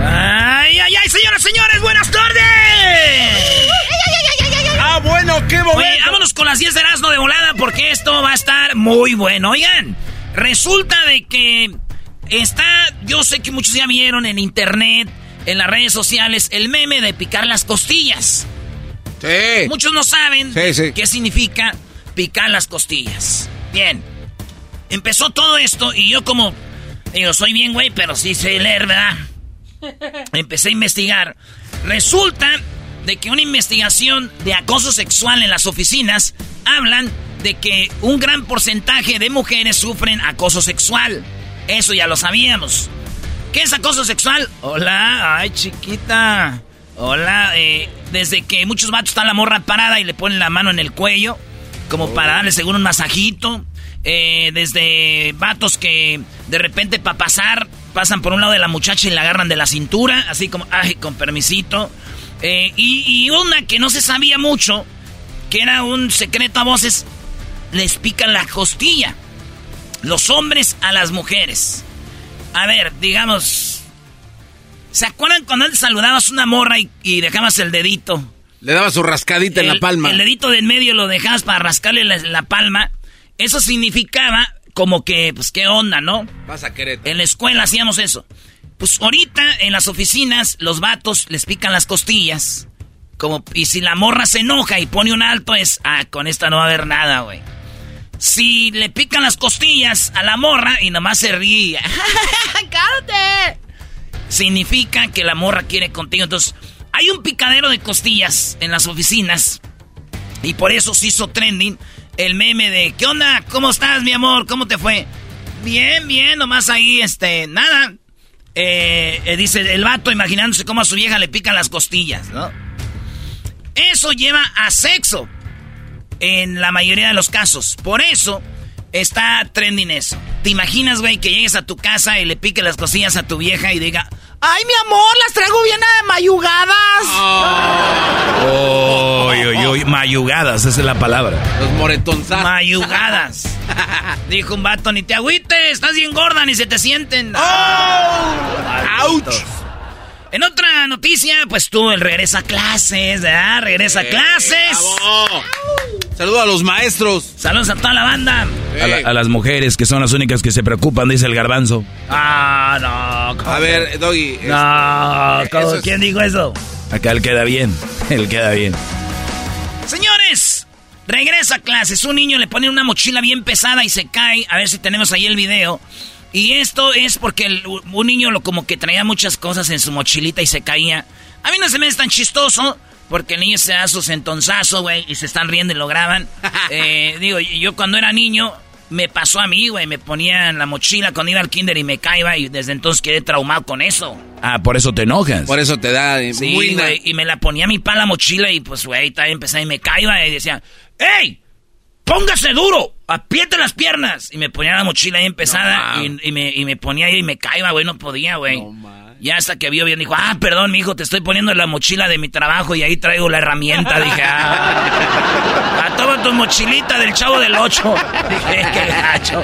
¡Ay, ay, ay, señoras, señores! ¡Buenas tardes! ¡Ah, bueno, qué Oye, momento! vámonos con las 10 de Erasmo de volada porque esto va a estar muy bueno. Oigan, resulta de que está, yo sé que muchos ya vieron en internet, en las redes sociales, el meme de picar las costillas. Sí. Muchos no saben Sí, sí. qué significa picar las costillas. Bien, empezó todo esto y yo como, digo, soy bien güey, pero sí sé leer, ¿verdad? Empecé a investigar. Resulta de que una investigación de acoso sexual en las oficinas hablan de que un gran porcentaje de mujeres sufren acoso sexual. Eso ya lo sabíamos. ¿Qué es acoso sexual? Hola, ay chiquita. Hola, eh, desde que muchos vatos están la morra parada y le ponen la mano en el cuello, como para darle seguro un masajito. Eh, desde vatos que de repente para pasar pasan por un lado de la muchacha y la agarran de la cintura, así como, ay, con permisito. Eh, y, y una que no se sabía mucho, que era un secreto a voces, les pican la costilla. Los hombres a las mujeres. A ver, digamos. ¿Se acuerdan cuando antes saludabas una morra y, y dejabas el dedito? Le daba su rascadita en la palma. El dedito de en medio lo dejabas para rascarle la, la palma. Eso significaba como que, pues, qué onda, ¿no? Vas a Querétaro. En la escuela hacíamos eso. Pues ahorita en las oficinas los vatos les pican las costillas. Como, y si la morra se enoja y pone un alto es, ah, con esta no va a haber nada, güey. Si le pican las costillas a la morra y nomás se ríe, ¡cállate! Significa que la morra quiere contigo. Entonces, hay un picadero de costillas en las oficinas. Y por eso se hizo trending el meme de, ¿qué onda? ¿Cómo estás, mi amor? ¿Cómo te fue? Bien, bien, nomás ahí, este, nada. Eh, eh, dice el vato imaginándose cómo a su vieja le pican las costillas, ¿no? Eso lleva a sexo en la mayoría de los casos. Por eso está trending eso. ¿Te imaginas, güey, que llegues a tu casa y le piques las costillas a tu vieja y diga, ¡ay, mi amor, las traigo bien mayugadas! Uy, uy, uy, mayugadas, esa es la palabra. Los moretonzas. Mayugadas. Dijo un vato, ni te agüites, estás bien gorda, ni se te sienten. ¡Auch! En otra noticia, pues tú, el regresa a clases, ¿verdad? Regresa a clases. ¡Bravo! Saludo a los maestros. Saludos a toda la banda. A la- a las mujeres, que son las únicas que se preocupan, dice el garbanzo. Ah, no. ¿Cómo A ver, Doggy. No, este, ¿cómo? eso es- ¿quién dijo eso? Acá él queda bien, él queda bien. Señores, Regresa a clases. Un niño le pone una mochila bien pesada y se cae. A ver si tenemos ahí el video. Y esto es porque un niño lo como que traía muchas cosas en su mochilita y se caía. A mí no se me es tan chistoso. Porque el niño se da su sentonzazo, güey, y se están riendo y lo graban. Eh, digo, yo cuando era niño, me pasó a mí, güey. Me ponía en la mochila cuando iba al kinder y me caía y desde entonces quedé traumado con eso. Ah, por eso te enojas. Por eso te da sí, güey. Y me la ponía a mi pa la mochila y pues, güey, también empezaba y me caía y decía, ¡Ey! ¡Póngase duro! ¡Apriete las piernas! Y me ponía la mochila ahí empezada y, me, y me ponía ahí y me caía, güey. No podía, güey. Ya hasta que vio bien dijo, ah, perdón, mi hijo, te estoy poniendo la mochila de mi trabajo y ahí traigo la herramienta. Dije, ah, a toma tu mochilita del chavo del 8. Dije, qué gacho.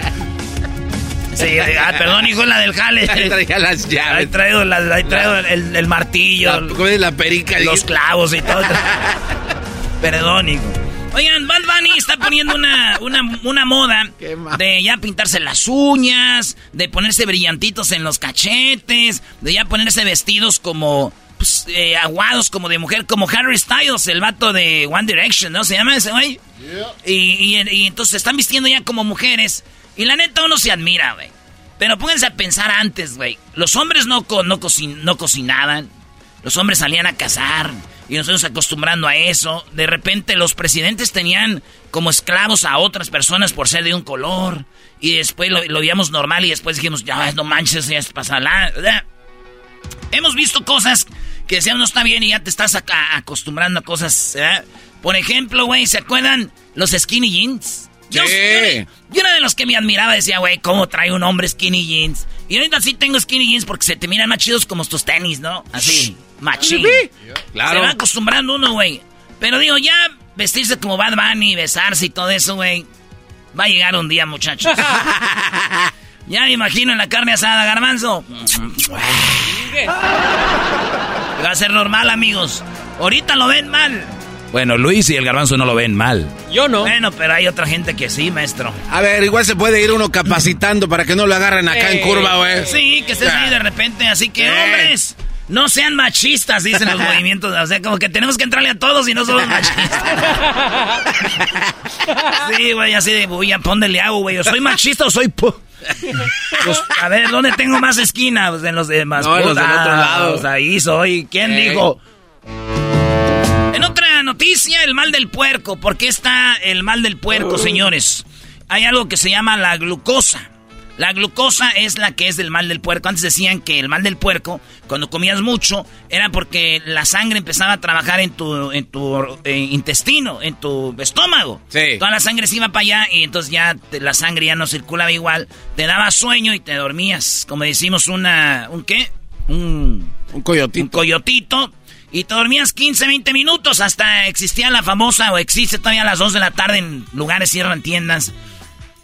Sí, ah, perdón, hijo, la del jale. Ahí traía las llaves. Ahí traigo, ahí traigo el, el, martillo. La, la perica. Los clavos y todo. perdón, hijo. Oigan, Bad Bunny está poniendo una, una, moda de ya pintarse las uñas, de ponerse brillantitos en los cachetes, de ya ponerse vestidos como pues, eh, aguados como de mujer, como Harry Styles, el vato de One Direction, ¿no? ¿Se llama ese güey? Y, y, entonces se están vistiendo ya como mujeres. Y la neta uno se admira, güey. Pero pónganse a pensar antes, güey. Los hombres no, no, no cocinaban. Los hombres salían a cazar y nosotros acostumbrando a eso. De repente los presidentes tenían como esclavos a otras personas por ser de un color. Y después lo, lo veíamos normal y después dijimos, ya no manches, ya es pasada. Hemos visto cosas que decíamos no está bien y ya te estás acostumbrando a cosas. Por ejemplo, güey, ¿se acuerdan los skinny jeans? Yo, yo, era de los que me admiraba, decía, güey, ¿cómo trae un hombre skinny jeans? Y ahorita sí tengo skinny jeans porque se te miran más chidos como tus tenis, ¿no? Así, machín. Claro. Se va acostumbrando uno, güey. Pero digo, ya vestirse como Bad Bunny, besarse y todo eso, güey. Va a llegar un día, muchachos. ya me imagino en la carne asada, garbanzo. va a ser normal, amigos. Ahorita lo ven mal. Bueno, Luis y el garbanzo no lo ven mal. Yo no. Bueno, pero hay otra gente que sí, maestro. A ver, igual se puede ir uno capacitando para que no lo agarren acá en curva, güey. Sí, que estés ahí de repente. Así que, eh. hombres, no sean machistas, dicen los movimientos. O sea, como que tenemos que entrarle a todos y no somos machistas. sí, güey, así de, voy a ponerle agua, güey. ¿Yo soy machista o soy... Pues, a ver, ¿dónde tengo más esquina? Pues en los demás. No, en los del otro lado. ahí soy. ¿Quién dijo? En otra noticia, el mal del puerco. ¿Por qué está el mal del puerco, señores? Hay algo que se llama la glucosa. La glucosa es la que es del mal del puerco. Antes decían que el mal del puerco, cuando comías mucho, era porque la sangre empezaba a trabajar en tu, en tu eh, intestino, en tu estómago. Sí. Toda la sangre se iba para allá y entonces ya la sangre ya no circulaba igual. Te daba sueño y te dormías. Como decimos, una. ¿Un qué? Un. Un coyotito. Un coyotito y te dormías 15, 20 minutos. Hasta existía la famosa, o existe todavía a las 2 de la tarde en lugares, cierran tiendas.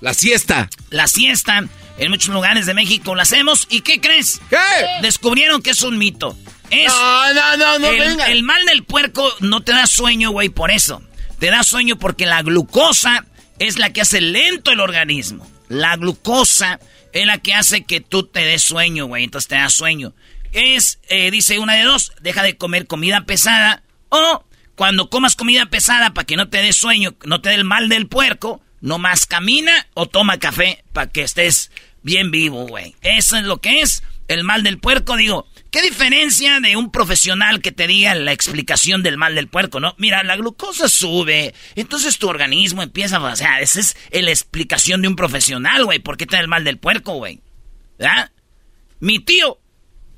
La siesta. La siesta. En muchos lugares de México la hacemos. ¿Y qué crees? ¿Qué? Descubrieron que es un mito. Es no, no, no, no, el, el mal del puerco no te da sueño, güey, por eso. Te da sueño porque la glucosa es la que hace lento el organismo. La glucosa es la que hace que tú te des sueño, güey. Entonces te da sueño es, eh, dice una de dos, deja de comer comida pesada o cuando comas comida pesada para que no te dé sueño, no te dé el mal del puerco, nomás camina o toma café para que estés bien vivo, güey. Eso es lo que es el mal del puerco. Digo, ¿qué diferencia de un profesional que te diga la explicación del mal del puerco, no? Mira, la glucosa sube, entonces tu organismo empieza, o sea, esa es la explicación de un profesional, güey. ¿Por qué te da el mal del puerco, güey? ¿Verdad? Mi tío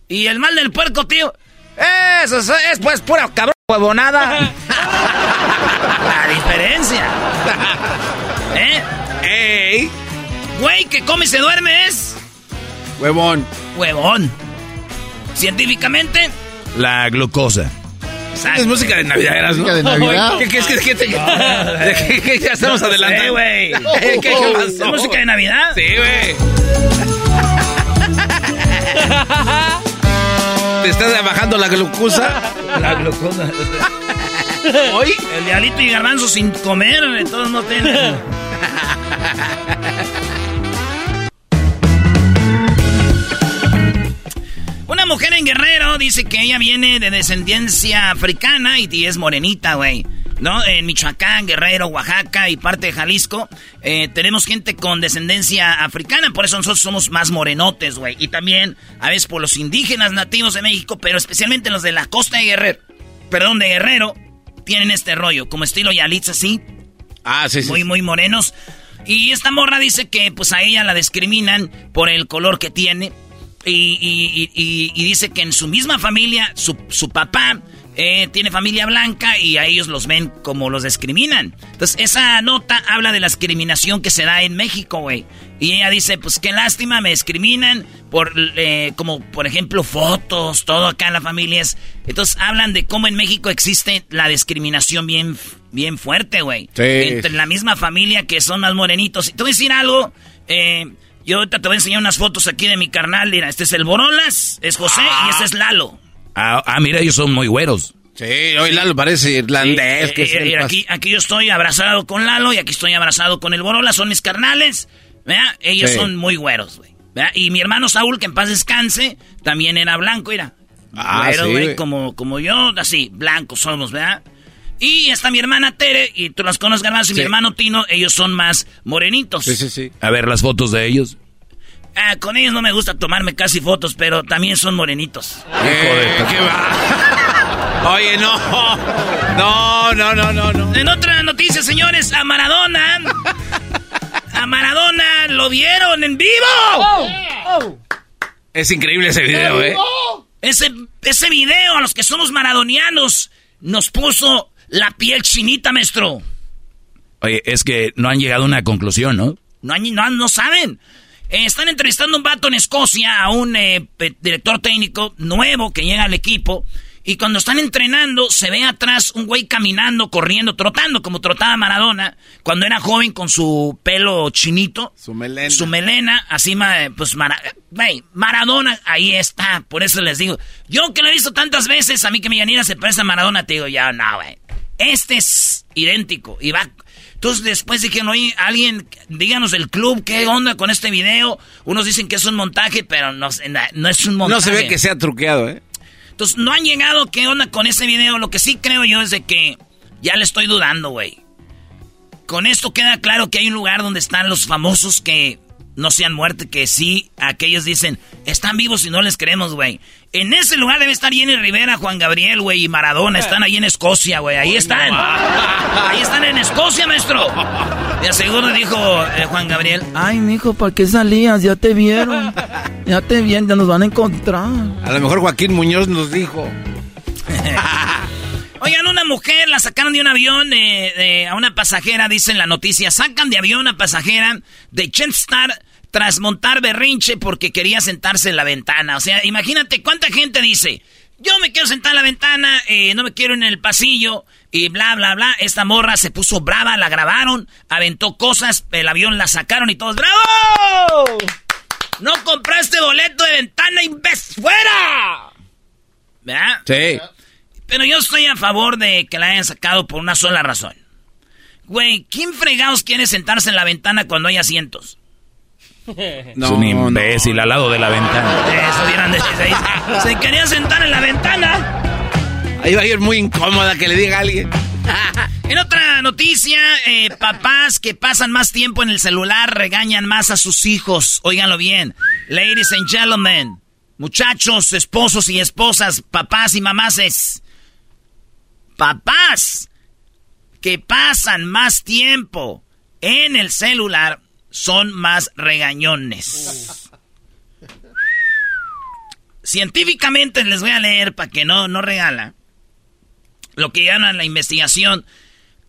y el mal del puerco, tío. Eso es, pues pura cabrón huevonada. La diferencia. ¡Ey! Güey, que come y se duerme es. Huevón. Huevón. Científicamente. La glucosa. Es música de Navidad, ¿eras, ¿Música de Navidad? ¿Qué, qué, qué, qué, qué, ya estamos adelante. Sí, güey. ¿Qué, qué pasó? ¿Es música de Navidad? Sí, güey. ¿Te estás bajando la glucosa? La glucosa. ¿Hoy? El dialito y garbanzo sin comer, todos no tienen. Una mujer en Guerrero dice que ella viene de descendencia africana y es morenita, güey. ¿no? En Michoacán, Guerrero, Oaxaca y parte de Jalisco, eh, tenemos gente con descendencia africana, por eso nosotros somos más morenotes, güey. Y también, a veces, por los indígenas nativos de México, pero especialmente los de la costa de Guerrero, perdón, de Guerrero, tienen este rollo, como estilo Yalitza, así. Ah, sí, sí. Muy, muy morenos. Y esta morra dice que, pues, a ella la discriminan por el color que tiene. Y, y dice que en su misma familia, su, su papá eh, tiene familia blanca y a ellos los ven como los discriminan. Entonces, esa nota habla de la discriminación que se da en México, güey. Y ella dice, pues qué lástima, me discriminan por, eh, como por ejemplo, fotos, todo acá en las familias. Entonces, hablan de cómo en México existe la discriminación bien, bien fuerte, güey. Entre la misma familia que son más morenitos. Y te voy a decir algo, eh, yo ahorita te voy a enseñar unas fotos aquí de mi carnal. Mira, este es el Borolas, es José y este es Lalo. Ah, ah, mira, ellos son muy güeros. Sí, hoy Lalo parece irlandés. que eh, aquí, aquí yo estoy abrazado con Lalo y aquí estoy abrazado con el Borola, son mis carnales. ¿verdad? Ellos son muy güeros, güey. Y mi hermano Saúl, que en paz descanse, también era blanco, mira. Ah, Güero, güey, como, como yo, así, blancos somos, ¿verdad? Y está mi hermana Tere, y tú las conoces, Garbanzo, y mi hermano Tino, ellos son más morenitos. Sí, sí, sí. A ver las fotos de ellos. Ah, con ellos no me gusta tomarme casi fotos, pero también son morenitos. Eh, ¿Qué va? Oye, no. No, no, no, no, no. En otra noticia, señores, a Maradona. A Maradona lo vieron en vivo. Es increíble ese video, ¿eh? Ese, ese video a los que somos maradonianos nos puso la piel chinita, maestro. Oye, es que no han llegado a una conclusión, ¿no? No, no, no saben. Eh, están entrevistando un vato en Escocia, a un eh, director técnico nuevo que llega al equipo. Y cuando están entrenando, se ve atrás un güey caminando, corriendo, trotando, como trotaba Maradona, cuando era joven con su pelo chinito. Su melena. Su melena, así, pues, Maradona, ahí está. Por eso les digo, yo que lo he visto tantas veces, a mí que mi Yanira se parece a Maradona, te digo, ya, no, güey. Este es idéntico y va entonces después dijeron, oye, alguien, díganos el club, ¿qué onda con este video? Unos dicen que es un montaje, pero no, no es un montaje. No se ve que sea truqueado, ¿eh? Entonces no han llegado, ¿qué onda con ese video? Lo que sí creo yo es de que ya le estoy dudando, güey. Con esto queda claro que hay un lugar donde están los famosos que no se han muerto, que sí, aquellos dicen, están vivos y no les creemos, güey. En ese lugar debe estar Jenny Rivera, Juan Gabriel, güey, y Maradona. Están ahí en Escocia, güey. Ahí están. Ahí están en Escocia, maestro. Y seguro dijo eh, Juan Gabriel. Ay, mijo, ¿para qué salías? Ya te vieron. Ya te vieron, ya nos van a encontrar. A lo mejor Joaquín Muñoz nos dijo. Oigan, una mujer la sacaron de un avión a una pasajera, dice en la noticia. Sacan de avión a pasajera de Chenstar tras montar berrinche porque quería sentarse en la ventana. O sea, imagínate cuánta gente dice, yo me quiero sentar en la ventana, eh, no me quiero en el pasillo, y bla, bla, bla. Esta morra se puso brava, la grabaron, aventó cosas, el avión la sacaron y todos, ¡bravo! No compraste boleto de ventana y ves fuera. ¿Verdad? Sí. Pero yo estoy a favor de que la hayan sacado por una sola razón. Güey, ¿quién fregados quiere sentarse en la ventana cuando hay asientos? No, es un imbécil al lado de la ventana. Eso vieran Se quería sentar en la ventana. Ahí va a ir muy incómoda que le diga a alguien. En otra noticia, eh, papás que pasan más tiempo en el celular regañan más a sus hijos. Óiganlo bien. Ladies and gentlemen, muchachos, esposos y esposas, papás y mamases. Papás que pasan más tiempo en el celular son más regañones. Científicamente les voy a leer para que no, no regala. Lo que llaman la investigación.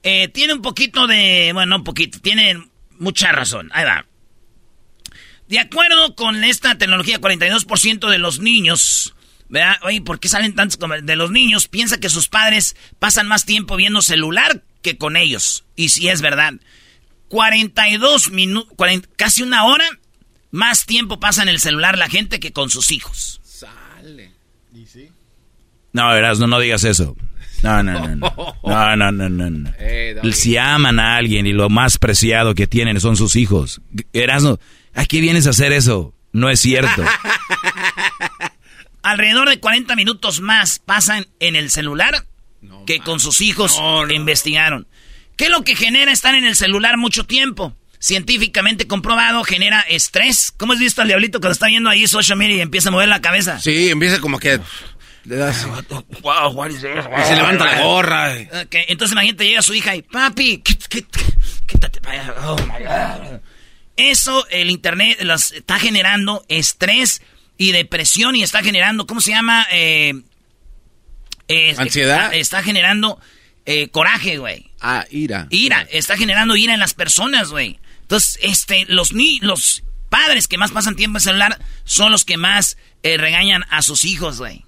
Eh, tiene un poquito de. Bueno, un poquito. Tiene mucha razón. Ahí va. De acuerdo con esta tecnología, 42% de los niños. ¿Verdad? Oye, ¿por qué salen tantos de los niños? Piensa que sus padres pasan más tiempo viendo celular que con ellos. Y si es verdad. 42 minutos, casi una hora más tiempo pasa en el celular la gente que con sus hijos. Sale. ¿Y sí? No, Erasno, no digas eso. No, no, no. No, no, no, no. no. Eh, si aman a alguien y lo más preciado que tienen son sus hijos. Erasno, ¿a qué vienes a hacer eso? No es cierto. Alrededor de 40 minutos más pasan en el celular que con sus hijos investigaron. ¿Qué es lo que genera estar en el celular mucho tiempo? Científicamente comprobado, genera estrés. ¿Cómo has visto al diablito cuando está viendo ahí social media y empieza a mover la cabeza? Sí, empieza como que... Le das... Wow, what is this? se levanta la gorra. Okay, entonces imagínate, llega su hija y, papi, quítate para allá. Oh, my God. Eso, el internet las está generando estrés y depresión y está generando, ¿cómo se llama? Eh, ¿Ansiedad? Está, generando eh, coraje, güey. Ah, ira. Ira, está generando ira en las personas, güey. Entonces, este, los, ni los padres que más pasan tiempo en celular son los que más eh, regañan a sus hijos, güey.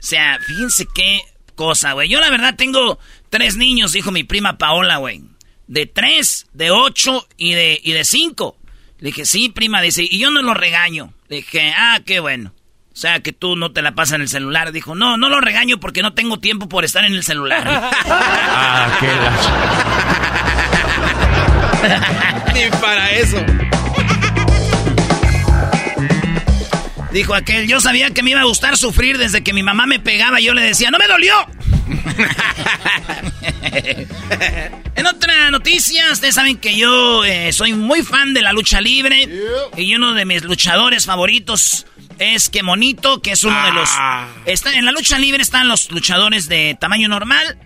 O sea, fíjense qué cosa, güey. Yo la verdad tengo tres niños, dijo mi prima Paola, güey. De tres, de ocho y de, y de cinco. Le dije, sí, prima, dice, y yo no lo regaño. Le dije, ah, qué bueno. O sea, que tú no te la pasas en el celular. Dijo, no, no lo regaño porque no tengo tiempo por estar en el celular. ah, qué la... Ni para eso. Dijo aquel, yo sabía que me iba a gustar sufrir desde que mi mamá me pegaba y yo le decía, ¡no me dolió! en otra noticia, ustedes saben que yo eh, soy muy fan de la lucha libre y uno de mis luchadores favoritos es que Monito, que es uno de los... Ah. Está, en la lucha libre están los luchadores de tamaño normal,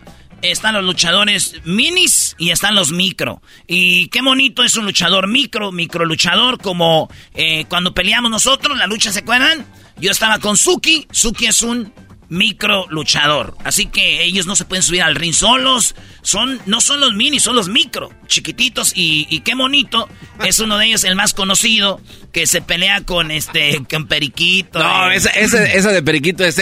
están los luchadores minis y están los micro. Y qué bonito es un luchador micro, micro luchador, como eh, cuando peleamos nosotros, la lucha, ¿se acuerdan? Yo estaba con Suki, Suki es un micro luchador. Así que ellos no se pueden subir al ring solos. Son, no son los mini, son los micro, chiquititos. Y, qué bonito. Es uno de ellos el más conocido. Que se pelea con este, con Periquito. No, ese, ese, de Periquito, es.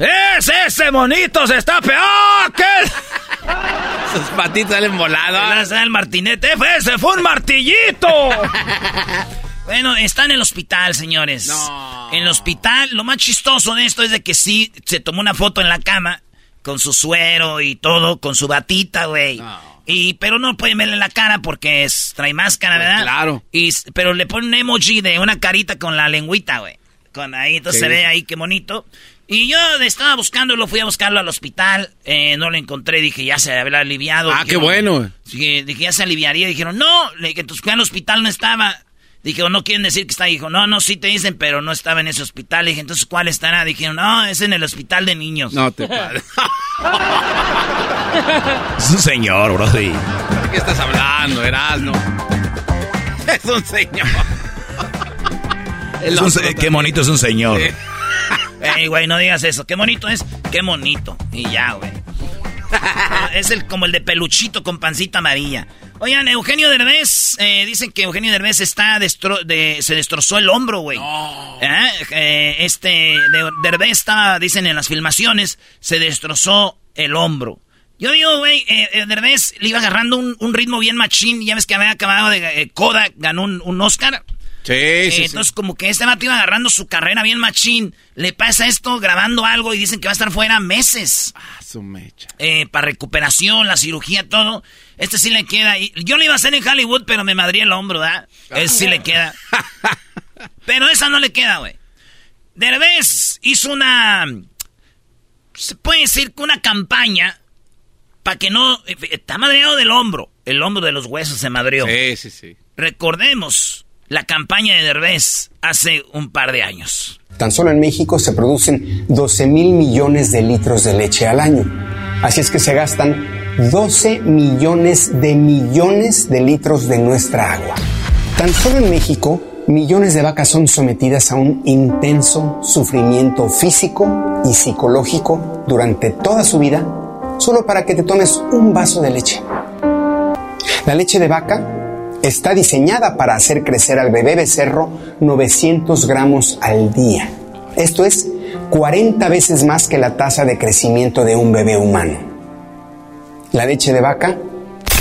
¡Es ese monito! ¡Se está peor! ¿Qué? Sus patitas salen voladas. El martinete. ¡Ese fue un martillito! Bueno, está en el hospital, señores. No. En el hospital, lo más chistoso de esto es de que sí se tomó una foto en la cama con su suero y todo, con su batita, güey. Y, pero no pueden verle la cara porque es, trae máscara, pues ¿verdad? Claro. Y, pero le pone un emoji de una carita con la lengüita, güey. Con ahí, entonces se ve ahí qué bonito. Y yo estaba buscándolo, fui a buscarlo al hospital, eh, no lo encontré, dije, ya se había aliviado. Ah, qué bueno. Dije, dije, ya se aliviaría. Dijeron, no, le dije, entonces fui al hospital, no estaba. Dije, no quieren decir que está ahí. Dijo, no, no, sí te dicen, pero no estaba en ese hospital. dije, entonces, ¿cuál estará? Dijeron, no, es en el hospital de niños. No te padre. es un señor, bro. ¿De qué estás hablando, Erasmo? Es un señor. qué bonito es un señor. Ey, güey, no digas eso. Qué bonito es. Qué bonito. Y ya, güey. Es el, como el de peluchito con pancita amarilla. Oigan, Eugenio Derbez, eh, dicen que Eugenio Derbez está se destrozó el hombro, güey. ¿Eh? Eh, este Derbez estaba, dicen en las filmaciones, se destrozó el hombro. Yo digo, güey, eh, Derbez le iba agarrando un, ritmo bien machín. Ya ves que había acabado de Coda, ganó un, Oscar. Sí, sí, Entonces, como que este vato iba agarrando su carrera bien machín. Le pasa esto grabando algo y dicen que va a estar fuera meses. Ah, su mecha. para recuperación, la cirugía, todo. Este sí le queda. Yo lo iba a hacer en Hollywood, pero me madría el hombro, ¿verdad? Ese sí le queda. Pero esa no le queda, güey. Derbez hizo una. Se puede decir que una campaña para que no. Está madreado del hombro. El hombro de los huesos se madreó. Sí, sí, sí. Recordemos la campaña de Derbez hace un par de años. Tan solo en México se producen 12 mil millones de litros de leche al año. Así es que se gastan 12 millones de millones de litros de nuestra agua. Tan solo en México, millones de vacas son sometidas a un intenso sufrimiento físico y psicológico durante toda su vida, solo para que te tomes un vaso de leche. La leche de vaca está diseñada para hacer crecer al bebé becerro 900 gramos al día. Esto es 40 veces más que la tasa de crecimiento de un bebé humano la leche de vaca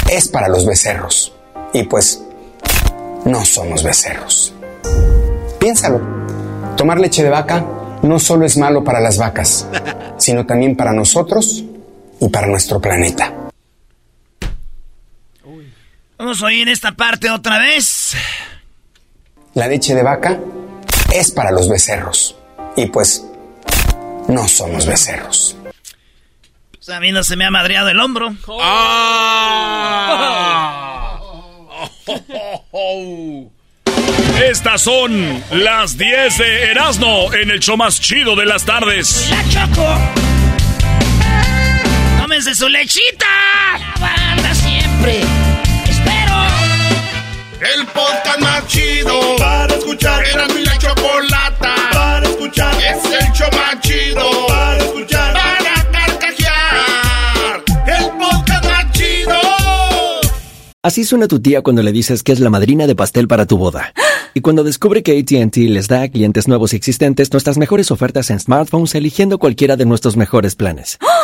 es para los becerros. Y pues, no somos becerros. Piénsalo, tomar leche de vaca no solo es malo para las vacas, sino también para nosotros y para nuestro planeta. Vamos a oír esta parte otra vez. La leche de vaca es para los becerros. Y pues, no somos becerros. Pues a mí no se me ha madreado el hombro. ¡Ah! Estas son las 10 de Erasmo en el show más chido de las tardes. La Choco. Tómense su lechita. La banda siempre. El podcast más chido para escuchar. Era mi la chocolata para escuchar. Es el show más chido para escuchar. Para carcajear. El podcast más chido. Así suena tu tía cuando le dices que es la madrina de pastel para tu boda. Y cuando descubre que ATT les da a clientes nuevos y existentes nuestras mejores ofertas en smartphones eligiendo cualquiera de nuestros mejores planes.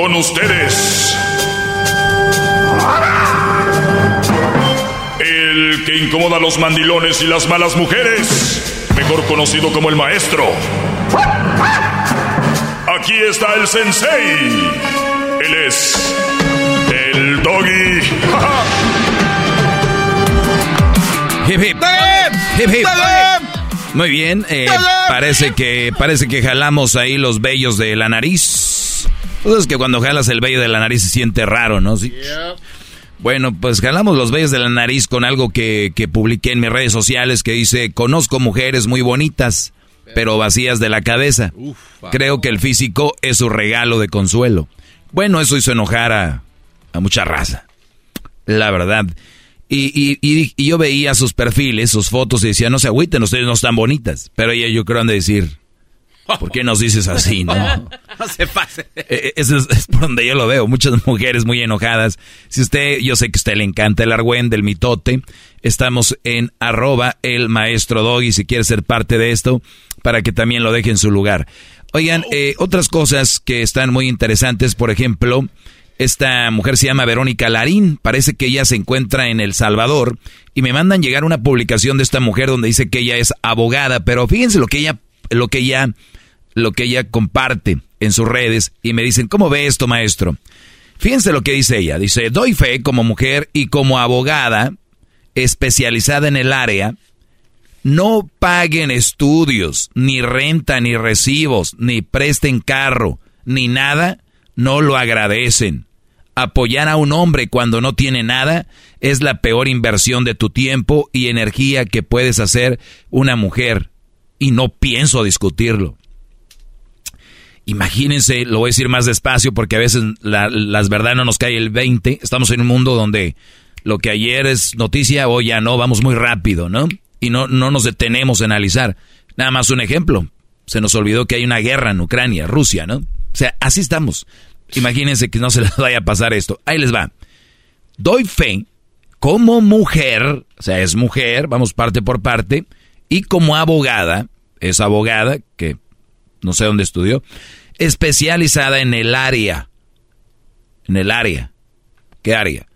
Con ustedes. El que incomoda a los mandilones y las malas mujeres. Mejor conocido como el maestro. Aquí está el sensei. Él es el doggy. Hip, hip. Hip, hip. Muy bien, eh, parece que parece que jalamos ahí los vellos de la nariz. Pues es que cuando jalas el vello de la nariz se siente raro, ¿no? Sí. Bueno, pues jalamos los vellos de la nariz con algo que, que publiqué en mis redes sociales que dice, conozco mujeres muy bonitas, pero vacías de la cabeza. Creo que el físico es su regalo de consuelo. Bueno, eso hizo enojar a, a mucha raza. La verdad. Y, y, y, y yo veía sus perfiles, sus fotos y decía, no se agüiten, ustedes no están bonitas. Pero ella yo creo han de decir, ¿por qué nos dices así, no? No se pase. Eh, Eso es, es por donde yo lo veo. Muchas mujeres muy enojadas. Si usted, yo sé que a usted le encanta el argüen del mitote. Estamos en arroba el maestro doggy si quiere ser parte de esto para que también lo deje en su lugar. Oigan, eh, otras cosas que están muy interesantes, por ejemplo, esta mujer se llama Verónica Larín, parece que ella se encuentra en El Salvador y me mandan llegar una publicación de esta mujer donde dice que ella es abogada, pero fíjense lo que ella lo que ella lo que ella comparte en sus redes y me dicen, "¿Cómo ve esto, maestro?" Fíjense lo que dice ella, dice, "Doy fe como mujer y como abogada especializada en el área, no paguen estudios, ni renta, ni recibos, ni presten carro, ni nada, no lo agradecen. Apoyar a un hombre cuando no tiene nada es la peor inversión de tu tiempo y energía que puedes hacer una mujer. Y no pienso discutirlo. Imagínense, lo voy a decir más despacio porque a veces la, las verdades no nos cae el 20. Estamos en un mundo donde lo que ayer es noticia, hoy ya no, vamos muy rápido, ¿no? Y no, no nos detenemos a analizar. Nada más un ejemplo. Se nos olvidó que hay una guerra en Ucrania, Rusia, ¿no? O sea, así estamos. Imagínense que no se les vaya a pasar esto. Ahí les va. Doy fe como mujer, o sea, es mujer, vamos parte por parte, y como abogada, es abogada, que no sé dónde estudió, especializada en el área. En el área. ¿Qué área?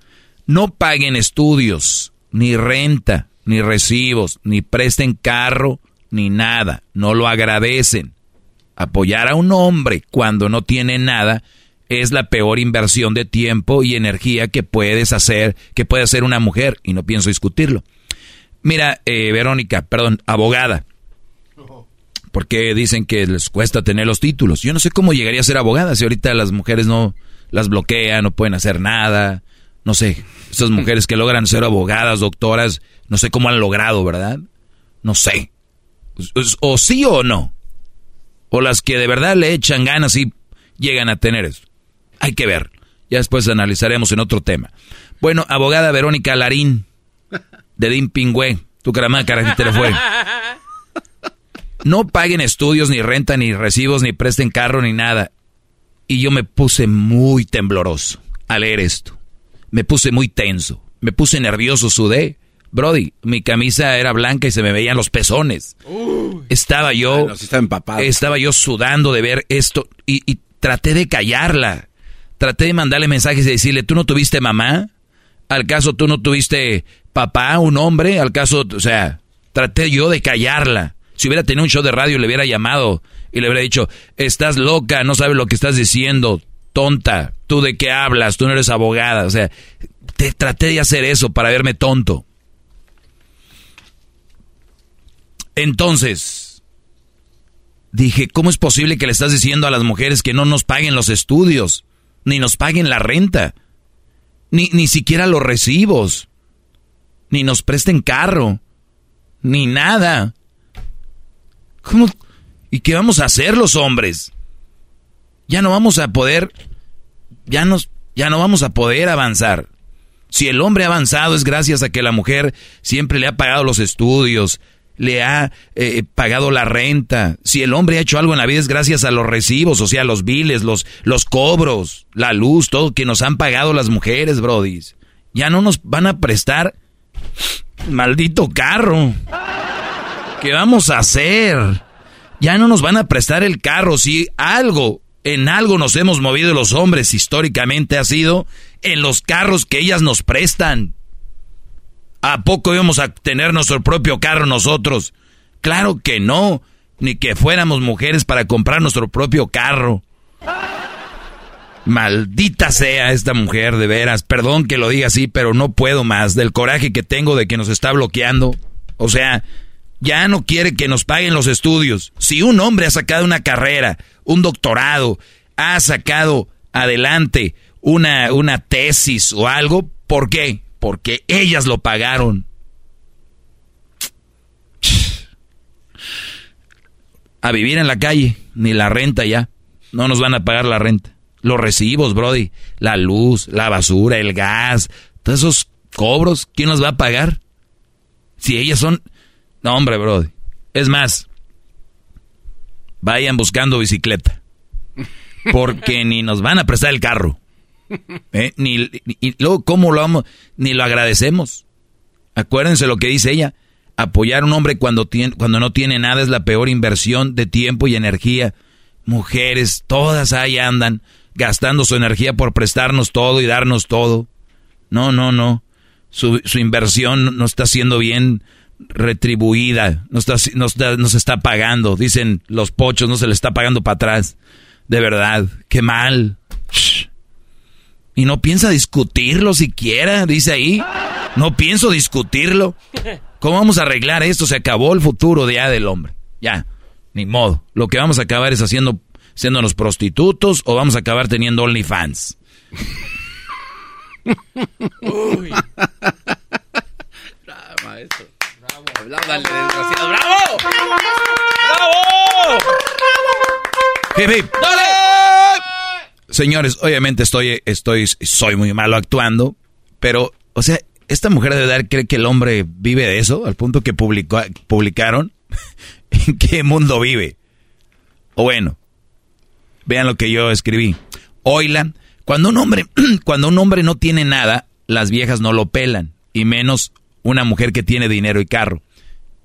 No paguen estudios, ni renta, ni recibos, ni presten carro, ni nada. No lo agradecen. Apoyar a un hombre cuando no tiene nada es la peor inversión de tiempo y energía que puedes hacer, que puede hacer una mujer, y no pienso discutirlo. Mira, eh, Verónica, perdón, abogada, porque dicen que les cuesta tener los títulos. Yo no sé cómo llegaría a ser abogada si ahorita las mujeres no las bloquean, no pueden hacer nada. No sé, esas mujeres que logran ser abogadas, doctoras, no sé cómo han logrado, ¿verdad? No sé. O sí o no. O las que de verdad le echan ganas y llegan a tener eso. Hay que ver. Ya después analizaremos en otro tema. Bueno, abogada Verónica Larín, de Dim Pingüe, tu caramá, cara, te lo fue. No paguen estudios, ni renta, ni recibos, ni presten carro, ni nada. Y yo me puse muy tembloroso al leer esto. Me puse muy tenso. Me puse nervioso, sudé. Brody, mi camisa era blanca y se me veían los pezones. estaba yo. estaba yo sudando de ver esto y, y, traté de callarla. Traté de mandarle mensajes y decirle, ¿tú no tuviste mamá? ¿Al caso tú no tuviste papá, un hombre? ¿Al caso, o sea, traté yo de callarla? Si hubiera tenido un show de radio, le hubiera llamado y le hubiera dicho, estás loca, no sabes lo que estás diciendo, tonta, tú de qué hablas, tú no eres abogada. O sea, te traté de hacer eso para verme tonto. Entonces, dije, ¿cómo es posible que le estás diciendo a las mujeres que no nos paguen los estudios, ni nos paguen la renta, ni, ni siquiera los recibos, ni nos presten carro, ni nada? ¿Cómo? ¿Y qué vamos a hacer los hombres? Ya no vamos a poder, ya, nos, ya no vamos a poder avanzar. Si el hombre ha avanzado es gracias a que la mujer siempre le ha pagado los estudios, le ha eh, pagado la renta. Si el hombre ha hecho algo en la vida es gracias a los recibos, o sea, los biles, los, los cobros, la luz, todo que nos han pagado las mujeres, brodis. Ya no nos van a prestar maldito carro. ¿Qué vamos a hacer? Ya no nos van a prestar el carro si algo, en algo nos hemos movido los hombres históricamente ha sido en los carros que ellas nos prestan. ¿A poco íbamos a tener nuestro propio carro nosotros? Claro que no, ni que fuéramos mujeres para comprar nuestro propio carro. Maldita sea esta mujer, de veras. Perdón que lo diga así, pero no puedo más del coraje que tengo de que nos está bloqueando. O sea, ya no quiere que nos paguen los estudios. Si un hombre ha sacado una carrera, un doctorado, ha sacado adelante una, una tesis o algo. ¿Por qué? Porque ellas lo pagaron. A vivir en la calle, ni la renta ya. No nos van a pagar la renta. Los recibos, Brody. La luz, la basura, el gas. Todos esos cobros, ¿quién los va a pagar? Si ellas son... No, hombre, Brody. Es más, vayan buscando bicicleta. Porque ni nos van a prestar el carro. ¿Eh? Ni, y luego, ¿cómo lo vamos? Ni lo agradecemos. Acuérdense lo que dice ella. Apoyar a un hombre cuando, tiene, cuando no tiene nada es la peor inversión de tiempo y energía. Mujeres, todas ahí andan gastando su energía por prestarnos todo y darnos todo. No, no, no. Su, su inversión no está siendo bien retribuida. No está, no, está, no se está pagando. Dicen los pochos, no se le está pagando para atrás. De verdad, qué mal. Y no piensa discutirlo siquiera, dice ahí. No pienso discutirlo. ¿Cómo vamos a arreglar esto? Se acabó el futuro de ya del hombre. Ya, ni modo. Lo que vamos a acabar es haciendo, siéndonos prostitutos o vamos a acabar teniendo OnlyFans. Uy. maestro. Bravo. Bravo. ¡Bravo! ¡Bravo! ¡Dale! Señores, obviamente estoy, estoy, soy muy malo actuando, pero, o sea, esta mujer de dar cree que el hombre vive de eso, al punto que publicó, publicaron. ¿En qué mundo vive? O bueno, vean lo que yo escribí. Oila, cuando un hombre, cuando un hombre no tiene nada, las viejas no lo pelan, y menos una mujer que tiene dinero y carro.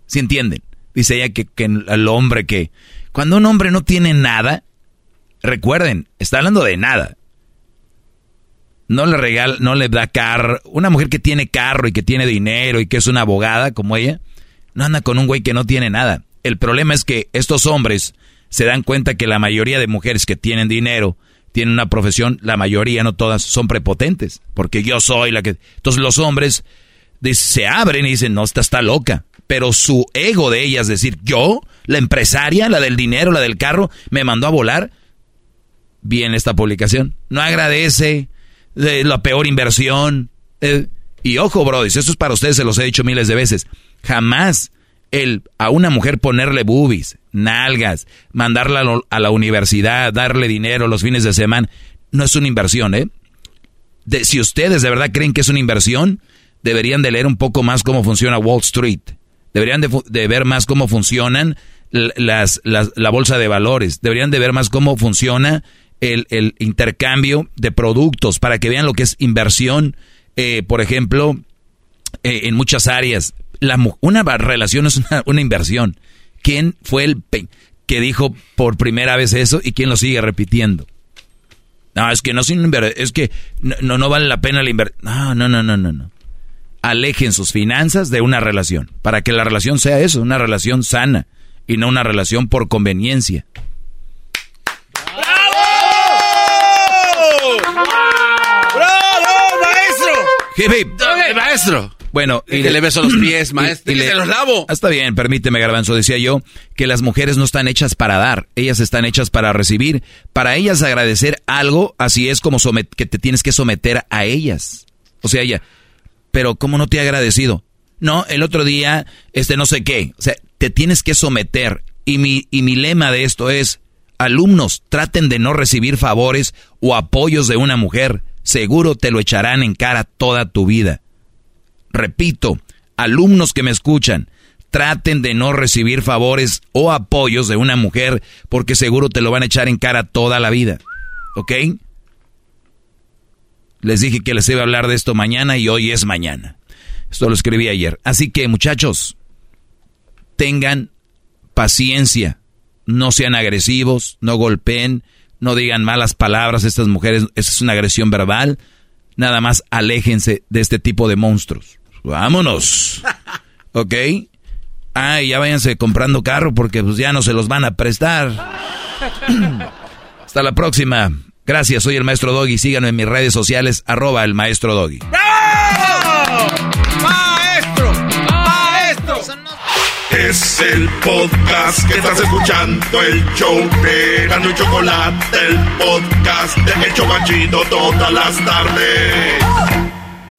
¿Sí entienden? Dice ella que, que el hombre que, cuando un hombre no tiene nada, Recuerden, está hablando de nada. No le regala, no le da carro. Una mujer que tiene carro y que tiene dinero y que es una abogada como ella, no anda con un güey que no tiene nada. El problema es que estos hombres se dan cuenta que la mayoría de mujeres que tienen dinero, tienen una profesión, la mayoría, no todas, son prepotentes. Porque yo soy la que... Entonces los hombres se abren y dicen, no, esta está loca. Pero su ego de ella es decir, yo, la empresaria, la del dinero, la del carro, me mandó a volar bien esta publicación. No agradece de la peor inversión. Eh, y ojo, bro, eso es para ustedes, se los he dicho miles de veces. Jamás el a una mujer ponerle boobies, nalgas, mandarla a la universidad, darle dinero los fines de semana, no es una inversión, ¿eh? de, si ustedes de verdad creen que es una inversión, deberían de leer un poco más cómo funciona Wall Street. Deberían de, ver más cómo funcionan las, la bolsa de valores. Deberían de ver más cómo funciona el, intercambio de productos para que vean lo que es inversión, eh, por ejemplo, eh, en muchas áreas. Una relación es una, inversión. ¿Quién fue el que dijo por primera vez eso y quién lo sigue repitiendo? No, es que no es no, vale la pena la inversión. No, no, no, no, no. Alejen sus finanzas de una relación para que la relación sea eso, una relación sana y no una relación por conveniencia. ¡Bravo, maestro! Bueno, y que le beso los pies, maestro. Y, le, se los lavo. Ah, está bien, permíteme, Garbanzo. Decía yo que las mujeres no están hechas para dar, ellas están hechas para recibir. Para ellas agradecer algo, así es como que te tienes que someter a ellas. O sea, ella, pero ¿cómo no te he agradecido? No, el otro día, este no sé qué. O sea, te tienes que someter. Y mi, y mi lema de esto es, alumnos, traten de no recibir favores o apoyos de una mujer. Seguro te lo echarán en cara toda tu vida. Repito, alumnos que me escuchan, traten de no recibir favores o apoyos de una mujer porque seguro te lo van a echar en cara toda la vida. ¿Ok? Les dije que les iba a hablar de esto mañana y hoy es mañana. Esto lo escribí ayer. Así que muchachos, tengan paciencia. No sean agresivos, no golpeen, no digan malas palabras a estas mujeres. Esa es una agresión verbal. Nada más aléjense de este tipo de monstruos. Vámonos. ¿Ok? Ah, ya váyanse comprando carro porque pues ya no se los van a prestar. Hasta la próxima. Gracias, soy el maestro Doggy. Síganme en mis redes sociales, arroba el maestro Doggy. ¡Maestro! ¡Maestro! Es el podcast que estás escuchando, el show de Gano y Chocolate, el podcast de El Chocachito todas las tardes.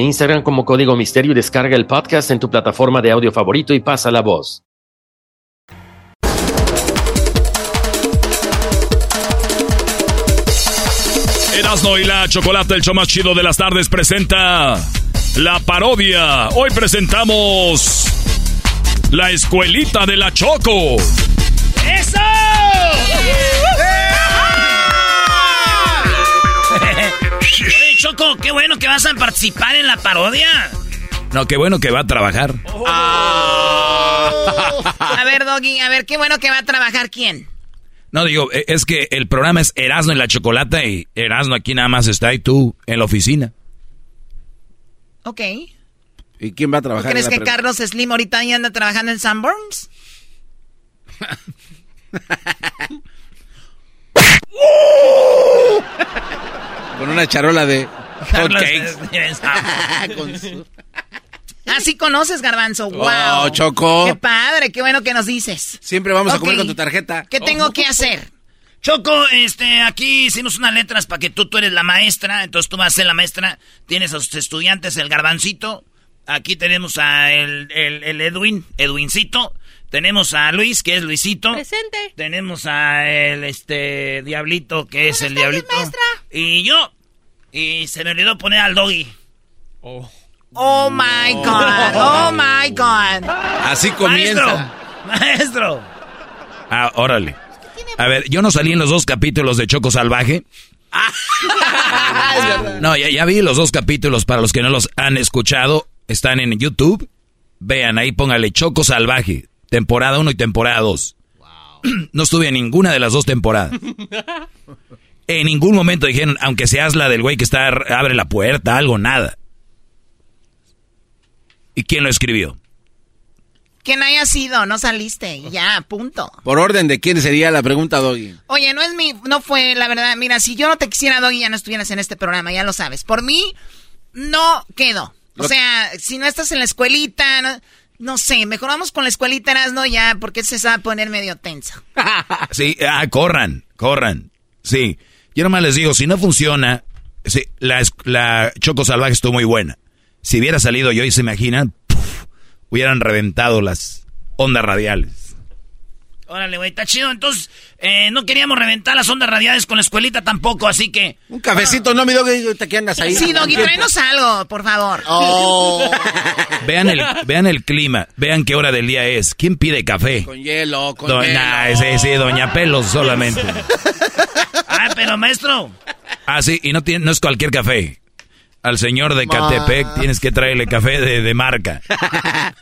Instagram como Código Misterio y descarga el podcast en tu plataforma de audio favorito y pasa la voz. Erasmo y la Chocolate, el show más chido de las tardes, presenta la parodia. Hoy presentamos la escuelita de la Choco. ¡Eso! Choco, qué bueno que vas a participar en la parodia. No, qué bueno que va a trabajar. Ah. A ver, Doggy, a ver, qué bueno que va a trabajar quién. No, digo, e, es que el programa es Erasmo y la Chocolata y Erasmo aquí nada más está y tú en la oficina. Ok. ¿Y quién va a trabajar? ¿Crees que Carlos Slim ahorita ya anda trabajando en Sanborns? Con una charola de hot cakes. Así ah, conoces, Garbanzo. ¡Wow! Oh, Choco. ¡Qué padre! ¡Qué bueno que nos dices! Siempre vamos a comer con tu tarjeta. ¿Qué tengo que hacer? Choco, este, aquí hicimos unas letras para que tú, tú eres la maestra, entonces tú vas a ser la maestra, tienes a sus estudiantes, el garbancito, Aquí tenemos a el, el, Edwin, Edwincito. Tenemos a Luis, que es Luisito. Presente. Tenemos a el este Diablito, que es el Diablito. maestra? Y yo. Y se me olvidó poner al doggy. Oh. Oh my God. Oh my God. Así comienza. Maestro. Maestro. Ah, órale. A ver, yo no salí en los dos capítulos de Choco Salvaje. no, ya, ya vi los dos capítulos para los que no los han escuchado. Están en YouTube. Vean, ahí póngale Choco Salvaje. Temporada 1 y temporada 2. No estuve en ninguna de las dos temporadas. En ningún momento dijeron, aunque seas la del güey que está, abre la puerta, algo, nada. ¿Y quién lo escribió? Quien haya sido, no saliste, ya, punto. Por orden de quién sería la pregunta, Doggy. Oye, no es mi, no fue, la verdad, mira, si yo no te quisiera, Doggy, ya no estuvieras en este programa, ya lo sabes. Por mí, no quedo. O sea, si no estás en la escuelita, no, sé, mejoramos con la escuelita, ¿no? Ya, porque se sabe poner medio tenso. sí, ah, corran, corran. Sí, yo nomás les digo, si no funciona, sí, la, Choco Salvaje estuvo muy buena. Si hubiera salido yo y se imaginan, hubieran reventado las ondas radiales. Órale, güey, está chido. Entonces, eh, no queríamos reventar las ondas radiales con la escuelita tampoco, así que... Un cafecito, no, mi Doggy, ¿qué andas ahí? Sí, Doggy, tráenos algo, por favor. Oh. vean, el, vean el clima, vean qué hora del día es. ¿Quién pide café? Con hielo, con hielo. sí, sí, Doña Pelos solamente. ah, pero maestro... Ah, sí, y no, tiene, no es cualquier café al señor de Catepec tienes que traerle café de, marca.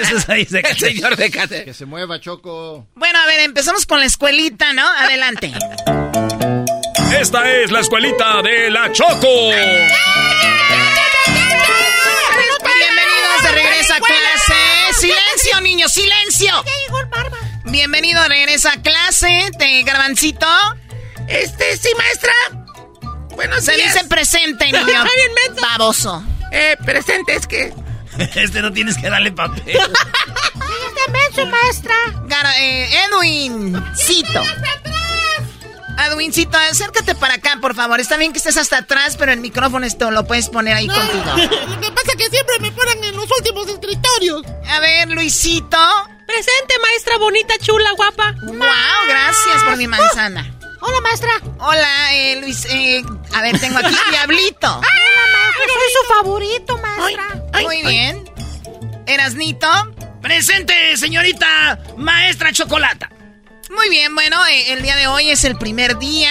Eso es ahí, el señor de Catepec. Que se mueva, Choco. Bueno, a ver, empezamos con la escuelita, ¿no? Adelante. Esta es la escuelita de la Choco. Bienvenidos de regreso a clase. Silencio, niños, silencio. Bienvenido de regreso a clase, de garbancito. Este, sí, maestra. Bueno, Se dice presente, niño. Baboso. Eh, presente es que... este no tienes que darle papel. Este su maestra. eh, Edwin. Cito. Edwincito, acércate para acá, por favor. Está bien que estés hasta atrás, pero el micrófono esto lo puedes poner ahí contigo. Lo que pasa es que siempre me ponen en los últimos escritorios. A ver, Luisito. Presente, maestra bonita, chula, guapa. Wow, gracias por mi manzana. Hola, maestra. Hola, eh, Luis. Eh, a ver, tengo aquí Diablito. Hola, maestra. Soy su favorito, maestra. Muy bien. ¿Erasnito? Presente, señorita maestra Chocolata. Muy bien, bueno, eh, el día de hoy es el primer día.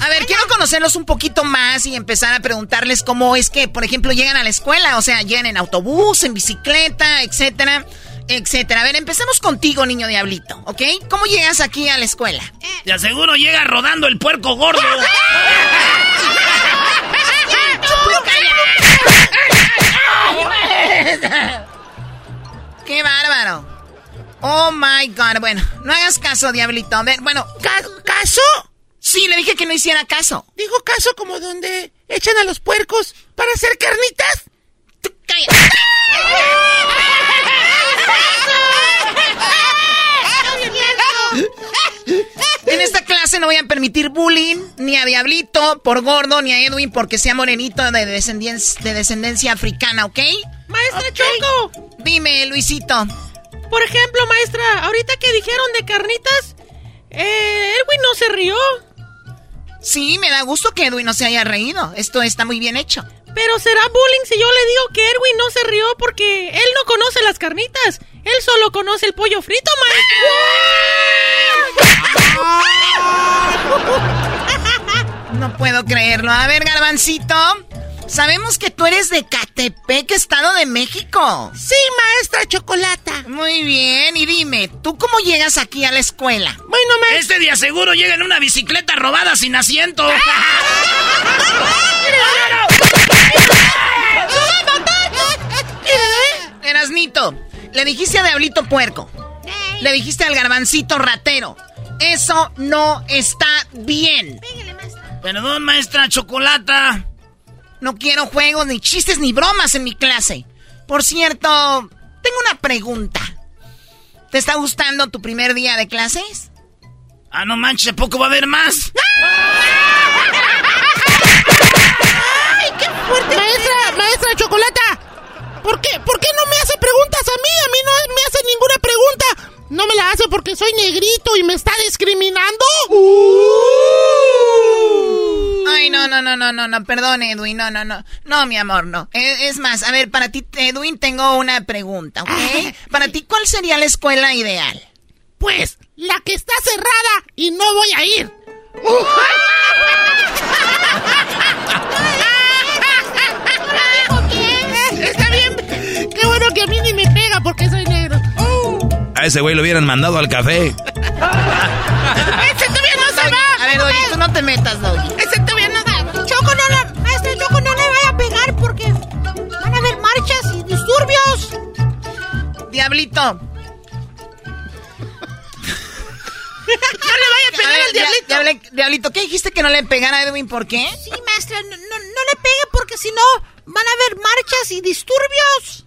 A ver, quiero conocerlos un poquito más y empezar a preguntarles cómo es que, por ejemplo, llegan a la escuela, o sea, llegan en autobús, en bicicleta, etcétera etcétera. A ver, empecemos contigo, niño diablito, ¿ok? ¿Cómo llegas aquí a la escuela? Te aseguro llega rodando el puerco gordo. ¡Qué bárbaro! Oh my god. Bueno, no hagas caso, diablito. A ver, bueno, ¿caso? Sí, le dije que no hiciera caso. Dijo caso como donde echan a los puercos para hacer carnitas. En esta clase no voy a permitir bullying ni a Diablito por gordo ni a Edwin porque sea morenito de descendencia, de descendencia africana, ¿ok? Maestra Choco. Dime, Luisito. Por ejemplo, maestra, ahorita que dijeron de carnitas, eh, Edwin no se rió. Sí, me da gusto que Edwin no se haya reído. Esto está muy bien hecho. Pero será bullying si yo le digo que Edwin no se rió porque él no conoce las carnitas. Él solo conoce el pollo frito, maestro. No puedo creerlo. A ver, garbancito. Sabemos que tú eres de Catepec, Estado de México. Sí, maestra Chocolata. Muy bien, y dime, ¿tú cómo llegas aquí a la escuela? Bueno, maestra. Este día seguro llega en una bicicleta robada sin asiento. Erasnito, le dijiste a Diablito Puerco. Le dijiste al garbancito ratero. Eso no está bien. Perdón, maestra Chocolata. No quiero juegos, ni chistes, ni bromas en mi clase. Por cierto, tengo una pregunta. ¿Te está gustando tu primer día de clases? Ah, no manches, poco va a haber más? fuerte. Maestra, maestra Chocolata. ¿Por qué, ¿Por qué no me hace preguntas a mí? A mí no me hace ninguna pregunta. No me la hace porque soy negrito y me está discriminando. Ay, no, no, no, no, no, no, perdón, Edwin, no, no, no. No, mi amor, no. Es, es más, a ver, para ti, Edwin, tengo una pregunta, ¿ok? Para ti, ¿cuál sería la escuela ideal? Pues, la que está cerrada y no voy a ir. Está bien. Qué bueno que a mí ni me pega porque soy negro. A ese güey lo hubieran mandado al café. ¡Ese todavía no se va! A ver, Doggy, tú no te metas, Doggy. No la... Maestra Choco, no le vaya a pegar porque van a haber marchas y disturbios. Diablito. No le vaya a pegar ver, al diablito. diable- diablito, ¿qué dijiste que no le pegara a Edwin? ¿Por qué? Sí, maestra, no, no, no le pegue porque si no van a haber marchas y disturbios.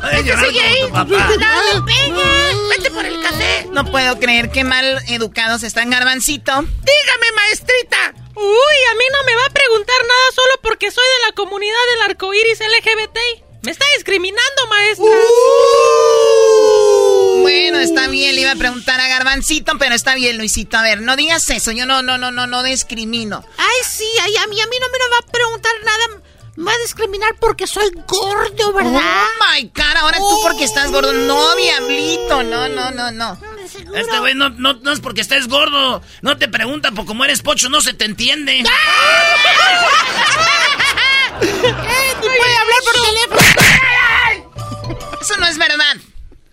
Puedes llorar como tu papá. ¡No! ¡Vete por el café! No puedo creer qué mal educados están, Garbancito. ¡Dígame, maestrita! Uy, a mí no me va a preguntar nada solo porque soy de la comunidad del arco iris LGBT. Me está discriminando, maestra. Bueno, está bien, le iba a preguntar a Garbancito, pero está bien, Luisito. A ver, no digas eso, yo no, no, no, no, no discrimino. Ay, sí, ay, a mí, a mí no me va a preguntar nada. Me va a discriminar porque soy gordo, ¿verdad? Oh my God, ahora tú porque estás gordo. No, diablito, no, no, no, no. Este güey no, no, no es porque estés gordo. No te pregunta, porque como eres pocho no se te entiende. ¡Eh, ni puede hablar por teléfono! Eso no es verdad.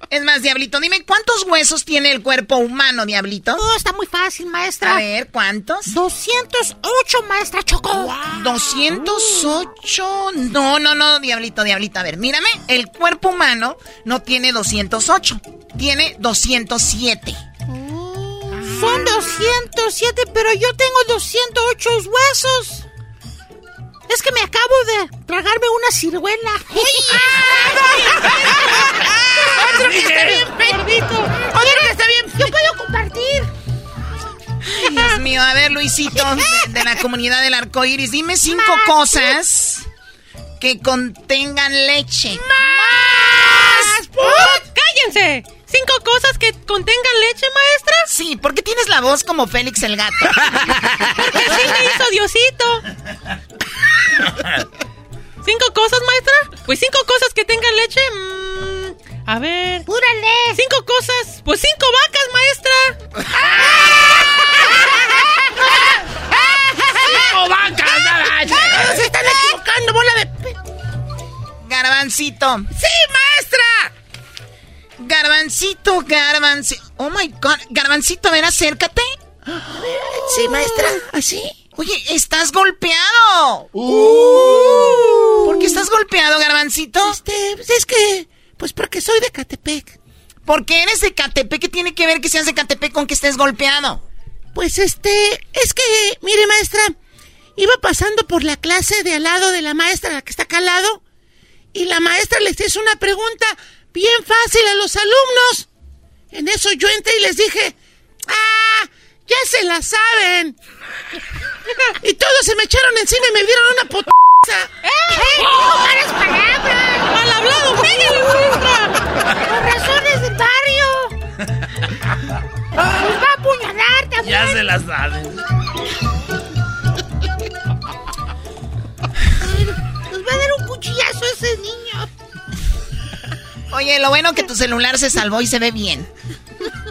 Es más, Diablito, dime cuántos huesos tiene el cuerpo humano, Diablito. Oh, está muy fácil, maestra. A ver, ¿cuántos? 208, maestra Choco. 208. No, no, no, Diablito, Diablito. A ver, mírame. El cuerpo humano no tiene 208. Tiene 207. Son 207, pero yo tengo 208 huesos. Es que me acabo de tragarme una ciruela. Otro que está bien gordito. Otro que está bien. Yo puedo compartir. Ay, Dios mío, a ver, Luisito, de, de la comunidad del arco iris, dime cinco cosas que contengan leche. ¡Más! ¡Cállense! ¿Cinco cosas que contengan leche, maestra? Sí, ¿por qué tienes la voz como Félix el gato? Porque así me hizo Diosito. ¿Cinco cosas, maestra? Pues cinco cosas que tengan leche. mm, a ver. ¡Púrale! Cinco cosas. Pues cinco vacas, maestra. ¡Cinco vacas! nada! ¡Se están equivocando, bola de... Garbancito. ¡Sí, maestra! Garbancito, garbancito. Oh my god. Garbancito, a ver, acércate. Sí, maestra. ¿Así? Oye, estás golpeado. ¿Por qué estás golpeado, Garbancito? Este, pues es que... Pues porque soy de Catepec. ¿Por qué eres de Catepec? ¿Qué tiene que ver que seas de Catepec con que estés golpeado? Pues este... Es que, mire, maestra... Iba pasando por la clase de al lado de la maestra, la que está acá al lado... Y la maestra les hizo una pregunta bien fácil a los alumnos. En eso yo entré y les dije... ¡Ah! ¡Ya se la saben! Y todos se me echaron encima y me dieron una puta. ¡Eh! ¡Malas palabras! ¡Mal hablado, pégale, maestra! ¡Por razones del barrio! ¡Nos va a apuñalar también! Ya se las sabes. ¡Nos va a dar un cuchillazo ese niño! Oye, lo bueno que tu celular se salvó y se ve bien.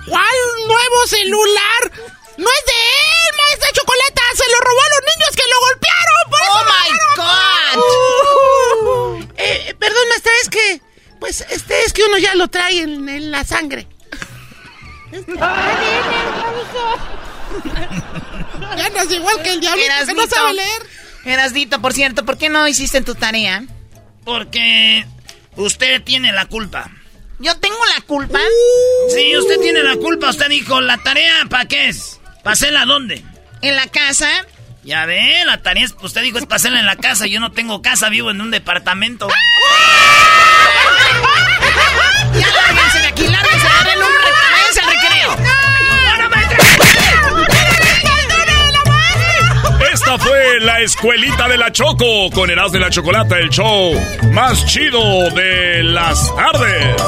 ¿Cuál nuevo celular? ¡No es de él, maestra Chocolata! ¡Se lo robó a los niños que lo golpearon! ¡Por eso ¡Oh, my God! Eh, perdón, maestra, es que... Pues, este, es que uno ya lo trae en, en la sangre. ya no es igual que el diablito que no sabe leer. Erasdito, por cierto, ¿por qué no hiciste tu tarea? Porque usted tiene la culpa. ¿Yo tengo la culpa? Sí, usted tiene la culpa. Usted dijo, ¿la tarea para qué es? ¿Para hacerla dónde? ¿En la casa? Ya ve, la tarea es, usted dijo, es hacerla en la casa. Yo no tengo casa, vivo en un departamento. Esta fue la escuelita de la Choco con Eras de la Chocolata, el show más chido de las tardes.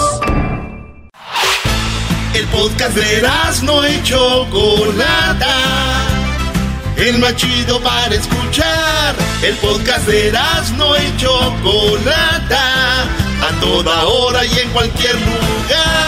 El podcast de no y Chocolata. El más chido para escuchar. El podcast de no y Chocolata. A toda hora y en cualquier lugar.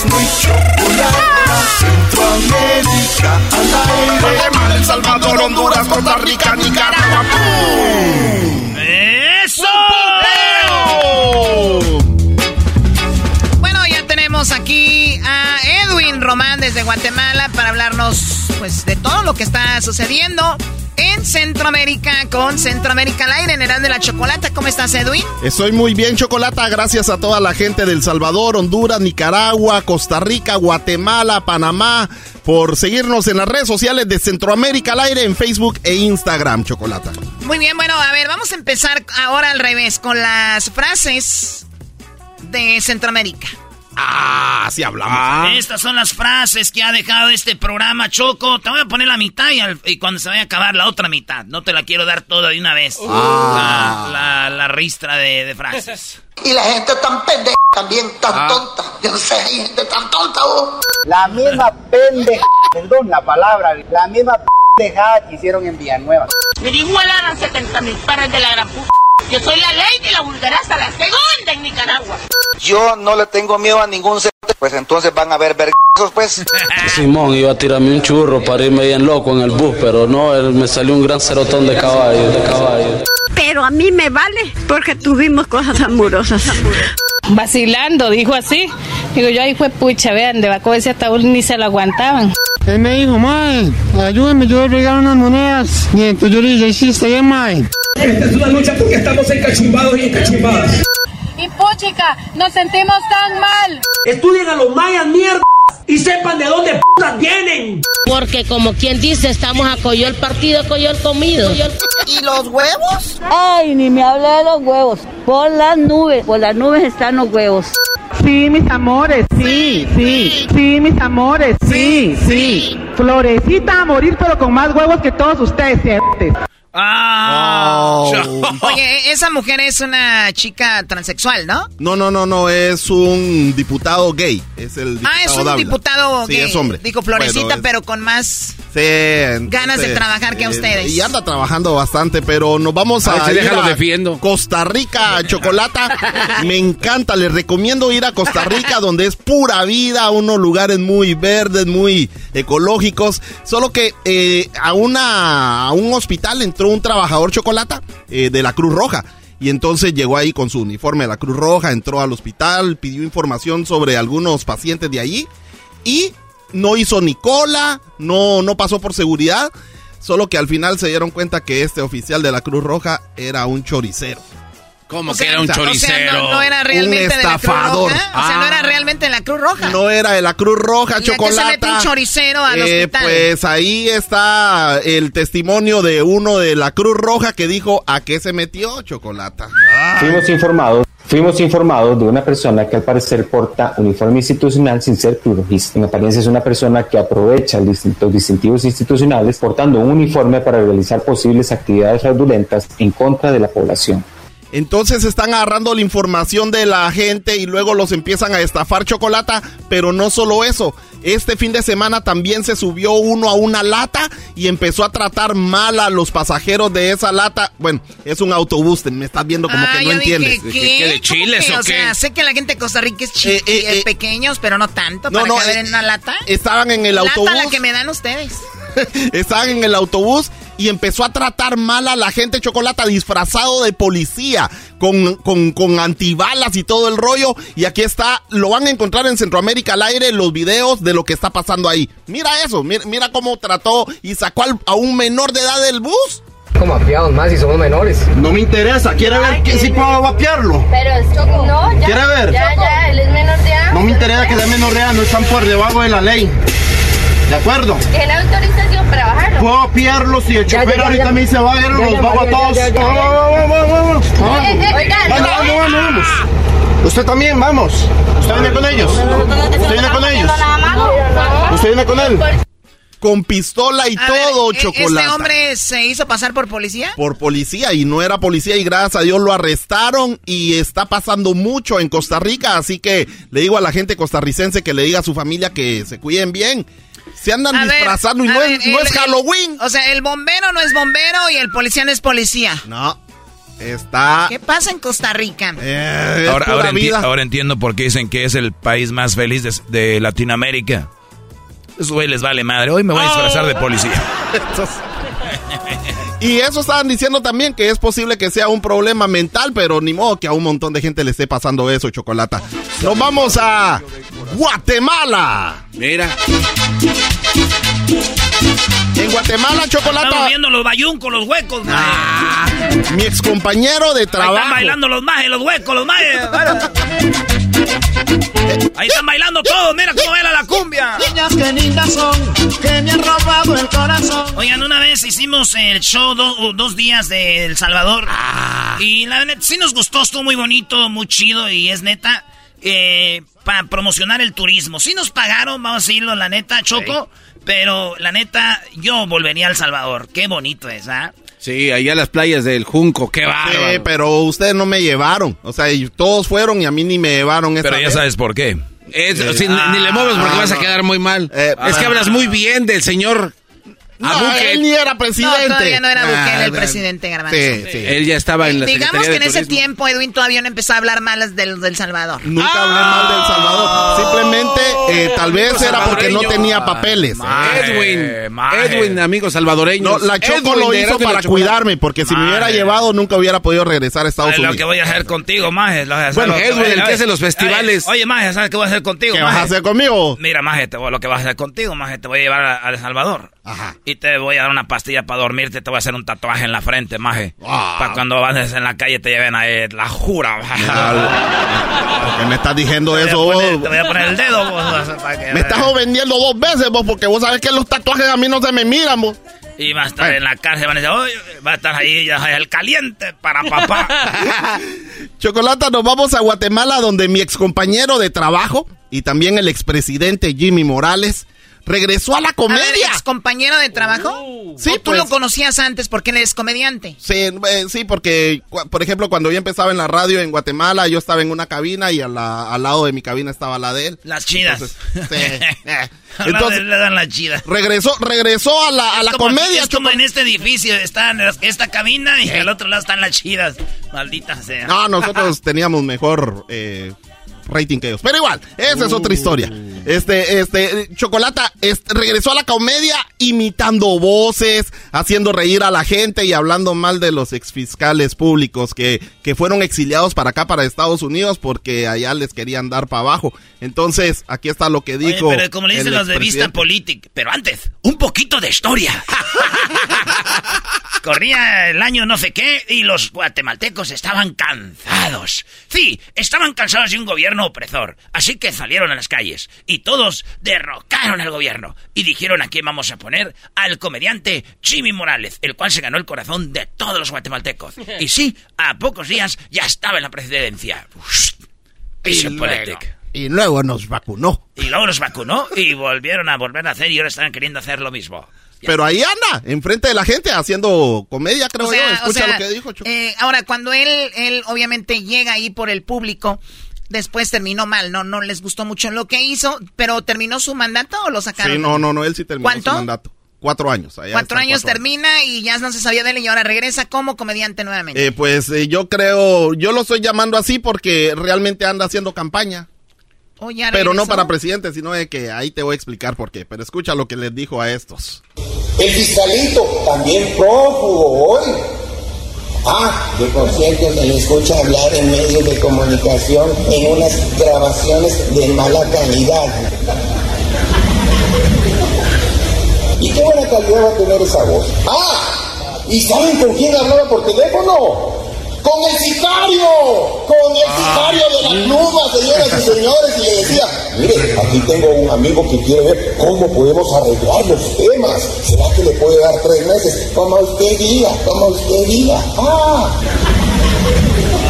Eras muy chocolate. Centroamérica al aire. Guatemala, El Salvador, Honduras, Costa Rica, Nicaragua. ¡Eso! Desde Guatemala para hablarnos pues de todo lo que está sucediendo en Centroamérica con Centroamérica al aire en de la Chocolata. ¿Cómo estás, Edwin? Estoy muy bien, Chocolata. Gracias a toda la gente del Salvador, Honduras, Nicaragua, Costa Rica, Guatemala, Panamá, por seguirnos en las redes sociales de Centroamérica al aire en Facebook e Instagram, Chocolata. Muy bien, bueno, a ver, vamos a empezar ahora al revés con las frases de Centroamérica. Ah, así hablamos. Ah. Estas son las frases que ha dejado este programa, Choco. Te voy a poner la mitad y, cuando se vaya a acabar la otra mitad. No te la quiero dar toda de una vez. Ah. La, la, ristra de, frases. Y la gente tan pendeja, también tan ah. tonta. Yo no sé, hay gente tan tonta. La misma pendeja, perdón la palabra, la misma pendejada que hicieron en Villanueva. Me dijo a 70 mil pares de la gran puta. Yo soy la ley y la vulgaraza, la segunda en Nicaragua. Yo no le tengo miedo a ningún ser, pues entonces van a ver vergazos, pues. Simón iba a tirarme un churro para irme bien loco en el bus, pero no, él me salió un gran cerotón de caballo, de caballo. Pero a mí me vale porque tuvimos cosas amorosas. Vacilando, dijo así. Digo, yo ahí fue pucha, vean, de Baco ese ataúd ni se lo aguantaban. Él me dijo, mae, ayúdame, yo le regalo unas monedas. Y entonces yo le dije, sí, está bien, mae. Esta es una lucha porque estamos encachumbados y encachumbadas. Y pochica, nos sentimos tan mal. Estudien a los mayas, mierda. Y sepan de dónde putas vienen. Porque como quien dice, estamos a el partido, el comido. ¿Y los huevos? Ay, ni me hable de los huevos. Por las nubes, por las nubes están los huevos. Sí, mis amores, sí, sí, sí, mis amores, sí, sí. Florecita a morir, pero con más huevos que todos ustedes, Ah. Oye, esa mujer es una chica transexual, ¿no? No, no, no, no, es un diputado gay. Es el diputado Ah, es un diputado sí, gay. es hombre. Dijo Florecita, pero con más sí, ganas de trabajar que eh, ustedes. Y anda trabajando bastante, pero nos vamos a, a ir a defiendo. Costa Rica, Chocolata. Me encanta, les recomiendo ir a Costa Rica, donde es pura vida, unos lugares muy verdes, muy ecológicos. Solo que eh, a, una, a un hospital un trabajador chocolata eh, de la Cruz Roja. Y entonces llegó ahí con su uniforme de la Cruz Roja, entró al hospital, pidió información sobre algunos pacientes de allí y no hizo ni cola, no, no pasó por seguridad, solo que al final se dieron cuenta que este oficial de la Cruz Roja era un choricero. ¿Cómo que era un choricero? no, era realmente un estafador. De la Cruz Roja. O sea, no era ah. realmente de la Cruz Roja. No era de la Cruz Roja, chocolate. se mete un choricero al eh, hospital? Pues ahí está el testimonio de uno de la Cruz Roja que dijo a qué se metió chocolata. Fuimos informados. Fuimos informados de una persona que al parecer porta uniforme institucional sin ser crurojista. En apariencia es una persona que aprovecha los distintivos institucionales portando un uniforme para realizar posibles actividades fraudulentas en contra de la población. Entonces están agarrando la información de la gente y luego los empiezan a estafar chocolata, pero no solo eso. Este fin de semana también se subió uno a una lata y empezó a tratar mal a los pasajeros de esa lata. Bueno, es un autobús, me estás viendo como que no entiendes. ¿Qué, de chiles o, o sea, sé que la gente de Costa Rica es eh, eh, eh, pequeños, pero no tanto no, para no, en una lata. Estaban en el lata autobús. la que me dan ustedes. estaban en el autobús y empezó a tratar mal a la gente chocolate disfrazado de policía, con, con, con antibalas y todo el rollo. Y aquí está, lo van a encontrar en Centroamérica al aire los videos de lo que está pasando ahí. Mira eso, mira, mira cómo trató y sacó al- a un menor de edad del bus. Como apiados más si somos menores. No me interesa, ¿quiere ver que si puedo vapearlo? Pero es Choco, no, ya. ¿Quiere ver? Ya, ya, él es menor de edad. No me interesa que sea menor de edad, no están por debajo de la ley. ¿De acuerdo? Tiene autorización para bajarlo. Puedo vapearlo si el chofer ahorita me dice va a ver, Ya, los bajo a todos. ya. Vamos, vamos, vamos, vamos. Oigan, Vamos, no. vamos, vamos. Usted también, vamos. Usted viene con ellos. Usted viene con ellos. Usted viene con él. Con pistola y A todo, ver, ¿e- chocolate. ¿Este hombre se hizo pasar por policía? por policía y no era policía y gracias a Dios lo arrestaron y está pasando mucho en Costa Rica, así que le digo a la gente costarricense que le diga a su familia que se cuiden bien. Se andan A ver, disfrazando y no, ver, es, no el- es el- Halloween. o sea, el bombero no es bombero y el policía no es policía. No, está... ¿Qué pasa en Costa Rica? eh, es Ahora, pura ahora, enti- vida. ahora entiendo por qué dicen que es el país más feliz de, de Latinoamérica. Eso güey les vale madre. Hoy me voy a disfrazar de policía. Y eso estaban diciendo también que es posible que sea un problema mental, pero ni modo que a un montón de gente le esté pasando eso, Chocolata. Nos vamos a Guatemala. Mira. En Guatemala, Chocolata. Estamos viendo los bayuncos, los huecos, maje. Mi ex compañero de Ahí trabajo. están bailando los majes, los huecos, los majes. Ahí están bailando todos, mira cómo baila la cumbia. Niñas que lindas son, que me han robado el corazón. Oigan, una vez hicimos el show do- dos días de El Salvador. Y la neta, sí nos gustó, estuvo muy bonito, muy chido y es neta. eh, para promocionar el turismo. Sí nos pagaron, vamos a decirlo, la neta, Choco. Pero la neta, yo volvería a El Salvador. Qué bonito es, ¿ah? Sí, allá las playas del Junco, qué bárbaro. Sí, pero ustedes no me llevaron. O sea, todos fueron y a mí ni me llevaron esa Pero ya vez. sabes por qué. Es- Sí. sí, ni- ni le mueves porque Ah, vas a quedar muy mal. Eh, es que ah. hablas muy bien del señor No, él ni era presidente. No, todavía no era Bukele el Ah, presidente, Garbanzo. Sí, sí. Él ya estaba en la Digamos Secretaría que en ese tiempo Edwin todavía no empezó a hablar mal del, del Salvador. Nunca hablé mal del Salvador. Simplemente, eh, tal vez era porque no tenía papeles. Edwin, Edwin, amigo salvadoreño. No, la Choco lo hizo para cuidarme, porque si me hubiera llevado nunca hubiera podido regresar a Estados Ay, lo Unidos. que voy a hacer contigo, maje. lo- ¿sabes Bueno, Edwin, el que hace los festivales. Oye, maje, ¿sabes qué voy a hacer contigo, ¿Qué vas a hacer conmigo? Mira, maje, lo que vas a hacer contigo, maje, te voy a llevar a El Salvador. Ajá. Y te voy a dar una pastilla para dormirte, te voy a hacer un tatuaje en la frente, maje. Ah. Para cuando andes en la calle te lleven a eh, la jura. ¿Por qué me estás diciendo Te eso a vos? poner- te voy a poner el dedo, vos, que- Me estás vendiendo dos veces vos, porque vos sabés que los tatuajes a mí no se me miran vos. Y va a estar en la cárcel, van a decir, oye, va a estar ahí ya, el caliente para papá. Chocolata, nos vamos a Guatemala donde mi excompañero de trabajo y también el expresidente Jimmy Morales regresó a la A ver, comedia. ex compañero de trabajo. Sí, ¿O tú pues. lo conocías antes porque él es comediante. Sí, eh, sí, porque, por ejemplo, cuando yo empezaba en la radio en Guatemala, yo estaba en una cabina y a la- al lado de mi cabina estaba la de él. Las chidas. Entonces, sí. Entonces, Entonces, le dan la chida. regresó, regresó a la, a la como- comedia. Es como en este edificio, está en esta cabina y al otro lado están las chidas. Maldita sea. No, nosotros teníamos mejor eh, rating que ellos. Pero igual, esa es otra historia. Este, este, Chocolata es- regresó a la comedia imitando voces, haciendo reír a la gente y hablando mal de los exfiscales públicos que, que fueron exiliados para acá, para Estados Unidos, porque allá les querían dar para abajo. Entonces, aquí está lo que Oye, dijo. pero como le dicen los de Vista. Politic. Pero antes, un poquito de historia. Corría el año no sé qué y los guatemaltecos estaban cansados. Sí, estaban cansados de un gobierno opresor. Así que salieron a las calles y todos derrocaron al gobierno. Y dijeron a quién vamos a poner al comediante Jimmy Morales, el cual se ganó el corazón de todos los guatemaltecos. Y sí, a pocos días ya estaba en la presidencia. Y luego, Politic. Y luego nos vacunó. Y luego los vacunó y volvieron a volver a hacer y ahora están queriendo hacer lo mismo. Pero ahí anda, enfrente de la gente, haciendo comedia, creo O sea, yo. o Escucha sea, lo que dijo, eh, ahora, cuando él, él obviamente llega ahí por el público, después terminó mal, no, no les gustó mucho lo que hizo, pero terminó su mandato o lo sacaron. Sí, no, no, no, él sí terminó ¿Cuánto? su mandato. Cuatro años. allá Cuatro años termina y ya no se sabía de él y ahora regresa como comediante nuevamente. Eh, pues eh, yo creo, yo lo estoy llamando así porque realmente anda haciendo campaña. Oh, ya Pero no para presidente, sino de que ahí te voy a explicar por qué. Pero escucha lo que les dijo a estos. El fiscalito, también prófugo hoy. Ah, que por cierto se le escucha hablar en medios de comunicación en unas grabaciones de mala calidad. ¿Y qué buena calidad va a tener esa voz? ¡Ah! ¿Y saben con quién hablaba por teléfono? ¡Con el sicario! ¡Con el sicario de la pluma, señoras y señores! Y le decía, mire, aquí tengo un amigo que quiere ver cómo podemos arreglar los temas. ¿Será que le puede dar tres meses? Como usted diga, como usted diga. ¡Ah!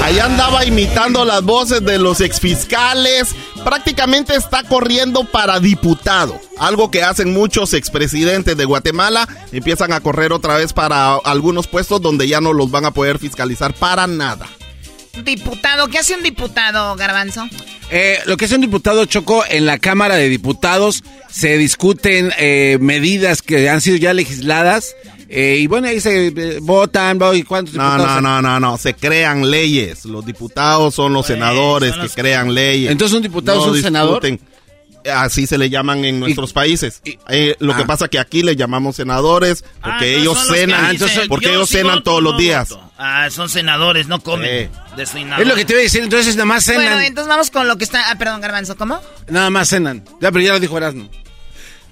Ahí andaba imitando las voces de los exfiscales. Prácticamente está corriendo para diputado. Algo que hacen muchos expresidentes de Guatemala. Empiezan a correr otra vez para algunos puestos donde ya no los van a poder fiscalizar para nada. Diputado, ¿qué hace un diputado, Garbanzo? Eh, lo que hace un diputado Choco en la Cámara de Diputados se discuten eh, medidas que han sido ya legisladas eh, y bueno, ahí se eh, votan, ¿y cuántos No, diputados? no, no, no, no, se crean leyes. Los diputados son los senadores que crean leyes. Entonces, ¿un diputado es un senador? Así se le llaman en nuestros países. Eh, lo que Ah. pasa que aquí le llamamos senadores porque ellos son los que cenan, dicen, porque ellos sí cenan voto, todos los no días. voto. Ah, son senadores, no comen. Es lo que te iba a decir, entonces nada más cenan. Bueno, entonces vamos con lo que está... Ah, perdón, Garbanzo, ¿cómo? Nada más cenan. Ya, pero ya lo dijo Erasmo.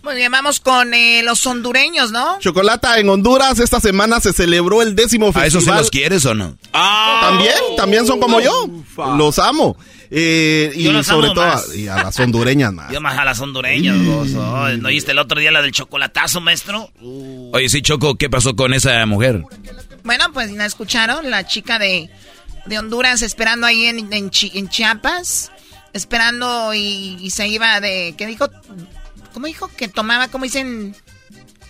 Muy bien, vamos con eh, los hondureños, ¿no? Chocolata en Honduras esta semana se celebró el décimo ¿A festival. eso se los quieres o no? También, también son como yo. Los amo. Eh, y Yo los sobre amo todo más. a, y a las hondureñas más. Yo más a las hondureñas, vos. Ay, ¿No oíste el otro día la del chocolatazo, maestro? Oye, sí, Choco, ¿qué pasó con esa mujer? Bueno, pues ¿no escucharon? La chica de, de Honduras esperando ahí en, en, Chi- en Chiapas, esperando y, y se iba de... ¿Qué dijo? ¿Cómo dijo? Que tomaba, ¿cómo dicen?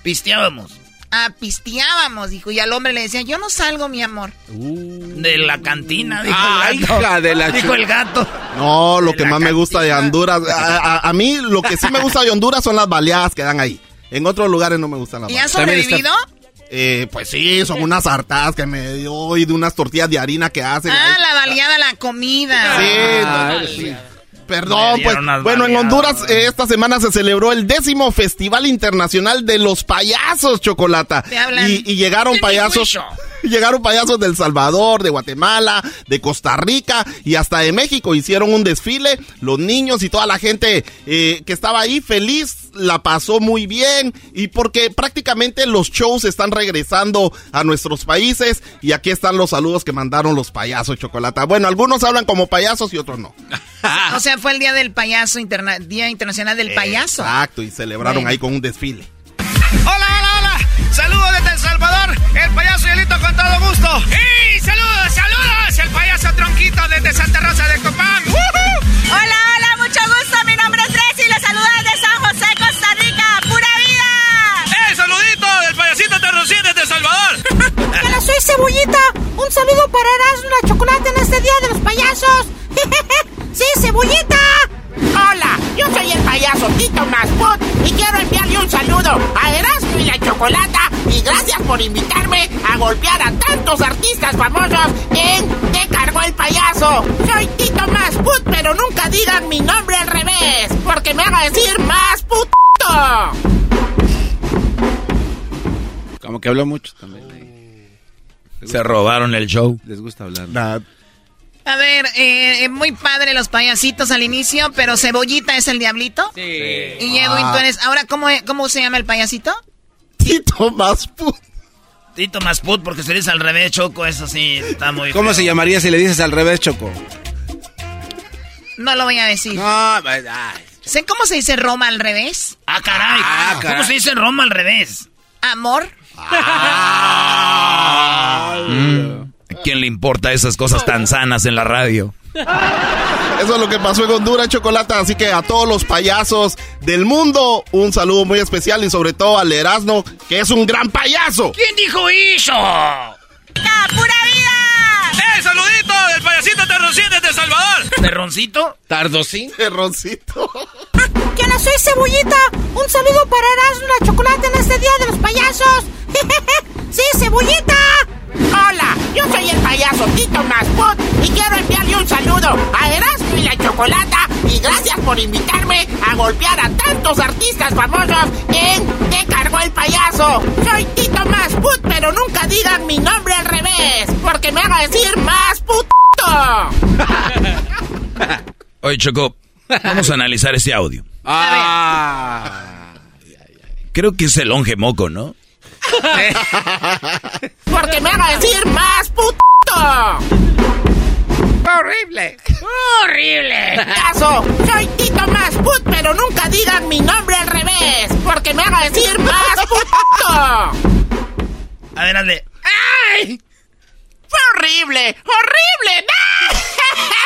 Pisteábamos. Ah, pisteábamos, dijo. Y al hombre le decía, yo no salgo, mi amor. De la cantina, dijo Ah, el gato. hija de la Dijo el gato. No, lo que más me gusta de Honduras, a, a- a mí lo que sí me gusta de Honduras son las baleadas que dan ahí. En otros lugares no me gustan las ¿Y has baleadas. sobrevivido? Eh, pues sí, son unas hartadas que me dio y de unas tortillas de harina que hacen. Ah, ahí. la baleada, la comida. Sí, no, Me pues dieron unas bueno, en. Honduras eh, esta semana se celebró el décimo Festival Internacional de los Payasos, Chocolata. Y llegaron payasos, llegaron payasos del Salvador, de Guatemala, de Costa Rica y hasta de México. Hicieron un desfile, los niños y toda la gente eh, que estaba ahí feliz la pasó muy bien y porque prácticamente los shows están regresando a nuestros países y aquí están los saludos que mandaron los payasos, Chocolata. Bueno, algunos hablan como payasos y otros no. O sea, fue el día del payaso, interna- Día Internacional del Payaso. Exacto, y celebraron Bueno. ahí con un desfile. Hola, hola, hola. Saludos desde El Salvador. El payaso Yelito con todo gusto. ¡Y saludos, saludos! El payaso Tronquito desde Santa Rosa de Copán. Salvador! Hola, soy Cebollita. Un saludo para Erasmo la Chocolate en este Día de los Payasos. ¡Sí, Cebollita! Hola, yo soy el payaso Tito Masput y quiero enviarle un saludo a Erasmo y la Chocolata y gracias por invitarme a golpear a tantos artistas famosos en Te cargó el payaso. Soy Tito Masput, pero nunca digan mi nombre al revés, porque me haga decir más puto. Como que habló mucho también. Se robaron el show. Les gusta hablar. A ver, eh, muy padre los payasitos al inicio, pero Cebollita es el diablito. Sí. Y Edwin, Ah. tú eres... Ahora, ¿cómo, ¿cómo se llama el payasito? Tito Masput. Tito más put, porque se dice al revés, Choco, eso sí está muy ¿Cómo feo. se llamaría si le dices al revés, Choco? No lo voy a decir. No, ay, ¿Sé cómo se dice Roma al revés? Ah, caray. Ah, ¿Cómo caray. se dice Roma al revés? Amor. Mm. ¿A quién le importa esas cosas tan sanas en la radio? Eso es lo que pasó en Honduras, Chocolata. Así que a todos los payasos del mundo, un saludo muy especial y sobre todo al Erasmo, que es un gran payaso. ¿Quién dijo eso? ¡Pura vida! ¡Eh, saludito del payasito Terrocín desde El Salvador! ¿Terroncito? ¿Tardosín? Terroncito. ¿Qué hola, soy Cebollita. Un saludo para Erasmo la Chocolate en este Día de los Payasos. ¡Sí, Cebollita! Hola, yo soy el payaso Tito Masput y quiero enviarle un saludo a Erasmo y la Chocolata y gracias por invitarme a golpear a tantos artistas famosos en Te cargó el payaso. Soy Tito Más Put, pero nunca digan mi nombre al revés, porque me haga decir más puto. Oye, Choco, vamos a analizar este audio. Ah. Creo que es el longe moco, ¿no? porque me haga decir más puto. ¡Horrible! ¡Horrible! ¡Caso! Soy Tito Más Put, pero nunca digan mi nombre al revés, porque me haga decir más puto. Adelante. ¡Ay! ¡Fue horrible! ¡Horrible!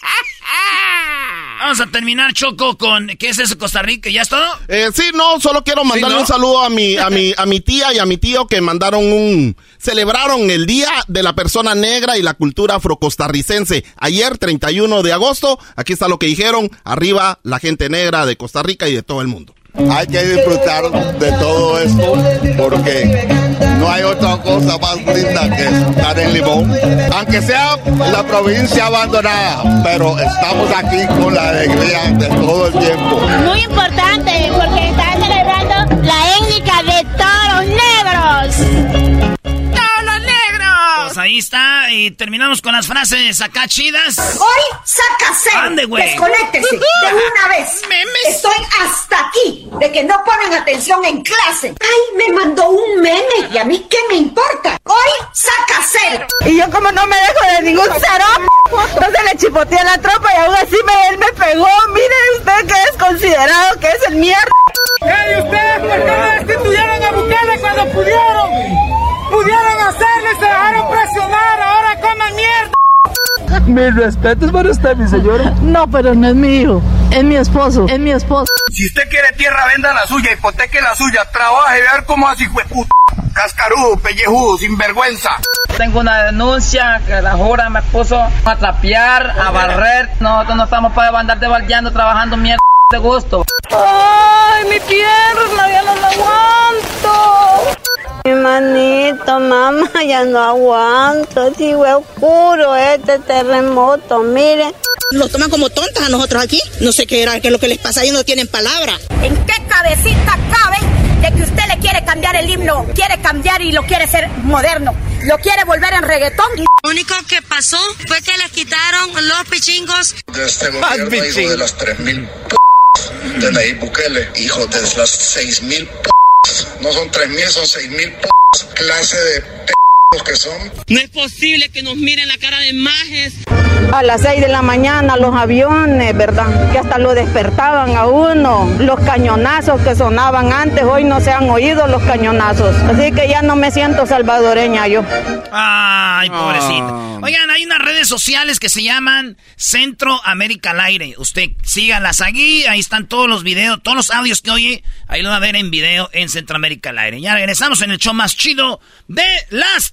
Vamos a terminar, Choco, con... ¿Qué es eso, Costa Rica? ¿Ya es todo? Eh, sí, no, solo quiero mandarle ¿no? un saludo a mi, a mi, a mi tía y a mi tío que mandaron un, celebraron el Día de la Persona Negra y la Cultura Afrocostarricense. Ayer, 31 de agosto, aquí está lo que dijeron, arriba la gente negra de Costa Rica y de todo el mundo. Hay que disfrutar de todo esto porque no hay otra cosa más linda que estar en Limón. Aunque sea la provincia abandonada, pero estamos aquí con la alegría de todo el tiempo. Muy importante porque están celebrando la étnica de toros negros. Pues ahí está, y terminamos con las frases acá chidas. Hoy saca cero. Ande, güey. Desconéctese de una vez. Estoy hasta aquí de que no ponen atención en clase. Ay, me mandó un meme y a mí qué me importa. Hoy saca cero. Y yo como no me dejo de ningún cero, no se le chipotea la tropa y aún así me, él me pegó. Mire usted que es considerado que es el mierda. ¡Ey, ustedes por qué no destituyeron a Bukele cuando pudieron! ¡Pudieron hacerlo y se dejaron presionar! ¡Ahora coman mierda! Mis respetos para usted, mi señora. No, pero no es mi hijo. Es mi esposo. Es mi esposo. Si usted quiere tierra, venda la suya, hipoteque la suya, trabaje y ver cómo así fue puta. Cascarudo, pellejudo, sinvergüenza. Tengo una denuncia que la jura me puso a trapear, a barrer. Nosotros no estamos para andar debaldeando, trabajando mierda de gusto. ¡Ay, mi pierna! ¡Ya no la aguanto! Mi manito, mamá, ya no aguanto. Si fue oscuro este terremoto, miren. Nos toman como tontas a nosotros aquí. No sé qué era, qué es lo que les pasa, ellos no tienen palabra. ¿En qué cabecita cabe de que usted le quiere cambiar el himno? Quiere cambiar y lo quiere ser moderno. Lo quiere volver en reggaetón. Lo único que pasó fue que les quitaron los pichingos. De este gobierno, hijo de las 3.000 p de Nayib Bukele, hijo de las 6.000 p no son 3.000, son 6.000 p clase de p que son. No es posible que nos miren la cara de majes. A las 6 de la mañana los aviones, ¿verdad? Que hasta lo despertaban a uno. Los cañonazos que sonaban antes, hoy no se han oído los cañonazos. Así que ya no me siento salvadoreña yo. Ay, pobrecita. Oigan, hay unas redes sociales que se llaman Centro América al Aire. Usted sígalas aquí, ahí están todos los videos, todos los audios que oye, ahí lo va a ver en video en Centroamérica al Aire. Ya regresamos en el show más chido de las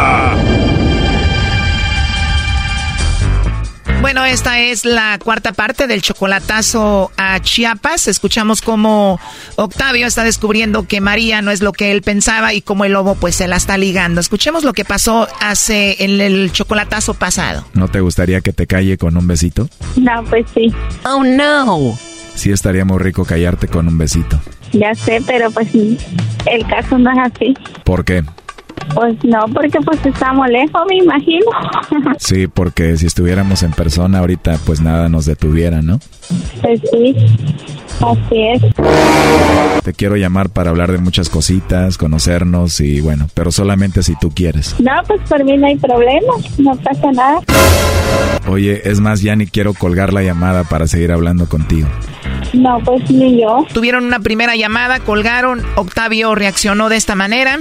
Bueno, esta es la cuarta parte del chocolatazo a Chiapas. Escuchamos cómo Octavio está descubriendo que María no es lo que él pensaba y cómo el lobo pues se la está ligando. Escuchemos lo que pasó hace en el chocolatazo pasado. ¿No te gustaría que te calle con un besito? No, pues sí. Oh no. Sí estaría muy rico callarte con un besito. Ya sé, pero pues El caso no es así. ¿Por qué? Pues no, porque pues estamos lejos, me imagino. Sí, porque si estuviéramos en persona ahorita, pues nada nos detuviera, ¿no? Pues sí, así es. Te quiero llamar para hablar de muchas cositas, conocernos y bueno, pero solamente si tú quieres. No, pues por mí no hay problema, no pasa nada. Oye, es más, ya ni quiero colgar la llamada para seguir hablando contigo. No, pues ni yo. Tuvieron una primera llamada, colgaron, Octavio reaccionó de esta manera.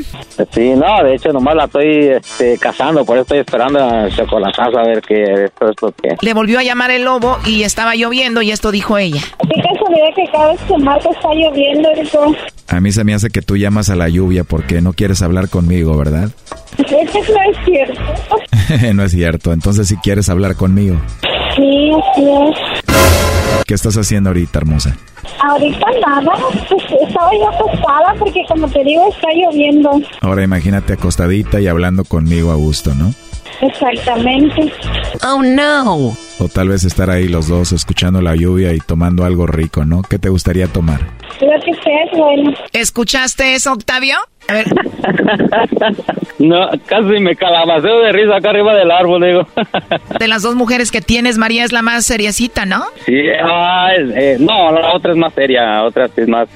Sí, no, de hecho nomás la estoy este, cazando, por eso estoy esperando a chocolatazo a ver qué esto es lo que... Le volvió a llamar el lobo y estaba lloviendo y esto dijo ella. Qué casualidad que cada vez que marco está lloviendo, digo. A mí se me hace que tú llamas a la lluvia porque no quieres hablar conmigo, ¿verdad? Eso no es cierto. no es cierto, entonces si quieres hablar conmigo. Sí, así es. ¿Qué estás haciendo ahorita, hermosa? Ahorita nada, pues estaba yo acostada porque como te digo está lloviendo. Ahora imagínate acostadita y hablando conmigo a gusto, ¿no? Exactamente. Oh no. O tal vez estar ahí los dos escuchando la lluvia y tomando algo rico, ¿no? ¿Qué te gustaría tomar? Lo que sea es bueno. ¿Escuchaste eso, Octavio? A ver. No, casi me calabaceo de risa acá arriba del árbol, digo. De las dos mujeres que tienes, María es la más seriecita, ¿no? Sí, ah, es- eh, no, la otra es más seria, otra sí es más,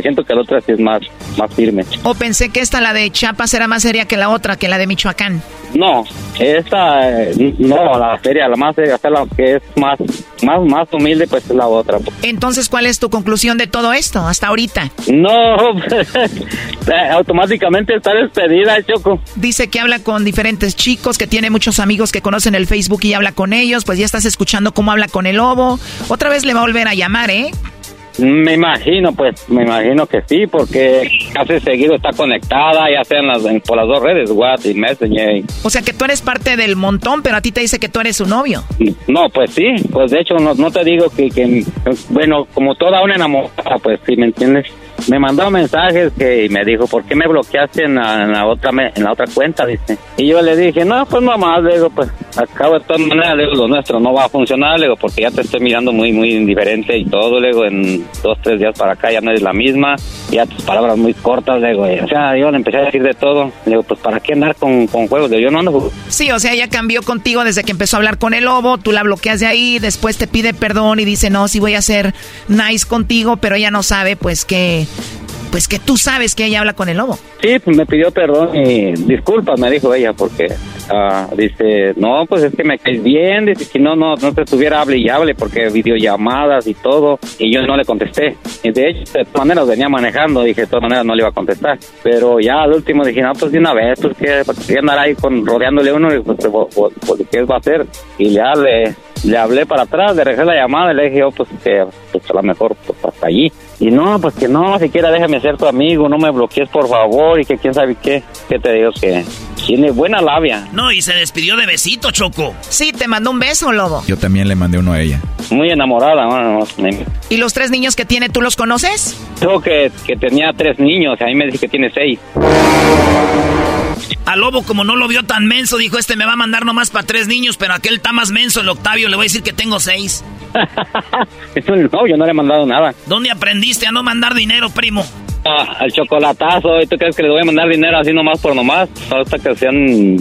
siento que la otra sí es más, más firme. O pensé que esta, la de Chiapas, era más seria que la otra, que la de Michoacán. No, esta, eh, no, la seria, la más seria, o sea, la que es más, más, más humilde, pues es la otra. Entonces, ¿cuál es tu conclusión de todo esto hasta ahorita? No, eh, automáticamente está despedida, Choco. Dice que habla con diferentes chicos, que tiene muchos amigos que conocen el Facebook y habla con ellos, pues ya estás escuchando cómo habla con el lobo. Otra vez le va a volver a llamar, ¿eh? Me imagino, pues, me imagino que sí, porque casi seguido está conectada, ya sean las, en- por las dos redes, WhatsApp y Messenger. O sea que tú eres parte del montón, pero a ti te dice que tú eres su novio. No, pues sí, pues de hecho no, no te digo que, que, bueno, como toda una enamorada, pues sí, ¿me entiendes? Me mandó mensajes que y me dijo, ¿por qué me bloqueaste en la, en la otra en la otra cuenta? Dice. Y yo le dije, no, pues nomás, le digo, pues acabo de todas maneras, le digo, lo nuestro no va a funcionar, le digo, porque ya te estoy mirando muy, muy indiferente y todo, le digo, en dos, tres días para acá ya no es la misma, ya tus palabras muy cortas, le digo, o sea, yo le empecé a decir de todo, le digo, pues ¿para qué andar con, con juegos? Yo no ando Sí, o sea, ella cambió contigo desde que empezó a hablar con el lobo, tú la bloqueas de ahí, después te pide perdón y dice, no, sí voy a ser nice contigo, pero ella no sabe, pues que, pues que tú sabes que ella habla con el lobo. Sí, pues me pidió perdón y disculpas, me dijo ella, porque ah, dice, no, pues es que me caes bien, dice, si no, no, no te estuviera hable y hable, porque videollamadas y todo, y yo no le contesté. De hecho, de todas maneras venía manejando, dije, de todas maneras no le iba a contestar. Pero ya al último dije, no, pues de una vez, pues que, pues, andar ahí con, rodeándole uno, y pues, pues, pues, ¿qué va a hacer? Y ya le, le hablé para atrás, le regresé la llamada y le dije, yo, pues que pues, a lo mejor pues, hasta allí. Y no, pues que no, siquiera déjame ser tu amigo, no me bloquees por favor y que quién sabe qué. ¿Qué te digo? Que tiene buena labia. No, y se despidió de besito, Choco. Sí, te mandó un beso, lobo. Yo también le mandé uno a ella. Muy enamorada, bueno, me- ¿Y los tres niños que tiene, tú los conoces? dijo que, que tenía tres niños, a mí me dice que tiene seis. Al lobo, como no lo vio tan menso, dijo, este me va a mandar nomás para tres niños, pero aquel está más menso, el Octavio, le voy a decir que tengo seis. no, yo no le he mandado nada. ¿Dónde aprendiste a no mandar dinero, primo? Ah, al chocolatazo, ¿y tú crees que le voy a mandar dinero así nomás por nomás? Hasta que sean,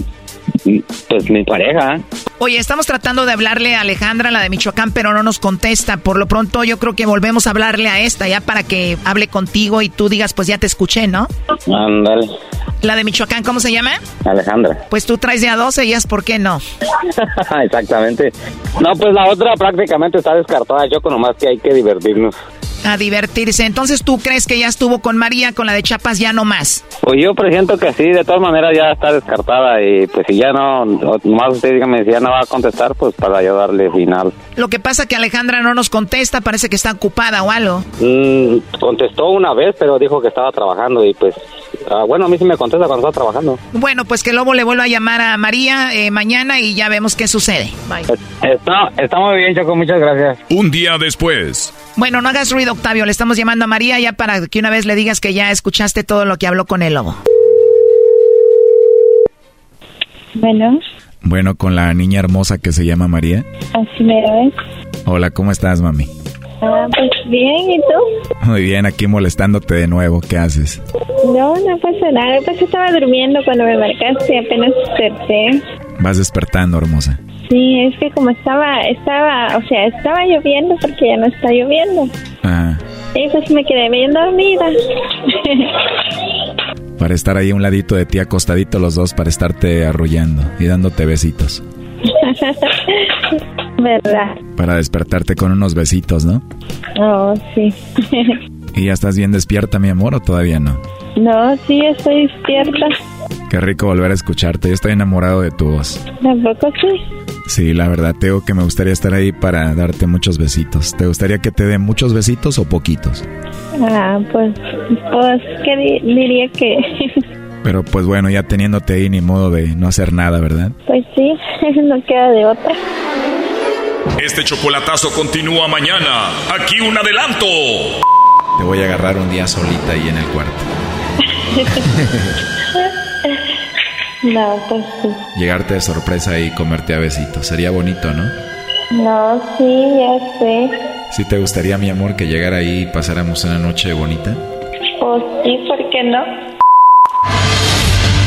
pues, mi pareja. Oye, estamos tratando de hablarle a Alejandra, la de Michoacán, pero no nos contesta. Por lo pronto yo creo que volvemos a hablarle a esta ya para que hable contigo y tú digas, pues ya te escuché, ¿no? Ándale, La de Michoacán, ¿cómo se llama? Alejandra. Pues tú traes ya 12 y es por qué no. Exactamente. No, pues la otra prácticamente está descartada, yo con nomás que hay que divertirnos. A divertirse. Entonces tú crees que ya estuvo con María, con la de Chapas, ya no más. Pues yo presiento que sí, de todas maneras ya está descartada y pues si ya no, o nomás usted dígame si ya no va a contestar, pues para yo darle final. Lo que pasa que Alejandra no nos contesta, parece que está ocupada o algo. Mm, contestó una vez, pero dijo que estaba trabajando y pues, ah, bueno, a mí sí me contesta cuando está trabajando. Bueno, pues que Lobo le vuelva a llamar a María eh, mañana y ya vemos qué sucede. Bye. Está, está muy bien, Choco, muchas gracias. Un día después. Bueno, no hagas ruido, Octavio. Le estamos llamando a María ya para que una vez le digas que ya escuchaste todo lo que habló con el lobo. Bueno, Bueno, con la niña hermosa que se llama María. así me ves. Hola, ¿cómo estás, mami? Ah, pues bien, ¿y tú? Muy bien, aquí molestándote de nuevo. ¿Qué haces? No, no pasa nada. Pues estaba durmiendo cuando me marcaste, apenas desperté. Vas despertando, hermosa. Sí, es que como estaba, estaba, o sea, estaba lloviendo porque ya no está lloviendo. Ah, Y pues me quedé bien dormida. para estar ahí a un ladito de ti, acostadito los dos, para estarte arrullando y dándote besitos. ¿Verdad? Para despertarte con unos besitos, ¿no? Oh, sí. ¿Y ya estás bien despierta, mi amor, o todavía no? no, sí, estoy despierta. Qué rico volver a escucharte. Yo estoy enamorado de tu voz. Tampoco sí. Sí, la verdad, tengo que me gustaría estar ahí para darte muchos besitos. ¿Te gustaría que te dé muchos besitos o poquitos? Ah, pues, pues, ¿qué di- diría que? Pero pues bueno, ya teniéndote ahí, ni modo de no hacer nada, ¿verdad? pues sí, no queda de otra. Este chocolatazo continúa mañana. Aquí un adelanto. Te voy a agarrar un día solita ahí en el cuarto. no, pues sí. Llegarte de sorpresa y comerte a besitos. Sería bonito, ¿no? No, sí, ya sé. ¿Sí te gustaría, mi amor, que llegara ahí y pasáramos una noche bonita? Pues sí, ¿por qué no?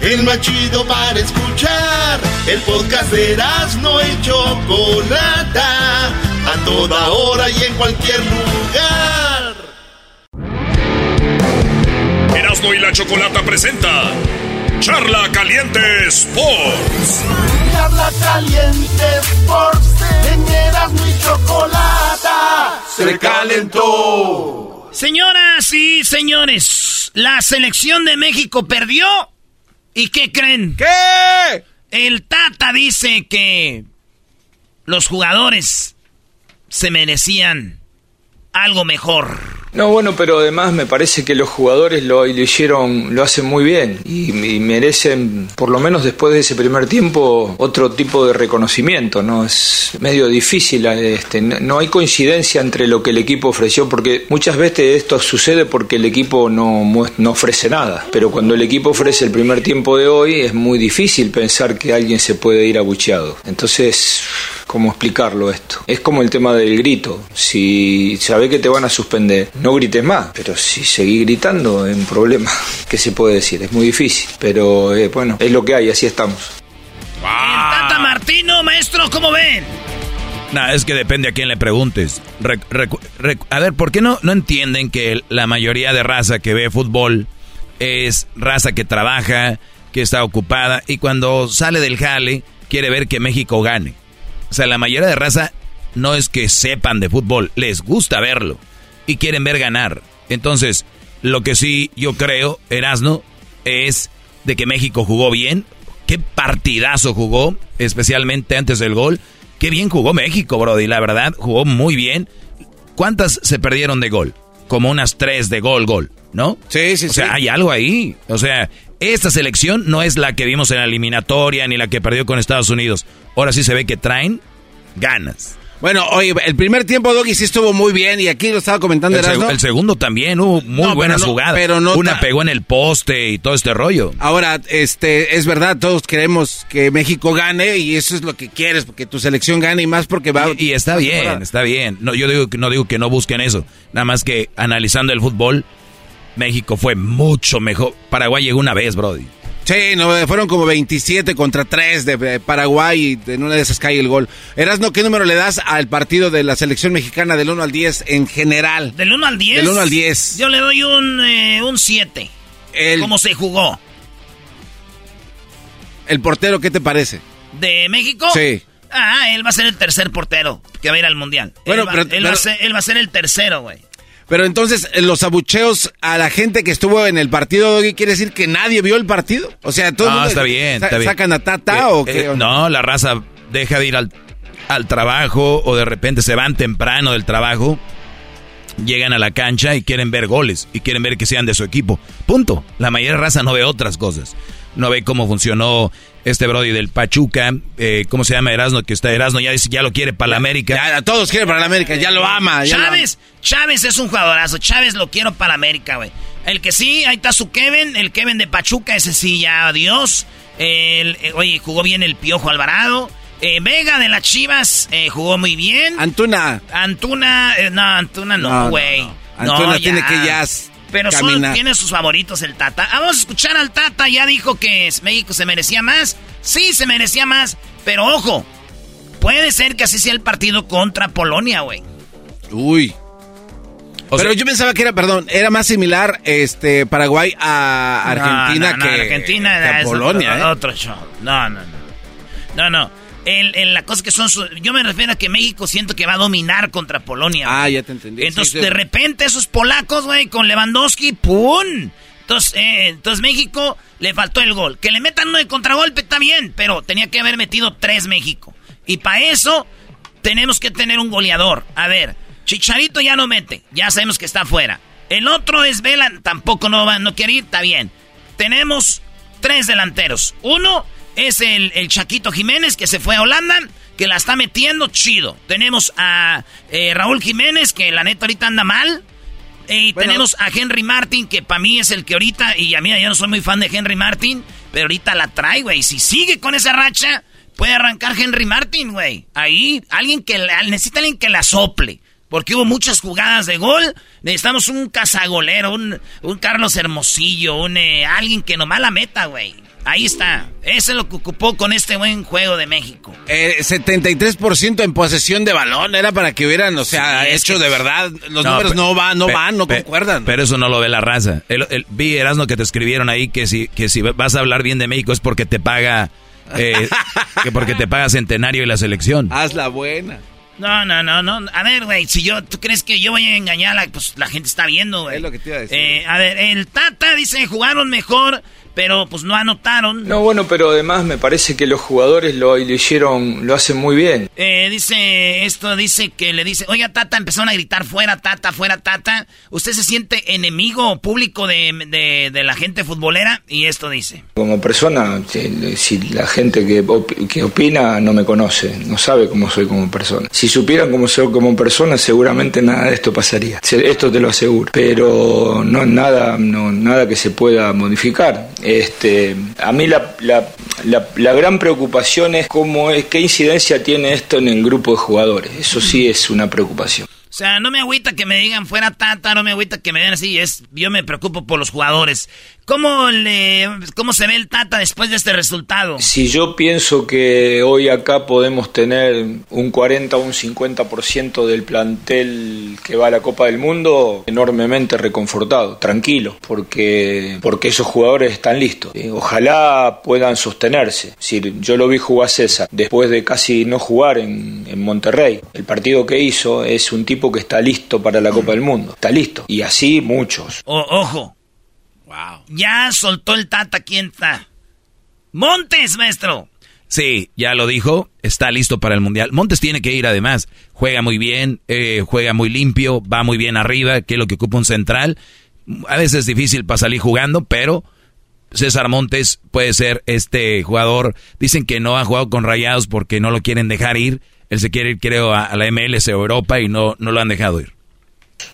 El más chido para escuchar. El podcast de no y Chocolata. A toda hora y en cualquier lugar. Erasno y la chocolata presenta Charla Caliente Sports. Charla caliente Sports. En Erasmo y Chocolata. Se calentó. Señoras y señores, la selección de México perdió. ¿Y qué creen? ¿Qué? El Tata dice que los jugadores se merecían algo mejor. No, bueno, pero además me parece que los jugadores lo, hicieron, lo hacen muy bien y, merecen, por lo menos después de ese primer tiempo, otro tipo de reconocimiento, ¿no? Es medio difícil, este, no, hay coincidencia entre lo que el equipo ofreció, porque muchas veces esto sucede porque el equipo no, no ofrece nada, pero cuando el equipo ofrece el primer tiempo de hoy es muy difícil pensar que alguien se puede ir abucheado. Entonces, ¿cómo explicarlo esto? Es como el tema del grito, si sabe que te van a suspender, grites más, pero si seguís gritando es un problema. ¿Qué se puede decir? Es muy difícil, pero eh, bueno, es lo que hay, así estamos. El Tata Martino, maestro, ¿cómo ven? Nah, es que depende a quién le preguntes. Rec- recu- rec- a ver, ¿por qué no, no entienden que la mayoría de raza que ve fútbol es raza que trabaja, que está ocupada y cuando sale del jale quiere ver que México gane? O sea, la mayoría de raza no es que sepan de fútbol, les gusta verlo y quieren ver ganar. Entonces, lo que sí yo creo, Erasno, es de que México jugó bien. Qué partidazo jugó, especialmente antes del gol. Qué bien jugó México, Brody. La verdad, jugó muy bien. ¿Cuántas se perdieron de gol? Como unas tres de gol, gol, ¿no? Sí, sí, O sea, sí. hay algo ahí. O sea, esta selección no es la que vimos en la eliminatoria ni la que perdió con Estados Unidos. Ahora sí se ve que traen ganas. Bueno, oye, el primer tiempo, Doggy, sí estuvo muy bien y aquí lo estaba comentando El, seg- Erasmo. el segundo también hubo muy No, pero buenas no- jugadas. pero no Una ta- pegó en el poste y todo este rollo. Ahora, este, es verdad, todos queremos que México gane y eso es lo que quieres, porque tu selección gane y más porque va... Y, y está bien, está bien. No, yo digo que no digo que no busquen eso. Nada más que analizando el fútbol, México fue mucho mejor. Paraguay llegó una vez, Brody. Sí, no, fueron como 27 contra 3 de, Paraguay y en una de esas cae el gol. Erasno, ¿qué número le das al partido de la selección mexicana del 1 al 10 en general? ¿Del 1 al 10? Del 1 al 10. Yo le doy un, eh, un 7. El, ¿Cómo se jugó? el portero, ¿qué te parece? ¿De México? Sí. Ah, él va a ser el tercer portero que va a ir al mundial. Bueno, él, va, pero- él va a pero- ser, él va a ser el tercero, güey. Pero entonces, eh, los abucheos a la gente que estuvo en el partido, Doggy, ¿quiere decir que nadie vio el partido? O sea, todo el No, está bien, sa- está bien. ¿Sacan a Tata Eh, o eh, qué? no, la raza deja de ir al, al trabajo o de repente se van temprano del trabajo llegan a la cancha y quieren ver goles y quieren ver que sean de su equipo. Punto. La mayoría de raza no ve otras cosas. No ve cómo funcionó este Brody del Pachuca, eh, ¿cómo se llama Erasno? Que está Erasno, ya dice, ya lo quiere para la América. Ya, todos quieren para la América, ya lo ama. Chávez, Chávez es un jugadorazo, Chávez lo quiero para la América, güey. El que sí, ahí está su Kevin, el Kevin de Pachuca, ese sí, ya adiós. El, eh, oye, jugó bien el Piojo Alvarado. Eh, Vega de las Chivas eh, jugó muy bien. Antuna. Antuna, no, Antuna no, güey. No, Antuna tiene que ya pero solo tiene sus favoritos el Tata. Vamos a escuchar al Tata. Ya dijo que México se merecía más. Sí, se merecía más. Pero ojo, puede ser que así sea el partido contra Polonia, güey. Uy. pero yo pensaba que era, perdón, era más similar este Paraguay a Argentina que, Argentina a Polonia. ¿eh? Otro show. No, no, no. No, no en, la cosa que son... yo me refiero a que México siento que va a dominar contra Polonia. Ah, ya te entendí. Entonces, de repente, esos polacos, güey, con Lewandowski, ¡pum! Entonces, eh, entonces México le faltó el gol. Que le metan uno de contragolpe está bien, pero tenía que haber metido tres México. Y para eso tenemos que tener un goleador. A ver, Chicharito ya no mete, ya sabemos que está afuera. El otro es Vela, tampoco no, va, no quiere ir, está bien. Tenemos tres delanteros. Uno es el, el Chaquito Jiménez que se fue a Holanda, que la está metiendo chido. Tenemos a eh, Raúl Jiménez, que la neta ahorita anda mal. Y tenemos a Henry Martin, que para mí es el que ahorita, y a mí yo no soy muy fan de Henry Martin, pero ahorita la trae, güey. Si sigue con esa racha, puede arrancar Henry Martin, güey. Ahí, alguien que necesita alguien que la sople. Porque hubo muchas jugadas de gol. Necesitamos un cazagolero, un, un Carlos Hermosillo, un eh, alguien que nomás la meta, güey. Ahí está. Ese es lo que ocupó con este buen juego de México. Eh, 73% en posesión de balón. Era para que hubieran, o sea, hecho de verdad. Los números no van, no van, no concuerdan. Pero eso no lo ve la raza. El, vi, Erasmo, que te escribieron ahí que si, que si vas a hablar bien de México es porque te paga... Eh, que porque te paga Centenario y la selección. Haz la buena. No, no, no, no. A ver, güey, si yo, ¿tú crees que yo voy a engañar? pues la gente está viendo, güey. Es lo que te iba a decir. Eh, a ver, el Tata dice, jugaron mejor, pero pues no anotaron. No, bueno, pero además me parece que los jugadores lo, lo hicieron, lo hacen muy bien. Eh, dice, esto dice que le dice, oiga Tata, empezaron a gritar fuera Tata, fuera Tata. ¿Usted se siente enemigo público de, de, la gente futbolera? Y esto dice. Como persona, si, la gente que, que opina no me conoce, no sabe cómo soy como persona. Si supieran cómo soy como persona, seguramente nada de esto pasaría. Esto te lo aseguro. Pero no nada, no, nada que se pueda modificar. Este, a mí la, la, gran preocupación es cómo es, qué incidencia tiene esto en el grupo de jugadores. Eso sí es una preocupación. O sea, no me agüita que me digan fuera tata, no me agüita que me digan así, es, yo me preocupo por los jugadores. ¿Cómo, le, ¿Cómo se ve el Tata después de este resultado? Si yo pienso que hoy acá podemos tener un 40 o un 50% del plantel que va a la Copa del Mundo, enormemente reconfortado, tranquilo, porque, porque esos jugadores están listos. Eh, ojalá puedan sostenerse. Si yo lo vi jugar César después de casi no jugar en, en Monterrey. El partido que hizo es un tipo que está listo para la Copa del Mundo. Está listo. Y así muchos. ojo, ya soltó el Tata, ¿quién está? Montes, maestro. Sí, ya lo dijo, está listo para el Mundial. Montes tiene que ir además, juega muy bien, eh, juega muy limpio, va muy bien arriba, que es lo que ocupa un central. A veces es difícil para salir jugando, pero César Montes puede ser este jugador. Dicen que no ha jugado con Rayados porque no lo quieren dejar ir. Él se quiere ir, creo, a, la MLS o Europa y no, no lo han dejado ir.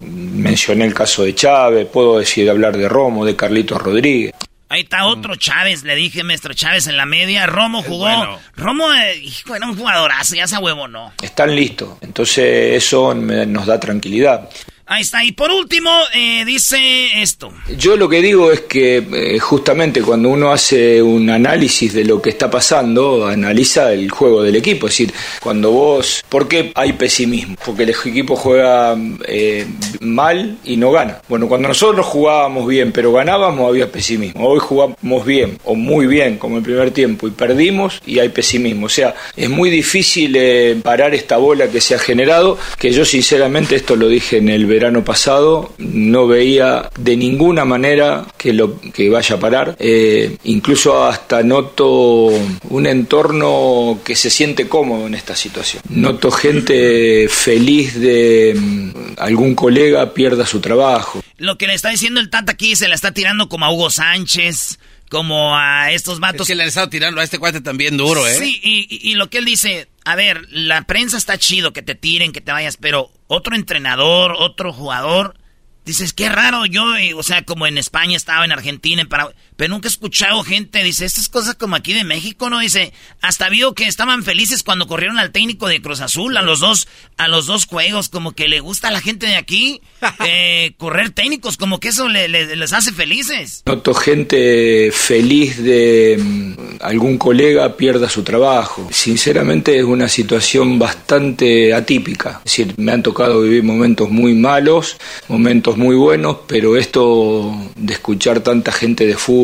Mencioné el caso de Chávez, puedo decir hablar de Romo, de Carlitos Rodríguez. Ahí está otro Chávez, le dije maestro Chávez en la media. Romo jugó. Romo, eh, hijo, era un jugadorazo, ya ese huevo no. Están listos, entonces eso nos da tranquilidad. Ahí está. Y por último, eh, dice esto. Yo lo que digo es que eh, justamente cuando uno hace un análisis de lo que está pasando, analiza el juego del equipo. Es decir, cuando vos... ¿Por qué hay pesimismo? Porque el equipo juega eh, mal y no gana. Bueno, cuando nosotros jugábamos bien pero ganábamos había pesimismo. Hoy jugamos bien o muy bien como el primer tiempo y perdimos y hay pesimismo. O sea, es muy difícil parar esta bola que se ha generado, que yo sinceramente esto lo dije en el verano pasado, no veía de ninguna manera que lo que vaya a parar. Eh, incluso hasta noto un entorno que se siente cómodo en esta situación. Noto gente feliz de mm, algún colega pierda su trabajo. Lo que le está diciendo el Tata aquí se la está tirando como a Hugo Sánchez, como a estos vatos. Es que le han estado tirando a este cuate también duro, ¿eh? Sí, y, y, lo que él dice, a ver, la prensa está chido, que te tiren, que te vayas, pero otro entrenador, otro jugador, dices, qué raro, yo, o sea, como en España estaba, en Argentina, en Paraguay, pero nunca he escuchado gente, dice, estas cosas como aquí de México, ¿no? Dice, hasta vio que estaban felices cuando corrieron al técnico de Cruz Azul, a los dos, a los dos juegos, como que le gusta a la gente de aquí eh, correr técnicos, como que eso les hace felices. Noto gente feliz de mm, algún colega pierda su trabajo. Sinceramente es una situación bastante atípica. Es decir, me han tocado vivir momentos muy malos, momentos muy buenos, pero esto de escuchar tanta gente de fútbol,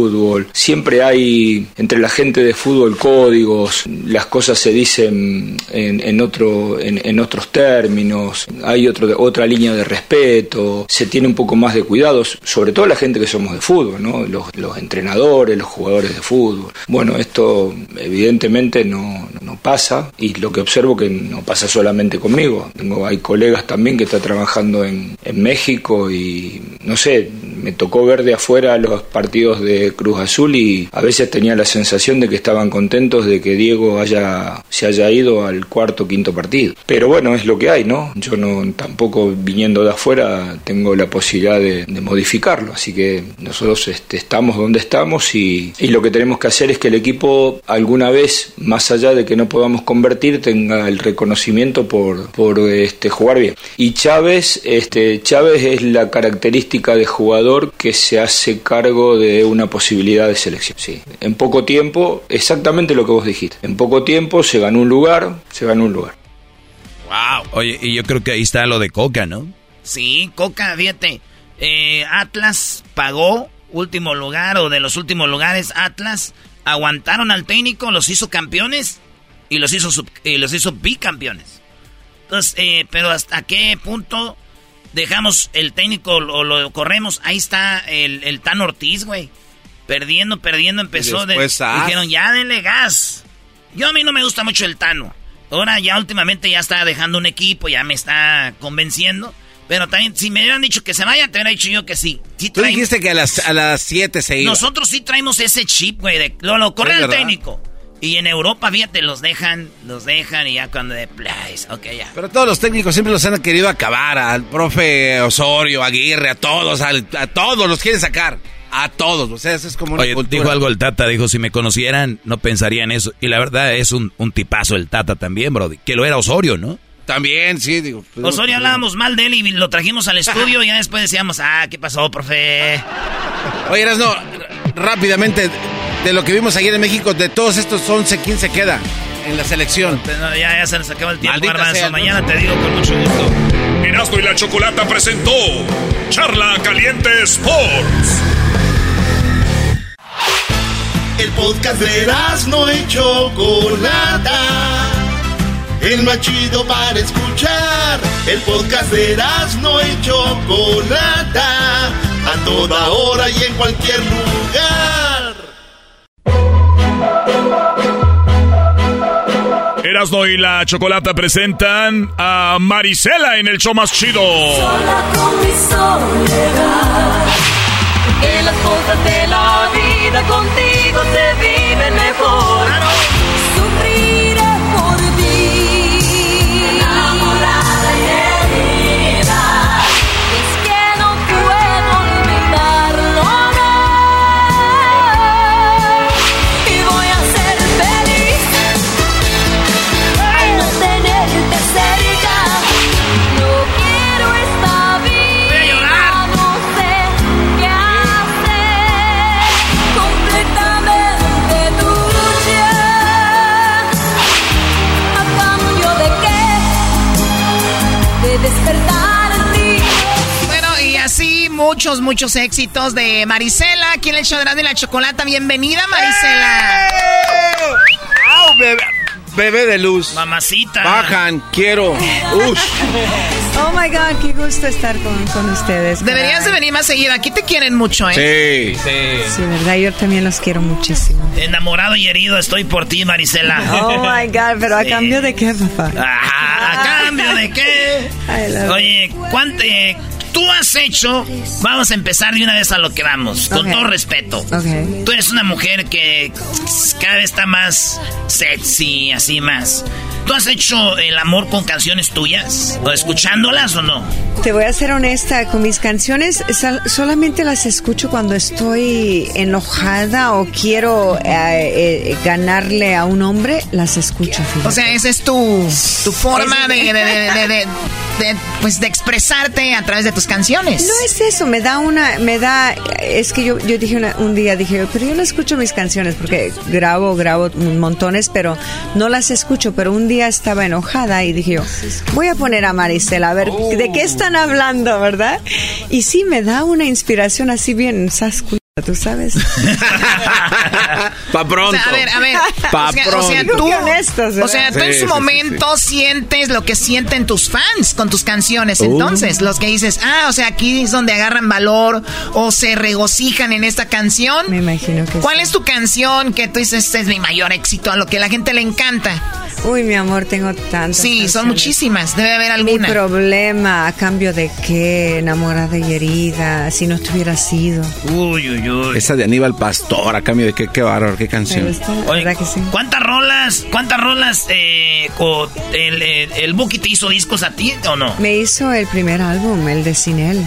Siempre hay entre la gente de fútbol códigos, las cosas se dicen en, otro, en, otros términos, hay otro, otra línea de respeto, se tiene un poco más de cuidados, sobre todo la gente que somos de fútbol, ¿no? los, entrenadores, los jugadores de fútbol. Bueno, esto evidentemente no, no pasa y lo que observo que no pasa solamente conmigo. Tengo, hay colegas también que están trabajando en, en México y no sé, me tocó ver de afuera los partidos de Cruz Azul y a veces tenía la sensación de que estaban contentos de que Diego haya, se haya ido al cuarto quinto partido. Pero bueno, es lo que hay, ¿no? Yo no tampoco viniendo de afuera tengo la posibilidad de, modificarlo, así que nosotros este, estamos donde estamos y, lo que tenemos que hacer es que el equipo alguna vez, más allá de que no podamos convertir, tenga el reconocimiento por, por este, jugar bien. Y Chávez, este, Chávez es la característica de jugador que se hace cargo de una posición posibilidad de selección. Sí. En poco tiempo, exactamente lo que vos dijiste. En poco tiempo se ganó un lugar, se ganó un lugar. Wow. Oye, y yo creo que ahí está lo de Coca, ¿no? Sí, Coca, fíjate. Eh, Atlas pagó último lugar o de los últimos lugares Atlas aguantaron al técnico, los hizo campeones y los hizo y los hizo bicampeones. Entonces, eh, pero hasta qué punto dejamos el técnico o lo, corremos. Ahí está el, el Tan Ortiz, güey. Perdiendo, perdiendo, empezó. De, dijeron, ya denle gas. Yo a mí no me gusta mucho el Tano. Ahora ya últimamente ya está dejando un equipo, ya me está convenciendo. Pero también, si me hubieran dicho que se vaya, te hubiera dicho yo que sí. Tú dijiste que a las, a las 7 se iba. Nosotros sí traemos ese chip, güey, de lo, lo corre el técnico. Y en Europa, fíjate, los dejan, los dejan y ya cuando de ok, ya. Pero todos los técnicos siempre los han querido acabar, al profe Osorio, Aguirre, a todos, a todos los quieren sacar. A todos, o sea, eso es como una Oye, dijo algo el Tata, dijo, si me conocieran, no pensarían eso. Y la verdad es un, un tipazo el Tata también, bro. Que lo era Osorio, ¿no? También, sí, digo. Pues, Osorio hablábamos mal de él y lo trajimos al estudio y ya después decíamos, ah, ¿qué pasó, profe? Oye, no, rápidamente, de lo que vimos ayer en México, de todos estos 11, ¿quién se queda en la selección? ya, ya se nos acabó el tiempo, Mañana te digo con mucho gusto. Erasmo y la Chocolata presentó Charla Caliente Sports. El podcast de no y Chocolata. El más chido para escuchar. El podcast de no y Chocolata. A toda hora y en cualquier lugar. Erasno y la Chocolata presentan a Marisela en el show más chido. Que las cosas de la vida contigo se viven mejor. Muchos, muchos éxitos de Marisela. Aquí en el show de la chocolata. Bienvenida, Marisela. bebé, bebé, de luz. Mamacita. Bajan, quiero. Oh my God, qué gusto estar con, con ustedes. Deberías de venir más seguido. Aquí te quieren mucho, ¿eh? Sí. Sí. Sí, verdad, yo también los quiero muchísimo. Enamorado y herido estoy por ti, Marisela. Oh my God, pero a cambio de qué, papá? ¿a cambio de qué? Oye, ¿cuánto, eh, tú has hecho, vamos a empezar de una vez a lo que vamos, con todo respeto. Tú eres una mujer que cada vez está más sexy, así más. ¿Tú has hecho el amor con canciones tuyas? ¿O escuchándolas o no? Te voy a ser honesta, con mis canciones solamente las escucho cuando estoy enojada o quiero eh, eh, ganarle a un hombre, las escucho. O sea, esa es tu, tu forma de, pues, de expresarte a través de tus canciones. No es eso, me da una, me da, es que yo, yo dije un día, dije, pero yo no escucho mis canciones porque grabo, grabo montones, pero no las escucho, pero un día estaba enojada y dije yo, voy a poner a Marisela a ver de qué están hablando, ¿verdad? Y sí, me da una inspiración así bien sascu tú sabes. pa pronto. a ver, a ver. Pa pronto. O sea, tú, o sea, tú en su momento sientes lo que sienten tus fans con tus canciones. Uh. Entonces, los que dices, ah, o sea, aquí es donde agarran valor o se regocijan en esta canción. Me imagino que ¿Cuál es tu canción que tú dices, este es mi mayor éxito, a lo que la gente le encanta? Uy, mi amor, tengo tantas. Sí, son muchísimas. Debe haber alguna. Mi problema, a cambio de qué, enamorada y herida, si no estuviera sido. Uy, uy, uy. Esa de Aníbal Pastor, a cambio de qué, qué bárbaro, qué canción. Oye, que sí? ¿Cuántas rolas, cuántas rolas eh, el, el, el Buki te hizo discos a ti o no? Me hizo el primer álbum, el de Sin Él.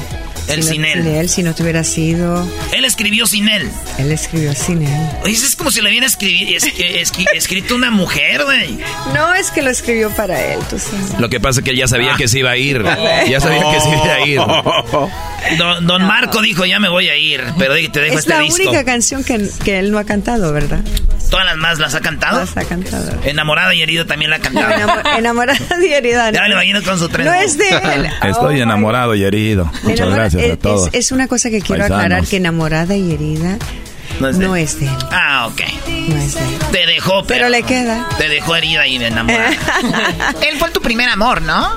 El si sin no, él. Sin él, si no tuviera sido. Él escribió sin él. Él escribió sin él. Oye, es como si le hubiera escribir, es, es, escrito una mujer, güey. No, es que lo escribió para él, tú sabes. Lo que pasa es que él ya sabía que se iba a ir. Ya sabía que se iba a ir. Don, don Marco dijo, ya me voy a ir, pero te dejo es este disco. Es la única canción que, que él no ha cantado, ¿verdad? ¿Todas las más las ha cantado? Las ha cantado. Enamorada y herido también la ha cantado. No, enamorada y herida. Ya me imagino con su tren. No es de él. Estoy oh, enamorado y herido. Muchas Enamora gracias a todos. Es, es, una cosa que quiero Paisanos. aclarar, que enamorada y herida no es, no es de él. Ah, ok. No es de él. Te dejó, pero, pero le queda. Te dejó herida y enamorada. él fue tu primer amor, ¿no?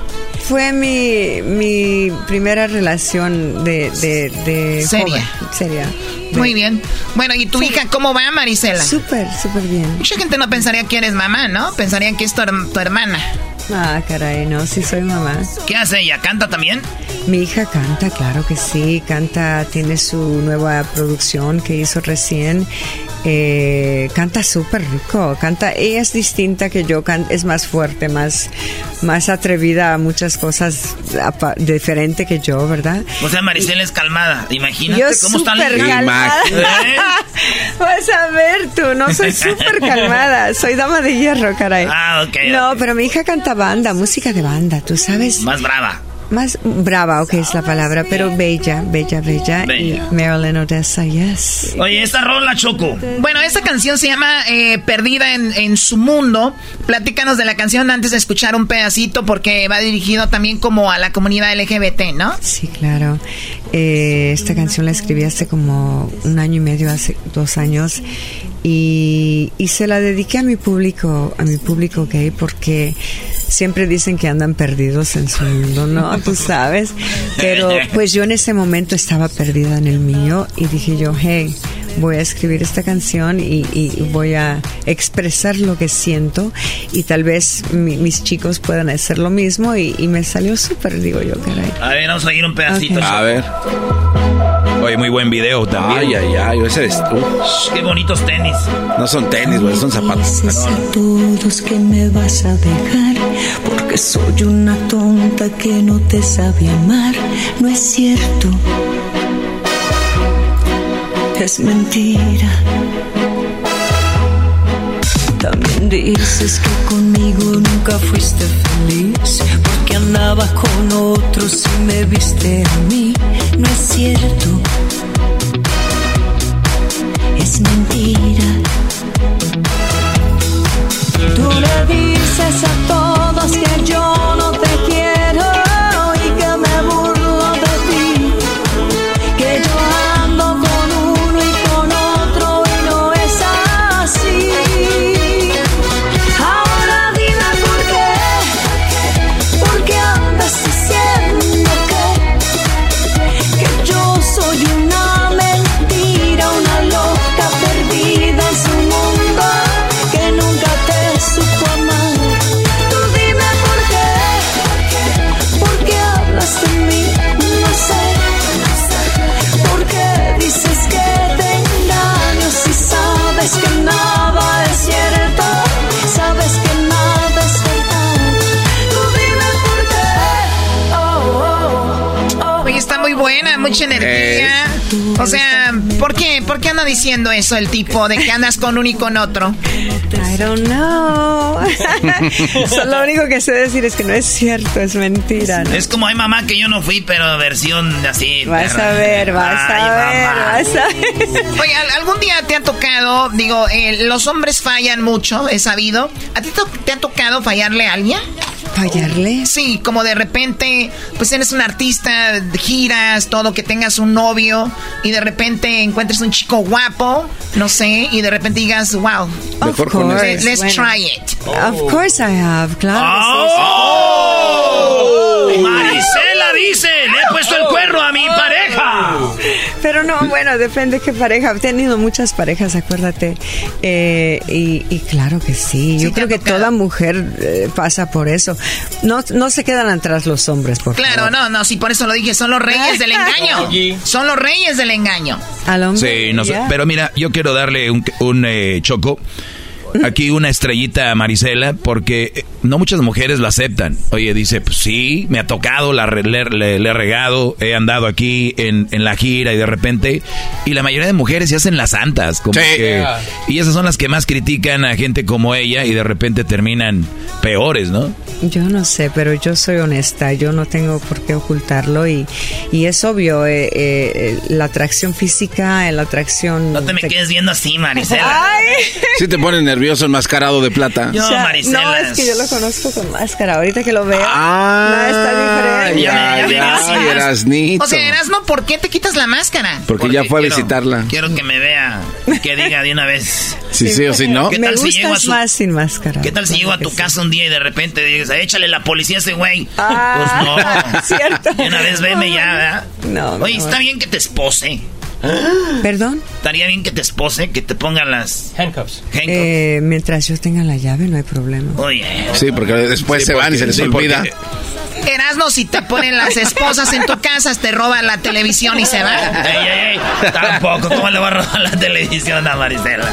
Fue mi, mi primera relación de... de, de seria. Joven, seria. Muy bien. Bueno, ¿y tu sí. hija cómo va, Marisela? Súper, súper bien. Mucha gente no pensaría que eres mamá, ¿no? Pensarían que es tu, tu hermana. Ah, caray, no, sí soy mamá. ¿Qué hace ella? ¿Canta también? Mi hija canta, claro que sí, canta, tiene su nueva producción que hizo recién. Eh, canta súper rico, canta, ella es distinta que yo, es más fuerte, más, más atrevida a muchas cosas diferente que yo, ¿verdad? O sea, Maricela es calmada, imagínate yo cómo está la calmada. ¿Eh? Vas a ver tú, no soy súper calmada, soy dama de hierro, caray. Ah, ok. No, okay. pero mi hija canta banda, música de banda, tú sabes. Más brava. Más brava, ok, es la palabra, pero bella, bella, bella. bella. Y Marilyn Odessa, yes. Oye, esta rola, Choco. Bueno, esta canción se llama eh, Perdida en, en, su mundo. Platícanos de la canción antes de escuchar un pedacito, porque va dirigido también como a la comunidad LGBT, ¿no? Sí, claro. Eh, esta canción la escribí hace como un año y medio, hace dos años. Y, se la dediqué a mi público, a mi público gay, porque siempre dicen que andan perdidos en su mundo, ¿no? Tú sabes. Pero pues yo en ese momento estaba perdida en el mío y dije yo, hey, voy a escribir esta canción y, y voy a expresar lo que siento y tal vez mi, mis chicos puedan hacer lo mismo y, y me salió súper, digo yo, caray. A ver, vamos a ir un pedacito. Okay. A ver. Oye, muy buen video también. Ay, ay, ay, ese eres tú. Qué bonitos tenis. No son tenis, güey, son zapatos. Dices a todos que me vas a dejar porque soy una tonta que no te sabe amar. No es cierto. Es mentira. También dices que conmigo nunca fuiste feliz porque andabas con otros y me viste a mí. No es cierto, es mentira. Tú le dices a todos que yo no te quiero diciendo eso el tipo de que andas con uno y con otro? I don't know. So, lo único que sé decir es que no es cierto, es mentira. ¿no? Es como hay mamá que yo no fui, pero versión así. Vas a ver, vas Ay, a ver, mamá. vas a ver. Oye, ¿al- ¿algún día te ha tocado, digo, eh, los hombres fallan mucho, es sabido. ¿A ti te ha tocado fallarle a alguien? ¿Fallarle? Sí, como de repente, pues eres un artista, giras, todo, que tengas un novio y de repente encuentres un chico guapo, no sé, y de repente digas, wow, con let's, ese. let's Bueno. try it. Of course I have, claro. ¡Oh! Marisela dice, le he puesto el cuerno a mi pareja. Pero no, bueno, depende qué pareja. He tenido muchas parejas, acuérdate. Eh, y, y claro que sí. Yo creo que toda mujer eh, pasa por eso. No, no se quedan atrás los hombres, por Claro, favor. no, no, sí, por eso lo dije, son los reyes del engaño. Son los reyes del engaño. Al hombre. Sí, no sé, pero mira, yo quiero darle un, un, eh, choco. Aquí una estrellita a Marisela, porque eh, no muchas mujeres lo aceptan. Oye, dice, pues sí, me ha tocado, la, re- le, le- le he regado, he andado aquí en, en la gira y de repente... Y la mayoría de mujeres se hacen las santas. Como que- y esas son las que más critican a gente como ella y de repente terminan peores, ¿no? Yo no sé, pero yo soy honesta, yo no tengo por qué ocultarlo y, y es obvio, eh, eh, la atracción física, la atracción... No te me quedes viendo así, Marisela. Sí te pone nervioso enmascarado de plata. Yo, O sea, Marisela. no, es que yo lo conozco con máscara. Ahorita que lo veo, Ah, no está diferente. ya, ya, Erasnito. O sea, Erasmo, ¿por qué te quitas la máscara? Porque ya fue a quiero- visitarla. Quiero que me vea, que diga de una vez. Sí, sí o sí, ¿no? ¿Qué Me tal si llego a su más sin máscara. ¿Qué tal si llego a tu que casa un día y de repente dices, échale la policía a ese güey? Ah, pues no. cierto. De una vez veme ya, ¿verdad? No, Oye, no. está bien que te espose. ¿Perdón? Estaría bien que te espose, que te pongan las handcuffs. Eh, mientras yo tenga la llave, no hay problema. Oye. Sí, porque después Sí, se van y se les sí, olvida. porque- Erasmo, si te ponen las esposas en tu casa, te roban la televisión y se van. Ey, ey, ey, tampoco, ¿cómo le va a robar la televisión a Marisela?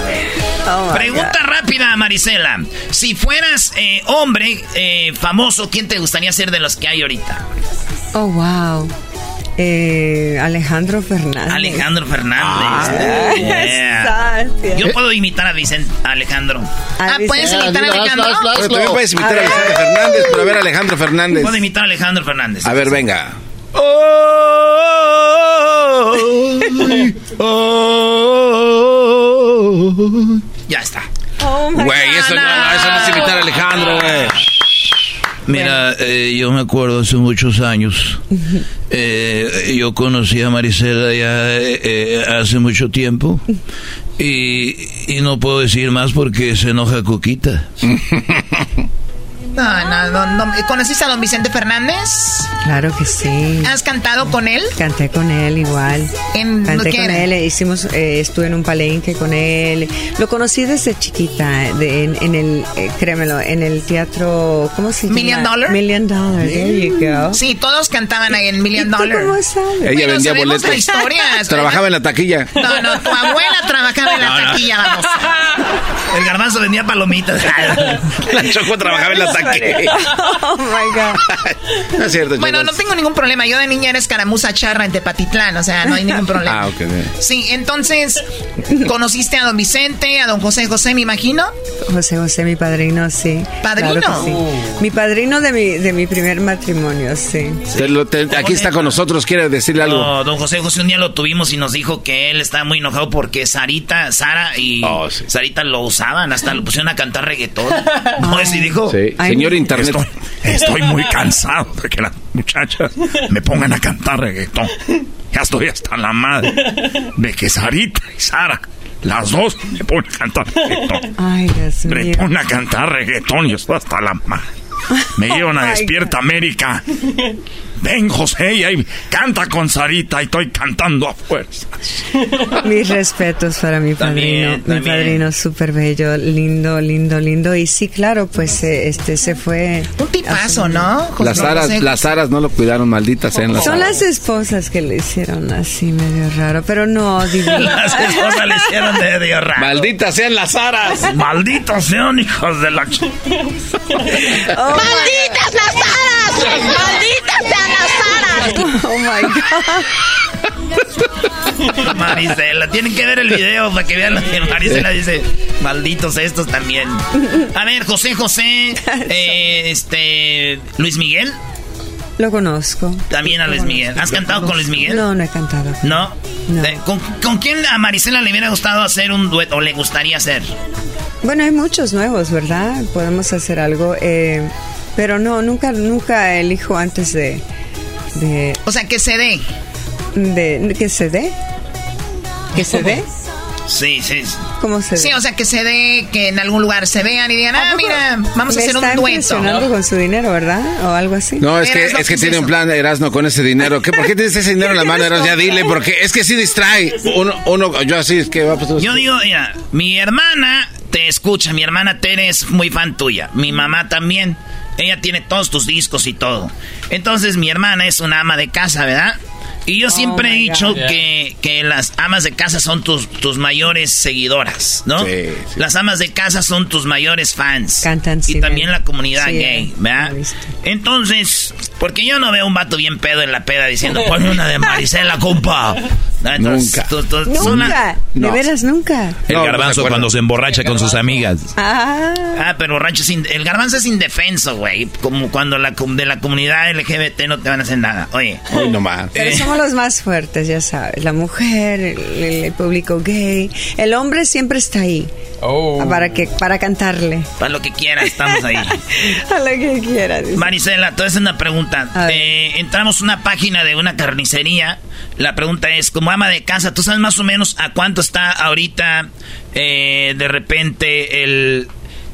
Oh, Pregunta rápida, Marisela. Si fueras eh, hombre eh, famoso, ¿quién te gustaría ser de los que hay ahorita? Oh, wow. Eh, Alejandro Fernández. Alejandro Fernández. Ah, Yeah. Yo puedo imitar a Vicente a Alejandro. Ah, ¿puedes imitar a Alejandro? Pero también puedes imitar a Vicente Fernández, pero a ver, Alejandro Fernández. Puedo imitar a Alejandro Fernández. A ver, venga. Ya está. Oh, Güey, eso no, no, eso no es imitar a Alejandro, güey. Mira, eh, yo me acuerdo hace muchos años. eh, yo conocí a Marisela ya eh, eh, hace mucho tiempo. Y, y no puedo decir más porque se enoja Coquita. No, no, no, no. ¿Conociste a don Vicente Fernández? Claro que sí. ¿Has cantado con él? Canté con él igual. En- Canté ¿qué con era? él, hicimos, eh, estuve en un palenque con él. Lo conocí desde chiquita, de- en, en el, eh, créemelo, en el teatro, ¿cómo se llama? Million Dollar. Million Dollar, there you go. Sí, todos cantaban ahí en Million ¿Y tú Dollar. cómo sabes? Ella Bueno, vendía boletos. la historia. Trabajaba en la taquilla. No, no, tu abuela trabajaba en la No, no. taquilla, vamos. El garbanzo vendía palomitas. La Choco trabajaba en la taquilla. Oh my God. No es cierto, Bueno, no tengo ningún problema. Yo de niña era escaramuza charra en Tepatitlán, o sea, no hay ningún problema. Ah, ok. Sí, entonces, ¿conociste a don Vicente, a don José José, me imagino? José José, mi padrino, sí. ¿Padrino? Claro sí. Mi padrino de mi, de mi primer matrimonio, sí. Te lo- te- aquí está con nosotros, quiere decirle algo. No, don José José un día lo tuvimos y nos dijo que él estaba muy enojado porque Sarita, Sara y Oh, sí. Sarita lo usaban, hasta lo pusieron a cantar reggaetón. No, ese dijo. Sí, Ay, señor. Internet. Estoy, estoy muy cansado de que las muchachas me pongan a cantar reggaetón. Ya estoy hasta la madre de que Sarita y Sara, las dos, me ponen a cantar reggaetón. Ay, Dios Me mío. ponen a cantar reggaetón y estoy hasta la madre. Me llevan a Oh, Despierta América. Ven, José, y ahí canta con Sarita y estoy cantando a fuerza. Mis respetos para mi También, padrino, mi padrino súper bello, lindo, lindo, lindo. Y sí, claro, pues eh, este se fue. Un tipazo, ¿no? José Las aras, José? las aras no lo cuidaron, malditas sean las Son aras. las esposas que le hicieron así medio raro, pero no, divino. Las esposas le hicieron de Dios raro. Malditas sean las aras. Malditos sean hijos de la... ch- Oh, ¡Malditas my God. Marisela, tienen que ver el video para que vean lo que Marisela dice. Malditos estos también. A ver, José José, eh, este, Luis Miguel. Lo conozco. También a Luis Miguel. ¿Has cantado con Luis Miguel? No, no he cantado. ¿No? Eh, ¿Con, con quién a Marisela le hubiera gustado hacer un dueto o le gustaría hacer? Bueno, hay muchos nuevos, ¿verdad? Podemos hacer algo. eh, pero no, nunca, nunca elijo antes de. De O sea, que se dé. de ¿Que se dé? ¿Que se dé? Sí, sí. ¿Cómo se Sí, o sea, que se dé, que en algún lugar se vean y digan, ah, mira, vamos a hacer un dueto. impresionando con su dinero, ¿verdad? O algo así. No, es que, es que ¿qué tiene es un plan Erasno con ese dinero. ¿Qué, ¿Por qué tienes ese dinero en la mano, Erasno? Ya dile, porque es que sí distrae. Uno, uno yo así, es que va pues, Yo digo, mira, mi hermana te escucha, mi hermana Tere es muy fan tuya, mi mamá también, ella tiene todos tus discos y todo. Entonces mi hermana es una ama de casa, ¿verdad? Y yo siempre he dicho que, que las amas de casa son tus, tus mayores seguidoras, ¿no? Sí, Las amas de casa son tus mayores fans. Cantan, Y sí, también la comunidad Sí, gay, ¿verdad? Entonces, porque yo no veo un vato bien pedo en la peda diciendo, ponme una de Marisela, compa. No, entonces, Nunca. tú- tú- Nunca, de veras nunca. El No, no garbanzo se cuando se emborracha con sus amigas. Ah, Ah, pero in- el garbanzo es indefenso, güey. Como cuando la de la comunidad LGBT no te van a hacer nada. Oye. Hoy nomás. pero Eh. somos los más fuertes, ya sabes. La mujer, el, el público gay. El hombre siempre está ahí. Para, que, para cantarle. Para lo que quieras, estamos ahí. A lo que quiera. dice. Marisela, te hacer una pregunta. Eh, entramos a una página de una carnicería. La pregunta es, como ama de casa, ¿tú sabes más o menos a cuánto está ahorita eh, de repente el,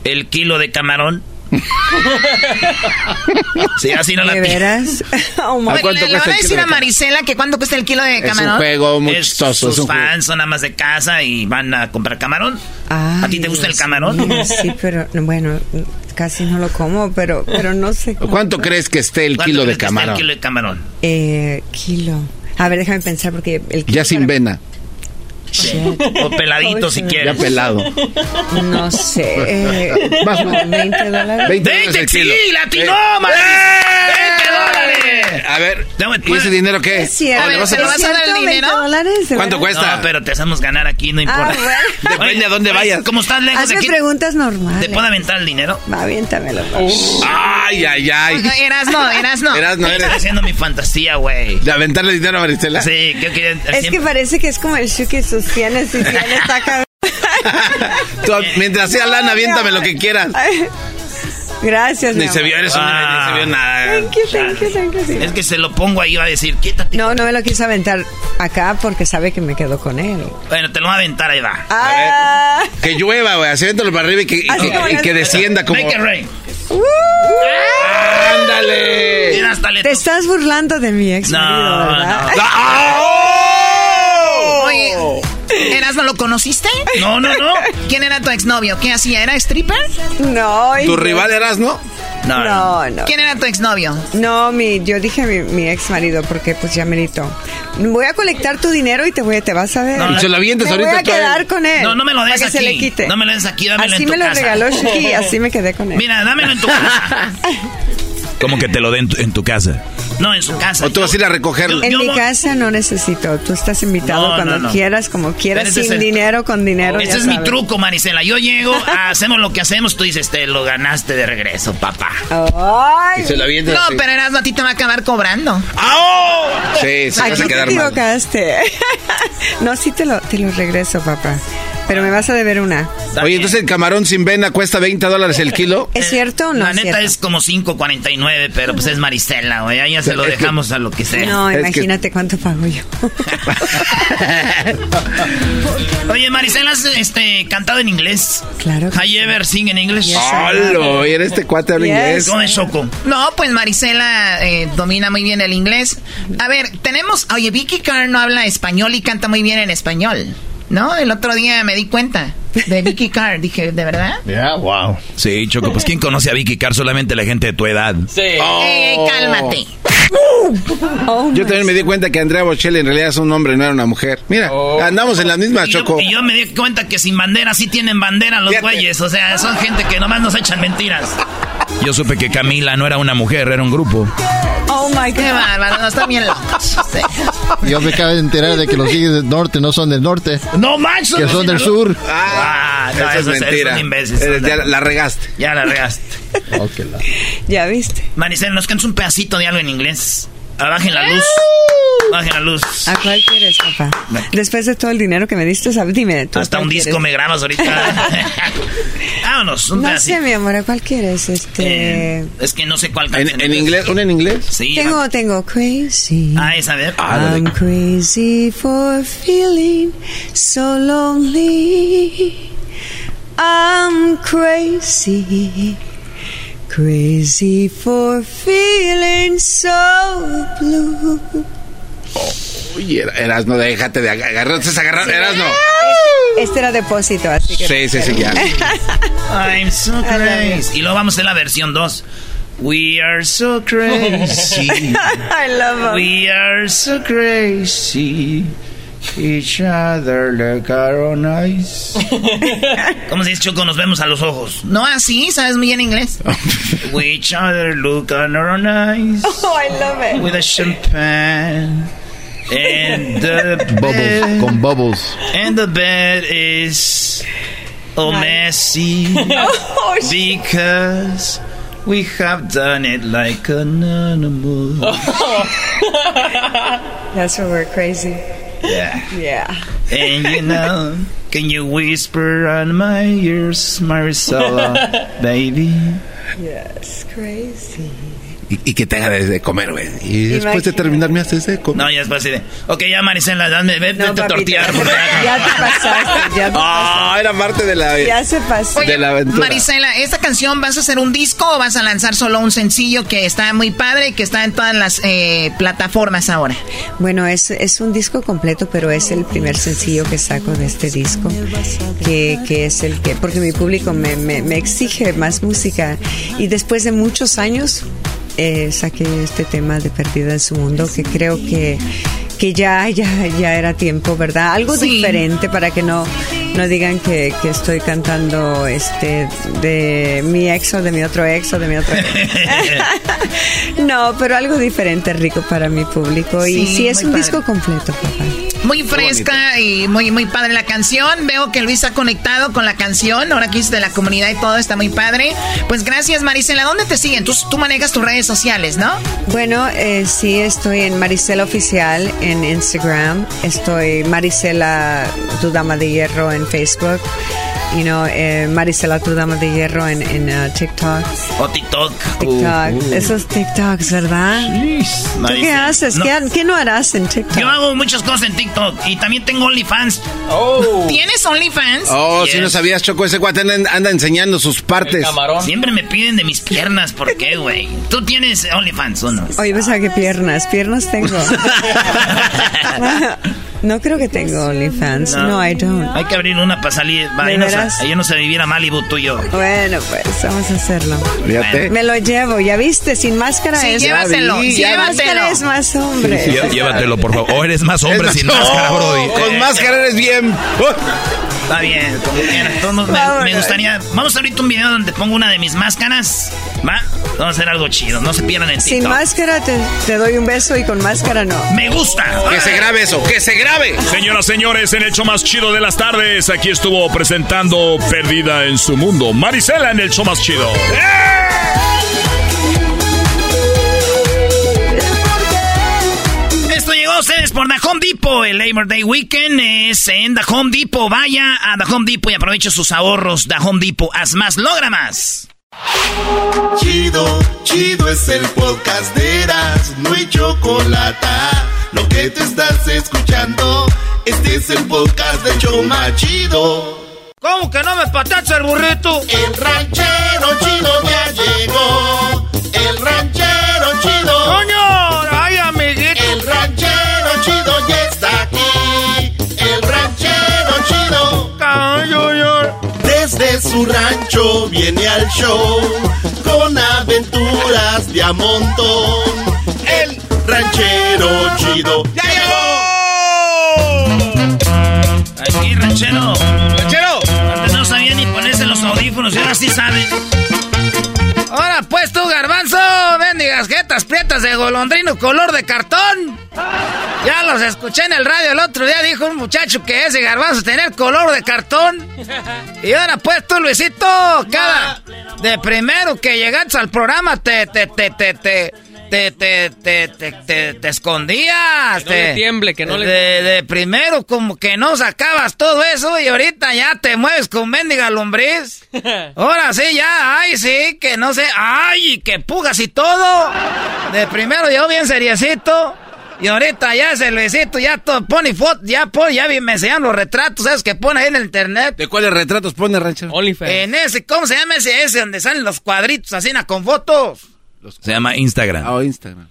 el kilo de camarón? Sí, así no la ¿De pi- veras? Oh, ¿A cuánto le, le van a el decir de a camarón? Marisela que cuánto cuesta el kilo de Es un camarón. juego muy Es- chistoso. es sus fans son amas de casa y van a comprar camarón. Ay, ¿A ti te gusta el Dios camarón? mío, Sí, pero bueno, casi no lo como, pero, pero no sé. ¿Cuánto crees que esté el ¿Cuánto kilo de crees que está camarón? El kilo de camarón. Eh, kilo. A ver, déjame pensar porque el kilo Ya sin vena, Shit. O peladito si ya quieres. pelado. No sé. Más o menos. 20 dólares. 20 dólares ¡Veinte! el ¡Sí! ¡Latino! Eh. A ver, Dame, ¿y ese dinero qué? Es cierto. A ver, ¿Le vas a ¿se lo dar? vas a dar el 120 dinero? dólares? ¿de ¿Cuánto cuesta? No, pero te hacemos ganar aquí, no Ah, importa. bueno. Depende a dónde vayas. Como estás lejos de Hazme aquí, preguntas normales. ¿te puedo aventar el dinero? Va, aviéntamelo. Ay, ay, ay. Eras no, eras no. Eras, no Estoy eres. haciendo mi fantasía, güey. ¿De aventarle dinero a Maristela? Sí, yo quería... Es que parece que es como el Shuki sus tienes y tienes acá. Tú, mientras sea lana, aviéntame lo que quieras. Gracias, mi Ni se amor. vio, eres una, Ah. ni se vio nada. Thank you, thank you, thank you, sí. Es que se lo pongo ahí, va a decir, quítate. No, no me lo quiso aventar acá porque sabe que me quedo con él. Bueno, te lo voy a aventar, ahí va. Ah, Que llueva, güey. Así avéntalo para arriba y que, y que- como y que descienda como. Make it rain. uh, ¡Ándale! Mira, hasta le te estás burlando de mi ex marido, No, ¿verdad? no. ¡Oh! ¿Eras no lo conociste? No, no, no. ¿Quién era tu exnovio? ¿Qué hacía? ¿Era stripper? No, ¿Tu rival eras, no? No, no. ¿Quién era tu exnovio? No, mi, yo dije a mi, mi ex marido porque pues ya merito. Voy a colectar tu dinero y te voy, te vas a ver. No, Y se lo avientes me ahorita voy a quedar con él. No, no me lo des para que aquí. se le quite. No me lo des aquí, dámelo Así en tu me lo casa. regaló Shuki y así me quedé con él. Mira, dámelo en tu casa. Como que te lo den en tu, en tu casa. No, en su casa. O tú vas a ir a recogerlo. En yo mi casa no necesito. Tú estás invitado No, cuando no, no. quieras, como quieras, sin el- dinero, con dinero. Ese es mi truco, Marisela. Yo llego, hacemos lo que hacemos, tú dices, te lo ganaste de regreso, papá. Ay, Y se lo avientas No, así. pero Eras a ti te va a acabar cobrando. Sí, se vas Aquí a te quedar mal. equivocaste. no, sí te lo, te lo regreso, papá. Pero me vas a deber una. Está Oye, bien. entonces el camarón sin vena cuesta 20 dólares el kilo. ¿Es cierto o no La es neta cierto? es como 5.49, pero pues es Marisela, güey. Ahí ya se lo que- dejamos a lo que sea. No, Es que- imagínate cuánto pago yo. Oye, Marisela, ¿has este, cantado en inglés? claro. que ¿Have you ever sing en English? ¡Holo! ¿Y eres este cuate habla Yes. inglés? ¿Cómo es Choco? No, pues Marisela eh, domina muy bien el inglés. A ver, tenemos... Oye, Vicky Carr no habla español y canta muy bien en español. ¿No? El otro día me di cuenta de Vicky Carr. Dije, ¿de verdad? Ya, wow. Sí, Choco, pues ¿quién conoce a Vicky Carr? Solamente la gente de tu edad. Sí. Eh, cálmate. Oh, Yo también me di cuenta que Andrea Bocelli en realidad es un hombre, no era una mujer. Mira, andamos en la misma, Y yo, Choco. y yo me di cuenta que sin bandera sí tienen bandera los Fíjate. güeyes. O sea, son gente que nomás nos echan mentiras. Yo supe que Camila no era una mujer, era un grupo. Oh my God. Qué bárbaro, no, están bien locos. Sí. Yo me acabo de enterar de que los higues del norte no son del norte. No manches. Que son del sur. Ah, no, Eso es eso es mentira. un imbécil. Ya la regaste. Ya la regaste. Ya viste. Maricel, nos cantas un pedacito de algo en inglés. Ah, Bajen la luz. Bajen la luz. ¿A cuál quieres, papá? Después de todo el dinero que me diste, ¿sabes? dime. ¿tú Hasta un disco quieres? me grabas ahorita. Vámonos, un No sé, mi amor, ¿a cuál quieres? Este... Eh, es que no sé cuál canción. ¿En inglés? ¿Una en inglés? Sí. tengo, tengo Crazy. Ah, esa, a ver. I'm crazy for feeling so lonely. I'm crazy. Crazy for feeling so blue. Oye, Erasno, déjate de agarrar. Estás agarrando. Erasno. Este era depósito, así que. Sí, sí, sí, ya. I'm so crazy. Y luego vamos a la versión 2. We are so crazy. I love him. We are so crazy. Each other look our own eyes. ¿Cómo se dice, Choco? Nos vemos a los ojos. No así, ¿sabes muy bien inglés? We each other look on our own eyes. Oh, I love it. With a champagne. And the Bubbles, bed, con bubbles. and the bed is all messy Oh, because we have done it like an animal. That's why we're crazy. Yeah. Yeah. And you know, can you whisper on my ears, Marisela, baby? Yes, crazy. Y, y que te haga de, de comer, güey. Y después de terminar me haces de comer. No, ya después de, ok, ya Marisela, dame, vete a papito, tortear. porque- Ya te pasaste, ya te Ah, era parte de la, Ya se pasó. de la aventura. Marisela, ¿esta canción vas a hacer un disco o vas a lanzar solo un sencillo que está muy padre y que está en todas las eh, plataformas ahora? Bueno, es, es un disco completo, pero es el primer sencillo que saco de este disco, que, que es el que, porque mi público me, me, me exige más música. Y después de muchos años, eh, saqué este tema de Perdida en su mundo, que creo que, que ya, ya, ya era tiempo, ¿verdad? Algo Sí. diferente para que no, no digan que, que estoy cantando este de mi ex o de mi otro ex o de mi otro ex. No, pero algo diferente, rico para mi público. y Sí, es un padre. disco completo, papá. Muy fresca y muy, muy padre la canción. Veo que Luis ha conectado con la canción. Ahora que de la comunidad y todo está muy padre. Pues gracias, Marisela. ¿Dónde te siguen? Tú, tú manejas tus redes sociales, ¿no? Bueno, eh, sí, estoy en Marisela Oficial en Instagram. Estoy Marisela, tu dama de hierro en Facebook. You know, eh, Marisela, tu dama de hierro en, en uh, TikTok. O TikTok. TikTok. Uh, uh. Esos TikToks, ¿verdad? ¿Tú Maricel, qué haces? no. ¿Qué, qué no harás en TikTok? Yo hago muchas cosas en TikTok y también tengo OnlyFans. ¿Tienes OnlyFans? Oh, Yes. si no sabías, Choco, ese guate anda, anda enseñando sus partes. Siempre me piden de mis piernas, ¿por qué, güey? ¿Tú tienes OnlyFans o no? Oye, pues a qué piernas, piernas tengo. no creo que tengo OnlyFans. No, I don't. Hay que abrir una para salir. Va, ¿De ahí no, se- no viviera Malibu tú y yo. Bueno, pues vamos a hacerlo. Fíjate. Me lo llevo, ya viste, sin máscara Sí, es. llévatelo, Sin llévatelo. máscara es más hombre. Llé- Llévatelo, por favor. O eres más hombre Es sin más- máscara, Oh, Brody. Con máscara eres bien. Está bien, como quieras. Me, me gustaría. Vamos a ahorita un video donde pongo una de mis máscaras. ¿Va? Vamos a hacer algo chido. No se pierdan en Sin TikTok. máscara te, te doy un beso y con máscara no. Me gusta. Que se grabe eso, que se grabe. Señoras, señores, en el show más chido de las tardes, aquí estuvo presentando Perdida en su mundo. Marisela en el show más chido. Esto llegó a ustedes por The Home Depot. El Labor Day Weekend es en The Home Depot. Vaya a The Home Depot y aproveche sus ahorros. The Home Depot. Haz más, logra más. Chido, chido es el podcast de Eras, no hay chocolate. Lo que te estás escuchando, este es el podcast de Choma Chido. ¿Cómo que no me patacha el burrito? El ranchero chido ya llegó. El ranchero chido. ¡Coño! ¡Ay, amiguito! El ranchero chido ya está aquí. El ranchero chido. Ay. Desde su rancho viene al show con aventuras de a montón. Ranchero chido ya llegó. Aquí, ranchero. ¡Ranchero! Antes no sabía ni ponerse los audífonos y ahora sí saben. Ahora pues tú, garbanzo, bendigas jetas prietas de golondrino color de cartón. Ya los escuché en el radio el otro día, dijo un muchacho que ese garbanzo tenía color de cartón. Y ahora pues tú, Luisito, cada de primero que llegaste al programa te, te, te, te, te, te, te, te, te, te- te escondías. Que no le te- tiemble, que no le- de, de primero como que no sacabas todo eso y ahorita ya te mueves con mendiga lombriz. Ahora sí, ya, ay, sí, que no sé, ay, que pugas y todo. De primero yo bien seriecito. Y ahorita ya ese Luisito ya todo pone foto, ya pone, ya me enseñan los retratos, ¿sabes? Que pone ahí en el internet. ¿De cuáles retratos pone, ranchero? En ese, ¿cómo se llama ese? Ese donde salen los cuadritos así na, con fotos. Se llama Instagram. Ah, Instagram.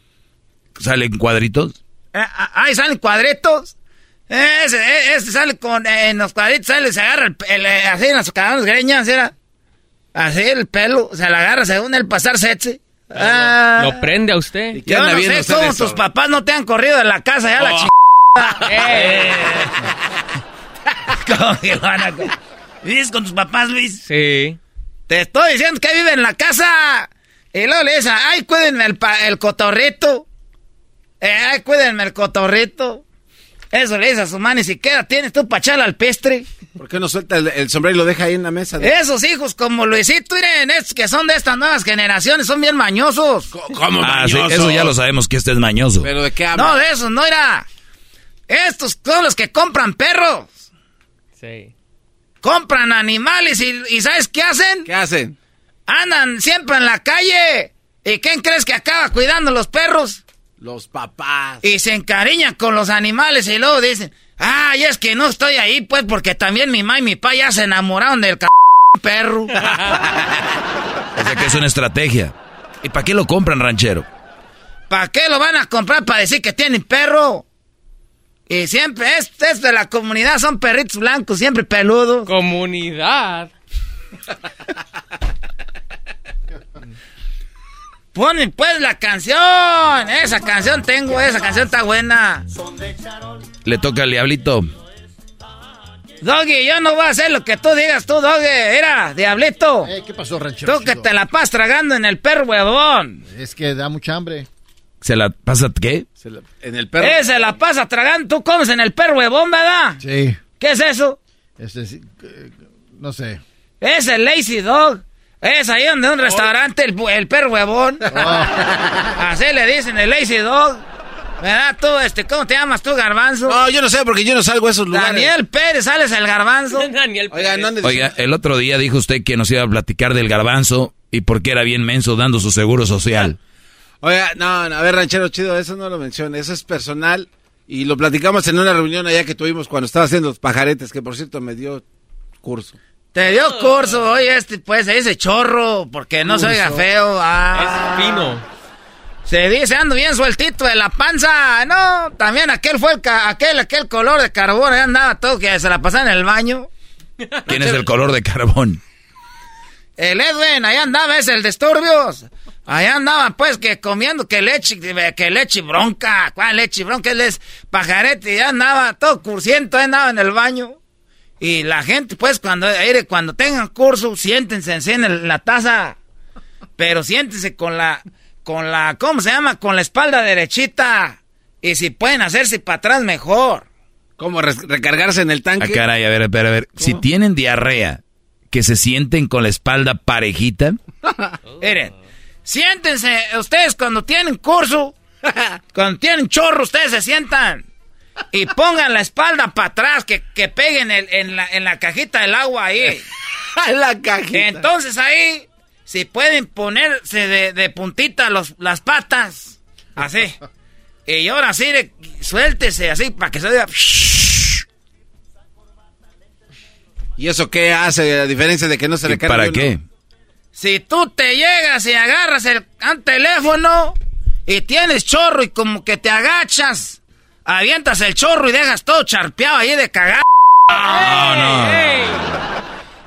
¿Salen cuadritos? Eh, ah, ahí salen cuadritos. Ese, eh, ese sale con, eh, en los cuadritos, sale, se agarra el, el, eh, así en las cadenas greñas, era. Así el pelo, se la agarra según el pasar sexy. Ah, Lo prende a usted. yo no sé cómo tus papás no te han corrido de la casa ya la Oh. chingada. Eh. ¿Cómo que van a ¿Vives con tus papás, Luis? Sí. Te estoy diciendo que vive en la casa. Y luego le dice, ay, cuídenme el, pa- el cotorrito. Eh, ay, cuídenme el cotorrito. Eso le dice a su mano, ni siquiera tienes tú para echarle al pestre. ¿Por qué no suelta el, el sombrero y lo deja ahí en la mesa? de- Esos hijos como Luisito, miren, estos que son de estas nuevas generaciones, son bien mañosos. ¿Cómo Ah, sí, mañoso? eso ya lo sabemos que este es mañoso. ¿Pero de qué habla? No, de esos no era. Estos son los que compran perros. Sí. Compran animales y, y ¿sabes qué hacen? ¿Qué hacen? Andan siempre en la calle. ¿Y quién crees que acaba cuidando los perros? Los papás. Y se encariñan con los animales y luego dicen, ay, es que no estoy ahí, pues, porque también mi mamá y mi papá ya se enamoraron del c perro. O sea que es una estrategia. ¿Y para qué lo compran, ranchero? ¿Para qué lo van a comprar para decir que tienen perro? Y siempre, es, es de la comunidad, son perritos blancos, siempre peludos. Comunidad. Ponen pues la canción, esa canción tengo, esa canción está buena. Le toca al diablito. Doggy, yo no voy a hacer lo que tú digas tú, Doggy. Era, diablito. Eh, ¿Qué pasó, ranchero? Tú que te la pasas tragando en el perro huevón. Es que da mucha hambre. ¿Se la pasa qué? en el Eh, se la pasa tragando. Tú comes en el perro huevón, ¿verdad? Sí. ¿Qué es eso? Este, sí, no sé. Es el Lazy Dog. Es ahí donde un restaurante, el, el perro huevón. Así le dicen el Lazy Dog. ¿Verdad tú, este, cómo te llamas tú, Garbanzo? No, yo no sé porque yo no salgo a esos lugares. Daniel Pérez, ¿sales el Garbanzo? Daniel Oiga, no andes Oiga, el otro día dijo usted que nos iba a platicar del garbanzo y por qué era bien menso dando su seguro social. Oiga, no, no, a ver, ranchero chido, eso no lo menciona, eso es personal y lo platicamos en una reunión allá que tuvimos cuando estaba haciendo los pajaretes, que por cierto me dio curso. Te dio curso, oye, este, pues, se dice chorro, porque no se oiga feo. Ah. Es fino. Se dice, ando bien sueltito de la panza. No, también aquel fue el, ca- aquel, aquel color de carbón, ahí andaba todo que se la pasaba en el baño. ¿Quién es el color de carbón? El Edwin, ahí andaba, es el disturbios. Allá andaba, pues, que comiendo que leche, que leche bronca. ¿Cuál leche bronca? Él es pajarete, ya andaba todo cursiento, ahí andaba en el baño. Y la gente, pues, cuando, aire, cuando tengan curso, siéntense así en el- la taza. Pero siéntense con la, con la, ¿cómo se llama? Con la espalda derechita. Y si pueden hacerse para atrás, mejor. ¿Cómo recargarse en el Ah, tanque? caray, a ver, a ver, a ver. Si tienen diarrea, que se sienten con la espalda parejita. Miren, siéntense ustedes cuando tienen curso, cuando tienen chorro, ustedes se sientan y pongan la espalda para atrás, que, que peguen el- en, la, en la cajita del agua ahí. En la cajita. Entonces ahí, si pueden ponerse de, de puntita los, las patas, así. Y ahora sí, de- suéltese así para que se oiga. ¿Y eso qué hace a diferencia de que no se ¿Y recargue para uno? qué? Si tú te llegas y agarras el un teléfono y tienes chorro y como que te agachas, avientas el chorro y dejas todo charpeado ahí de cagar. No, no.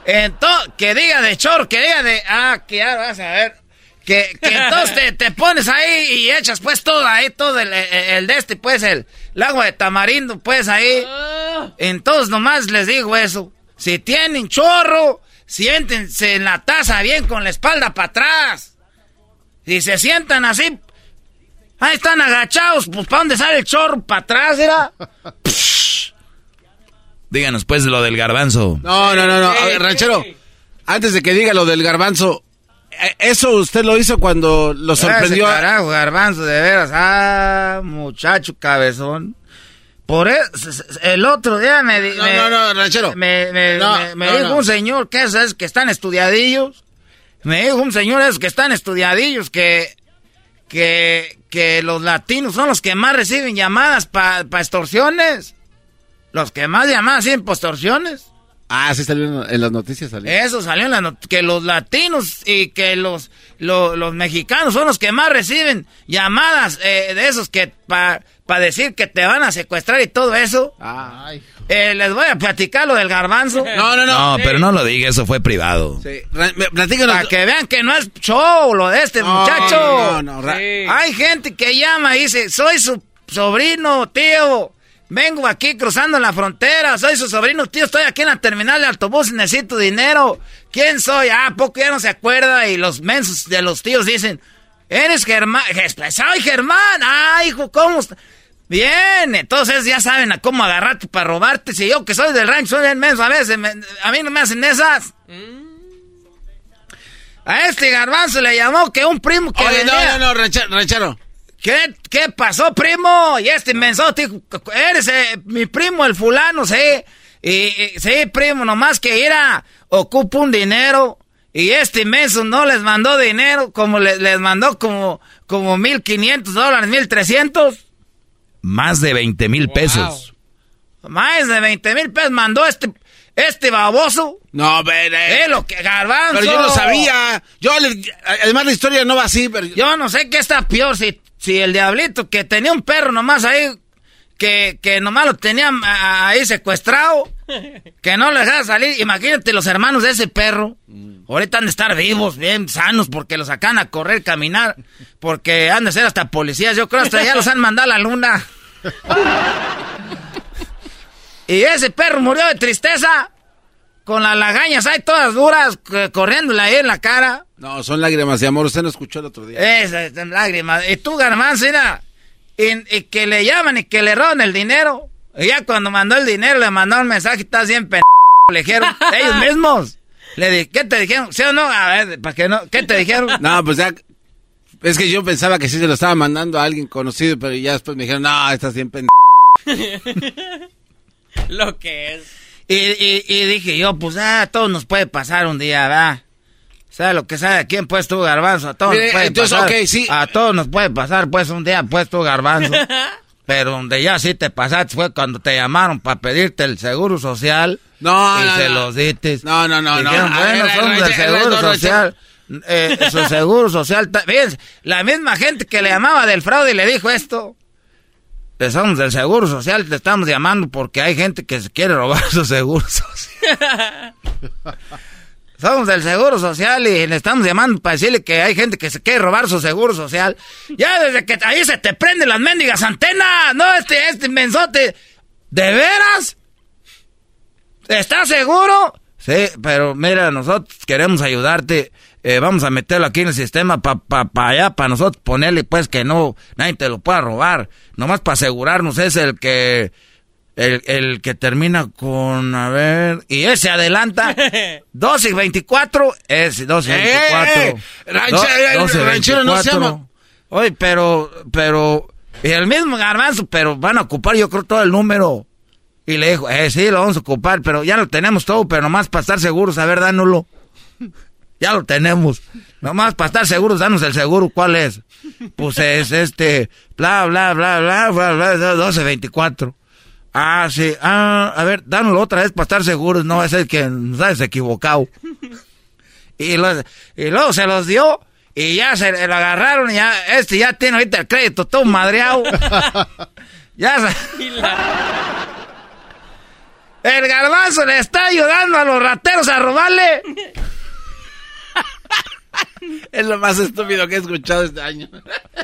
Entonces, que diga de chorro, que diga de... Ah, que ya vas a ver. Que, que entonces te, te pones ahí y echas pues todo ahí, todo el, el- el de este, pues el, el agua de tamarindo, pues ahí. Entonces nomás les digo eso. Si tienen chorro, siéntense en la taza bien con la espalda para atrás. Si se sientan así, Ahí están agachados, pues ¿para dónde sale el chorro? ¿Para atrás, era? Díganos pues lo del garbanzo. No, no, no, no. A ver, ranchero, antes de que diga lo del garbanzo, eh, ¿eso usted lo hizo cuando lo sorprendió? Ese a- carajo, garbanzo, de veras. Ah, muchacho cabezón. Por eso, el otro día me... di- No, me- no, no, ranchero. Me, me- No, me- me no, dijo no. un señor que es, es que están estudiadillos. Me dijo un señor es que están estudiadillos que... Que, que los latinos son los que más reciben llamadas para extorsiones. Los que más llamadas reciben por extorsiones. Ah, sí salió en, las noticias. Salió. Eso salió en la not- que los latinos y que los, lo- los mexicanos son los que más reciben llamadas eh, de esos que para decir que te van a secuestrar y todo eso. Eh, les voy a platicar lo del garbanzo. No, no, No, pero no lo diga, eso fue privado. Para que vean que no es show lo de este No, muchacho. no, no, Hay gente que llama y dice, soy su sobrino, tío. Vengo aquí cruzando la frontera, soy su sobrino, tío, estoy aquí en la terminal de autobús y necesito dinero. ¿Quién soy? Ah, poco ya no se acuerda y los mensos de los tíos dicen, eres Germán, soy Germán. Ah, hijo, ¿cómo? está? Bien, entonces ya saben a cómo agarrarte para robarte. Si yo que soy del rancho soy bien menso, a veces me- a mí no me hacen esas. A este garbanzo le llamó que un primo que Oye, no, venía- no, no, ranchero. ranchero. ¿Qué, ¿Qué pasó, primo? Y este menso dijo, eres eh, mi primo, el fulano, sí. Y, y- sí, primo, nomás que era, ocupa un dinero. Y este menso no les mandó dinero, como le- les mandó como, como 1.500 dólares, 1.300. Más de 20 mil pesos. Más de 20 mil pesos mandó este, este baboso. No, pero... Eh, lo que garbanzo. Pero yo no sabía. Yo, además, la historia no va así, pero... Yo no sé qué está peor, si, si el diablito que tenía un perro nomás ahí, que, que nomás lo tenía ah, ahí secuestrado, que no le dejaba salir. Imagínate los hermanos de ese perro. Ahorita han de estar vivos, bien sanos, porque los sacan a correr, caminar, porque han de ser hasta policías. Yo creo hasta ya los han mandado a la luna. Y ese perro murió de tristeza, con las lagañas ahí todas duras, corriéndole ahí en la cara. No, son lágrimas de amor. Usted no escuchó el otro día. Esas lágrimas. Y tú, Garbanzo, mira, y, y que le llaman y que le roban el dinero. Y ya cuando mandó el dinero, le mandó un mensaje, estás bien p... Le dijeron, ellos mismos. Le di, ¿qué te dijeron? ¿Sí o no? A ver, ¿para qué no? ¿Qué te dijeron? No, pues ya... Es que yo pensaba que sí se lo estaba mandando a alguien conocido, pero ya después me dijeron, no, estás bien pendejo. Lo que es. Y, y, y dije yo, pues, ah, a todos nos puede pasar un día, ¿verdad? ¿Sabes lo que sabe a quién pues tú, Garbanzo? A todos Mire, nos puede entonces, pasar. ok, sí. A todos nos puede pasar, pues, un día, pues, tú, Garbanzo. Pero donde ya sí te pasaste fue cuando te llamaron para pedirte el seguro social. No, y no, se no. los diste. No, no, no, no. Dijeron, bueno, ver, del seguro social. Eh, su seguro social. Fíjense, la misma gente que le llamaba del fraude y le dijo esto. "Eh, Somos del seguro social, te estamos llamando porque hay gente que se quiere robar su seguro social. Somos del Seguro Social y le estamos llamando para decirle que hay gente que se quiere robar su Seguro Social. Ya desde que ahí se te prenden las mendigas antenas. No, este, este mensote. ¿De veras? ¿Estás seguro? Sí, pero mira, nosotros queremos ayudarte. Eh, vamos a meterlo aquí en el sistema para pa, pa allá, para nosotros ponerle pues que no, nadie te lo pueda robar. Nomás para asegurarnos es el que... El, el que termina con, a ver, y ese adelanta. 12 y 24, es 12 y 24. Eh, ranchero, Do- ranchero, no se 24. llama. Oye, pero, pero, y el mismo garbanzo, pero van a ocupar yo creo todo el número. Y le dijo, eh, sí, lo vamos a ocupar, pero ya lo tenemos todo, pero nomás para estar seguros, a ver, dánoslo. Ya lo tenemos. Nomás para estar seguros, danos el seguro, ¿cuál es? Pues es este, bla, bla, bla, bla, bla, bla, 1224. Ah, sí, ah, a ver, dánoslo otra vez para estar seguros, no es el que nos has equivocado. Y, lo- y luego se los dio y ya se lo agarraron y ya, este ya tiene ahorita el crédito todo madreado. ya se... El garbanzo le está ayudando a los rateros a robarle. Es lo más estúpido que he escuchado este año.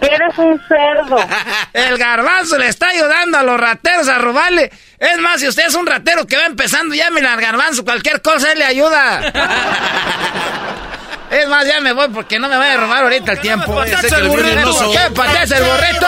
Eres un cerdo. El garbanzo le está ayudando a los rateros a robarle. Es más, si usted es un ratero que va empezando, llámele al garbanzo. Cualquier cosa él le ayuda. Es más, ya me voy porque no me vaya a robar ahorita el tiempo. qué pateas el burrito?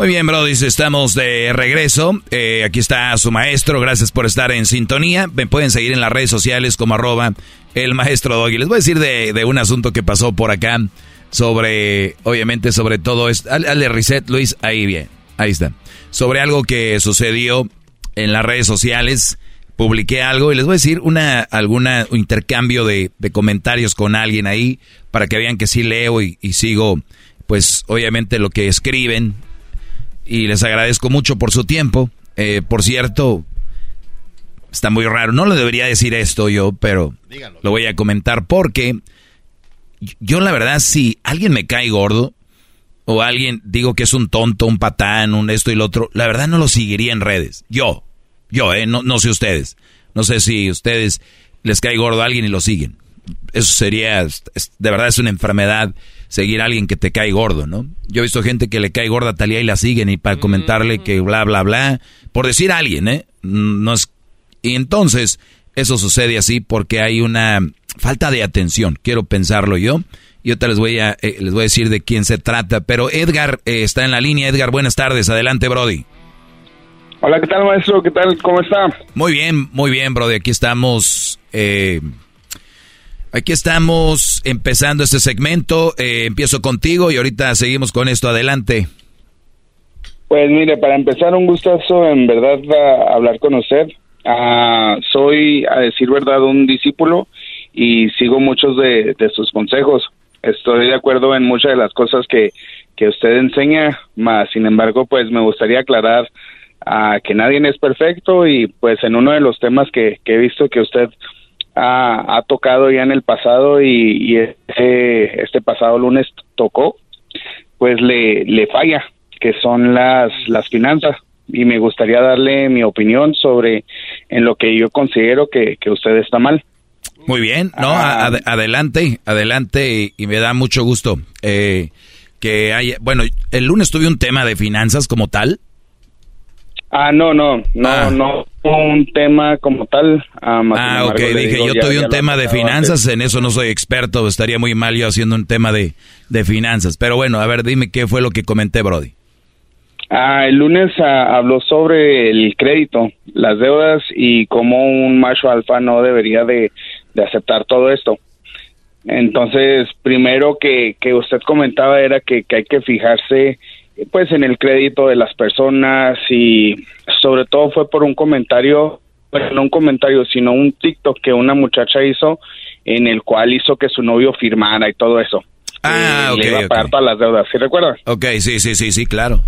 Muy bien, Brody, estamos de regreso. Eh, aquí está su maestro, gracias por estar en sintonía. Me pueden seguir en las redes sociales como arroba el maestro Doggy. Les voy a decir de, de un asunto que pasó por acá sobre, obviamente, sobre todo esto. Haz- Hazle reset, Luis, ahí bien, ahí está. Sobre algo que sucedió en las redes sociales. Publiqué algo y les voy a decir una, alguna un intercambio de, de comentarios con alguien ahí para que vean que sí leo y sigo, pues obviamente lo que escriben y les agradezco mucho por su tiempo. Eh, por cierto, está muy raro, no lo debería decir esto yo, pero lo voy a comentar porque yo la verdad si alguien me cae gordo o alguien digo que es un tonto, un patán, un esto y lo otro, la verdad no lo seguiría en redes. Yo, yo, eh, no, no sé ustedes. No sé si ustedes les cae gordo a alguien y lo siguen. Eso sería, de verdad es una enfermedad seguir a alguien que te cae gordo, ¿no? Yo he visto gente que le cae gorda a Talía y la siguen y para comentarle que bla, bla, bla, por decir a alguien, ¿eh? No es... Y entonces, eso sucede así porque hay una falta de atención, quiero pensarlo yo. Y ahorita les voy a, eh, les voy a decir de quién se trata. Pero Edgar eh, está en la línea. Edgar, buenas tardes. Adelante, Brody. Hola, ¿qué tal, maestro? ¿Qué tal? ¿Cómo está? Muy bien, muy bien, Brody. Aquí estamos. eh, aquí estamos empezando este segmento. Eh, empiezo contigo y ahorita seguimos con esto. Adelante. Pues mire, para empezar, un gustazo en verdad hablar con usted. Ah, soy, a decir verdad, un discípulo y sigo muchos de, sus consejos. Estoy de acuerdo en muchas de las cosas que, que usted enseña, más sin embargo, pues me gustaría aclarar ah, que nadie es perfecto y pues en uno de los temas que he visto que usted ha, ha tocado ya en el pasado y, y este, este pasado lunes tocó, pues le, le falla, que son las, las finanzas. Y me gustaría darle mi opinión sobre en lo que yo considero que, que usted está mal. Muy bien, no, a- ad- adelante, adelante y, y me da mucho gusto eh, que haya, bueno, el lunes tuve un tema de finanzas como tal. Ah, no, no, no, Ah. no un tema como tal. ah, Ah, ok, dije, digo, yo ya- tuve ya un tema de finanzas, en eso no soy experto, estaría muy mal yo haciendo un tema de, de finanzas, pero bueno, a ver, dime qué fue lo que comenté, Brody. Ah, el lunes ah, habló sobre el crédito, las deudas y cómo un macho alfa no debería de, de aceptar todo esto. Entonces, primero que, que usted comentaba era que, que hay que fijarse pues en el crédito de las personas y sobre todo fue por un comentario, bueno, no un comentario, sino un TikTok que una muchacha hizo en el cual hizo que su novio firmara y todo eso. Ah, Que le ok, iba a pagar todas las deudas, ¿sí recuerda? Ok, sí, sí, sí, sí, claro.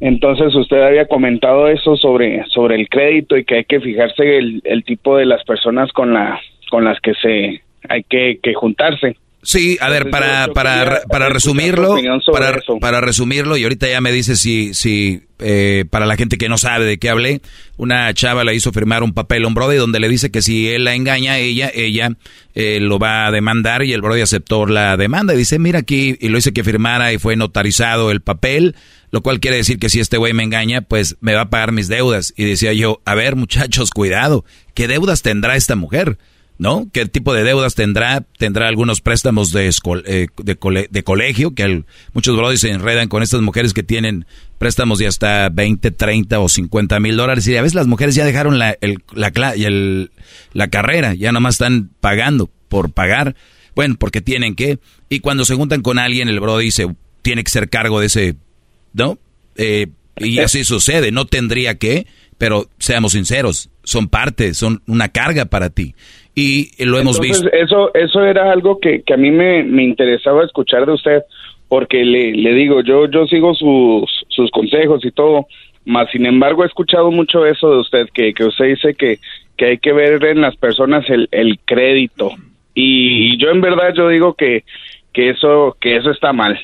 Entonces usted había comentado eso sobre sobre el crédito y que hay que fijarse el, el tipo de las personas con la con las que se hay que, que juntarse. Sí, a ver, para, para, para resumirlo, para, para resumirlo, y ahorita ya me dice si, si eh, para la gente que no sabe de qué hablé, una chava le hizo firmar un papel a un brody donde le dice que si él la engaña a ella, ella eh, lo va a demandar y el brody aceptó la demanda y dice, mira aquí, y lo hice que firmara y fue notarizado el papel, lo cual quiere decir que si este güey me engaña, pues me va a pagar mis deudas. Y decía yo, a ver muchachos, cuidado, ¿qué deudas tendrá esta mujer? ¿No? ¿Qué tipo de deudas tendrá? Tendrá algunos préstamos de, eh, de, cole- de colegio, que muchos brodis se enredan con estas mujeres que tienen préstamos de hasta 20, 30 o 50 mil dólares. Y a veces las mujeres ya dejaron la, el- la, el- la carrera, ya nomás están pagando por pagar. Bueno, porque tienen que. Y cuando se juntan con alguien, el brody dice, tiene que ser cargo de ese, ¿no? Eh, Y así sucede, no tendría que, pero seamos sinceros, son parte, son una carga para ti. Y lo hemos Entonces, visto. Eso, eso era algo que, que a mí me, me interesaba escuchar de usted, porque le, le digo, yo, yo sigo sus, sus consejos y todo, más sin embargo he escuchado mucho eso de usted, que, que usted dice que, que hay que ver en las personas el, el crédito. Y, yo en verdad yo digo que, que eso, que eso está mal.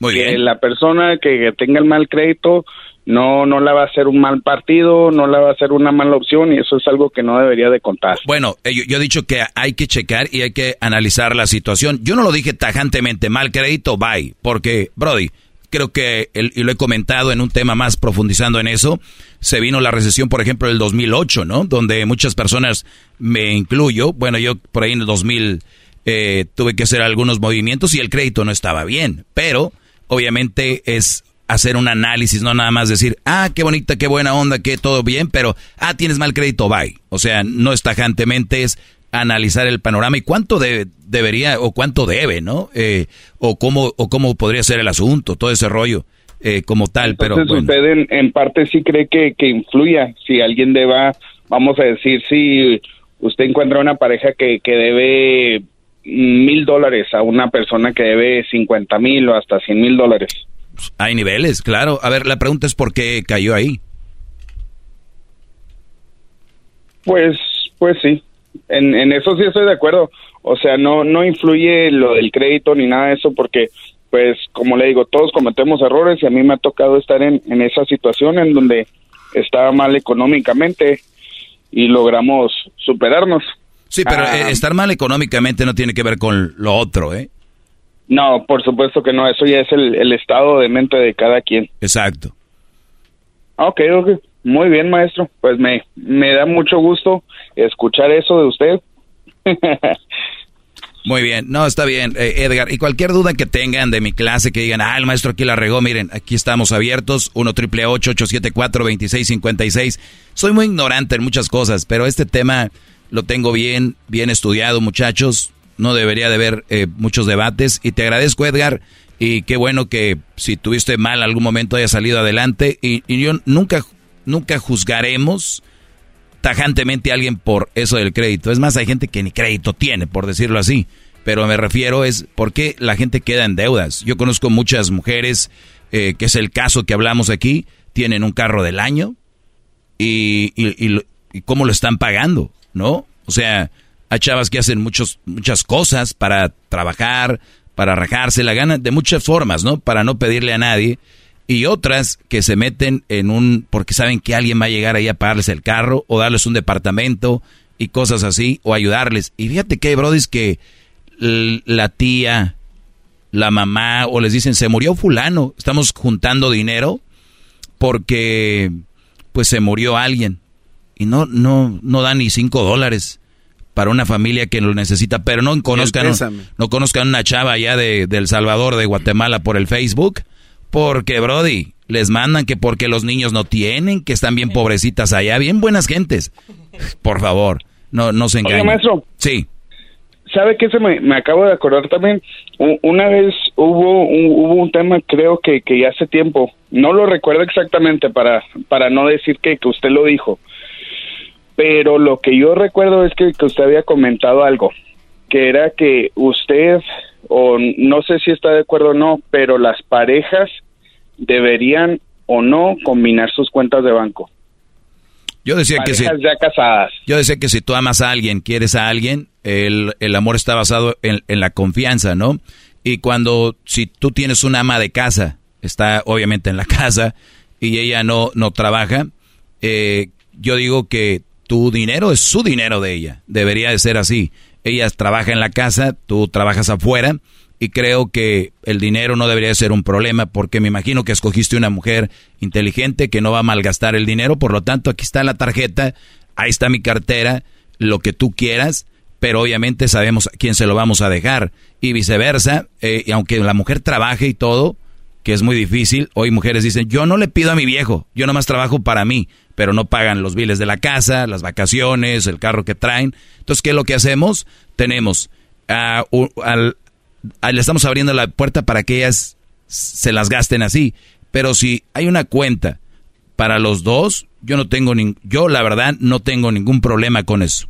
que la persona que tenga el mal crédito no, no la va a hacer un mal partido, no la va a hacer una mala opción y eso es algo que no debería de contar. Bueno, eh, yo, he dicho que hay que checar y hay que analizar la situación. Yo no lo dije tajantemente, mal crédito, bye, porque, Brody, creo que, y lo he comentado en un tema más profundizando en eso, se vino la recesión, por ejemplo, del 2008, ¿no? Donde muchas personas, me incluyo, bueno, yo por ahí en el 2000 eh, tuve que hacer algunos movimientos y el crédito no estaba bien, pero obviamente es hacer un análisis, no nada más decir, ah, qué bonita, qué buena onda, que todo bien, pero, ah, tienes mal crédito, bye. O sea, no es tajantemente, es analizar el panorama y cuánto de- debería o cuánto debe, ¿no? Eh, o cómo o cómo podría ser el asunto, todo ese rollo eh, como tal, pero Entonces bueno. usted en, en parte sí cree que, que influya. Si alguien deba, vamos a decir, si usted encuentra una pareja que, que debe mil dólares a una persona que debe cincuenta mil o hasta cien mil dólares. Hay niveles, claro. A ver, la pregunta es por qué cayó ahí. Pues, pues sí. En, en eso sí estoy de acuerdo. O sea, no, no influye lo del crédito ni nada de eso porque, pues, como le digo, todos cometemos errores y a mí me ha tocado estar en, en esa situación en donde estaba mal económicamente y logramos superarnos. Sí, pero Ah, eh, estar mal económicamente no tiene que ver con lo otro, ¿eh? No, por supuesto que no. Eso ya es el, el estado de mente de cada quien. Exacto. Ok, ok. Muy bien, maestro. Pues me, me da mucho gusto escuchar eso de usted. Muy bien, no, está bien, eh, Edgar. Y cualquier duda que tengan de mi clase, que digan, ah, el maestro aquí la regó, miren, aquí estamos abiertos, 1 triple 874 2656 Soy muy ignorante en muchas cosas, pero este tema lo tengo bien, bien estudiado, muchachos. No debería de haber eh, muchos debates. Y te agradezco, Edgar. Y qué bueno que si tuviste mal algún momento haya salido adelante. Y, y yo nunca, nunca juzgaremos tajantemente a alguien por eso del crédito. Es más, hay gente que ni crédito tiene, por decirlo así. Pero me refiero es por qué la gente queda en deudas. Yo conozco muchas mujeres, eh, que es el caso que hablamos aquí, tienen un carro del año y, y, y cómo lo están pagando, ¿no? O sea, hay chavas que hacen muchos, muchas cosas para trabajar, para rajarse la gana, de muchas formas, ¿no? Para no pedirle a nadie. Y otras que se meten en un, porque saben que alguien va a llegar ahí a pagarles el carro o darles un departamento y cosas así, o ayudarles. Y fíjate que hay brodis que la tía, la mamá, o les dicen, se murió fulano, estamos juntando dinero porque pues se murió alguien. Y no, no, no dan ni cinco dólares para una familia que lo necesita, pero no conozcan, no conozcan una chava allá de, de El Salvador, de Guatemala por el Facebook, porque Brody, les mandan que porque los niños no tienen, que están bien pobrecitas allá, bien buenas gentes. Por favor, no, no se engañen. maestro. Sí. ¿Sabe qué se me, me acabo de acordar también? Una vez hubo un, hubo un tema, creo que, que ya hace tiempo, no lo recuerdo exactamente para, para no decir que, que usted lo dijo, pero lo que yo recuerdo es que, que usted había comentado algo, que era que usted, o no sé si está de acuerdo o no, pero las parejas deberían o no combinar sus cuentas de banco. Yo decía que si, ya casadas. yo decía que si tú amas a alguien, quieres a alguien, el, el amor está basado en, en la confianza, ¿no? Y cuando, si tú tienes una ama de casa, está obviamente en la casa, y ella no, no trabaja, eh, yo digo que tu dinero es su dinero de ella. Debería de ser así. Ella trabaja en la casa, tú trabajas afuera, y creo que el dinero no debería ser un problema porque me imagino que escogiste una mujer inteligente que no va a malgastar el dinero, por lo tanto aquí está la tarjeta, ahí está mi cartera, lo que tú quieras, pero obviamente sabemos a quién se lo vamos a dejar y viceversa, eh, y aunque la mujer trabaje y todo, que es muy difícil, hoy mujeres dicen, yo no le pido a mi viejo, yo nomás trabajo para mí, pero no pagan los biles de la casa, las vacaciones, el carro que traen. Entonces, ¿qué es lo que hacemos? Tenemos a, u- al, a- le estamos abriendo la puerta para que ellas se las gasten así. Pero si hay una cuenta para los dos, yo no tengo ni, yo la verdad no tengo ningún problema con eso.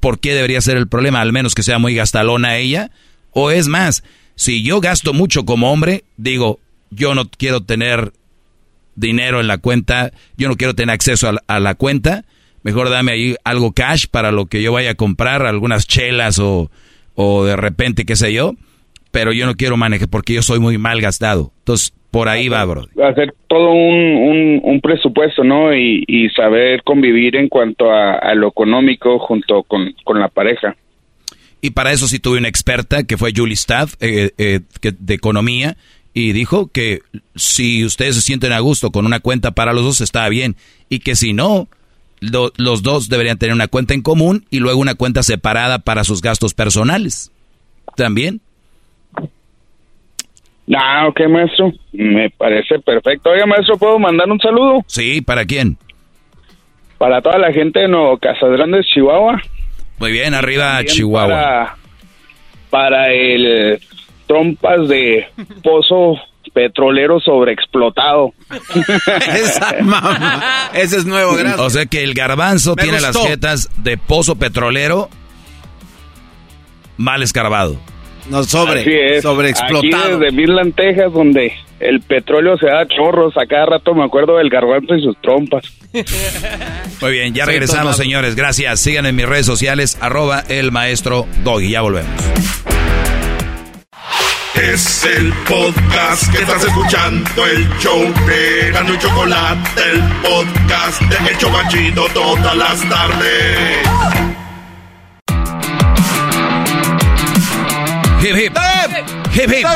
¿Por qué debería ser el problema? Al menos que sea muy gastalona ella. O es más, si yo gasto mucho como hombre, digo, yo no quiero tener dinero en la cuenta, yo no quiero tener acceso a la, a la cuenta, mejor dame ahí algo cash para lo que yo vaya a comprar, algunas chelas o, o de repente, qué sé yo, pero yo no quiero manejar porque yo soy muy mal gastado. Entonces, por ahí va, bro. hacer todo un, un, un presupuesto, ¿no? Y, y saber convivir en cuanto a, a lo económico junto con, con la pareja. Y para eso sí tuve una experta que fue Julie Staff, eh, eh, de economía, y dijo que si ustedes se sienten a gusto con una cuenta para los dos, está bien. Y que si no, lo- los dos deberían tener una cuenta en común y luego una cuenta separada para sus gastos personales. También. Ah, ok, maestro. Me parece perfecto. Oiga, maestro, ¿puedo mandar un saludo? Sí, ¿para quién? Para toda la gente de Nuevo Casas Grandes, Chihuahua. Muy bien, arriba Chihuahua. Para, para el trompas de pozo petrolero sobreexplotado. Esa mamá. Ese es nuevo, gracias. O sea que el garbanzo Me tiene las jetas de pozo petrolero mal escarbado. No, sobre, Así es. sobreexplotado. Aquí desde Midland, Texas, donde el petróleo se da chorros. A cada rato me acuerdo del garbanzo y sus trompas. Muy bien, ya regresamos, señores. Gracias. Síganme en mis redes sociales, arroba el maestro Doggy. Ya volvemos. Es el podcast que estás escuchando, el show de Gano y Chocolate, el podcast de El Chobachito todas las tardes. Hip, hip. Hip, hip.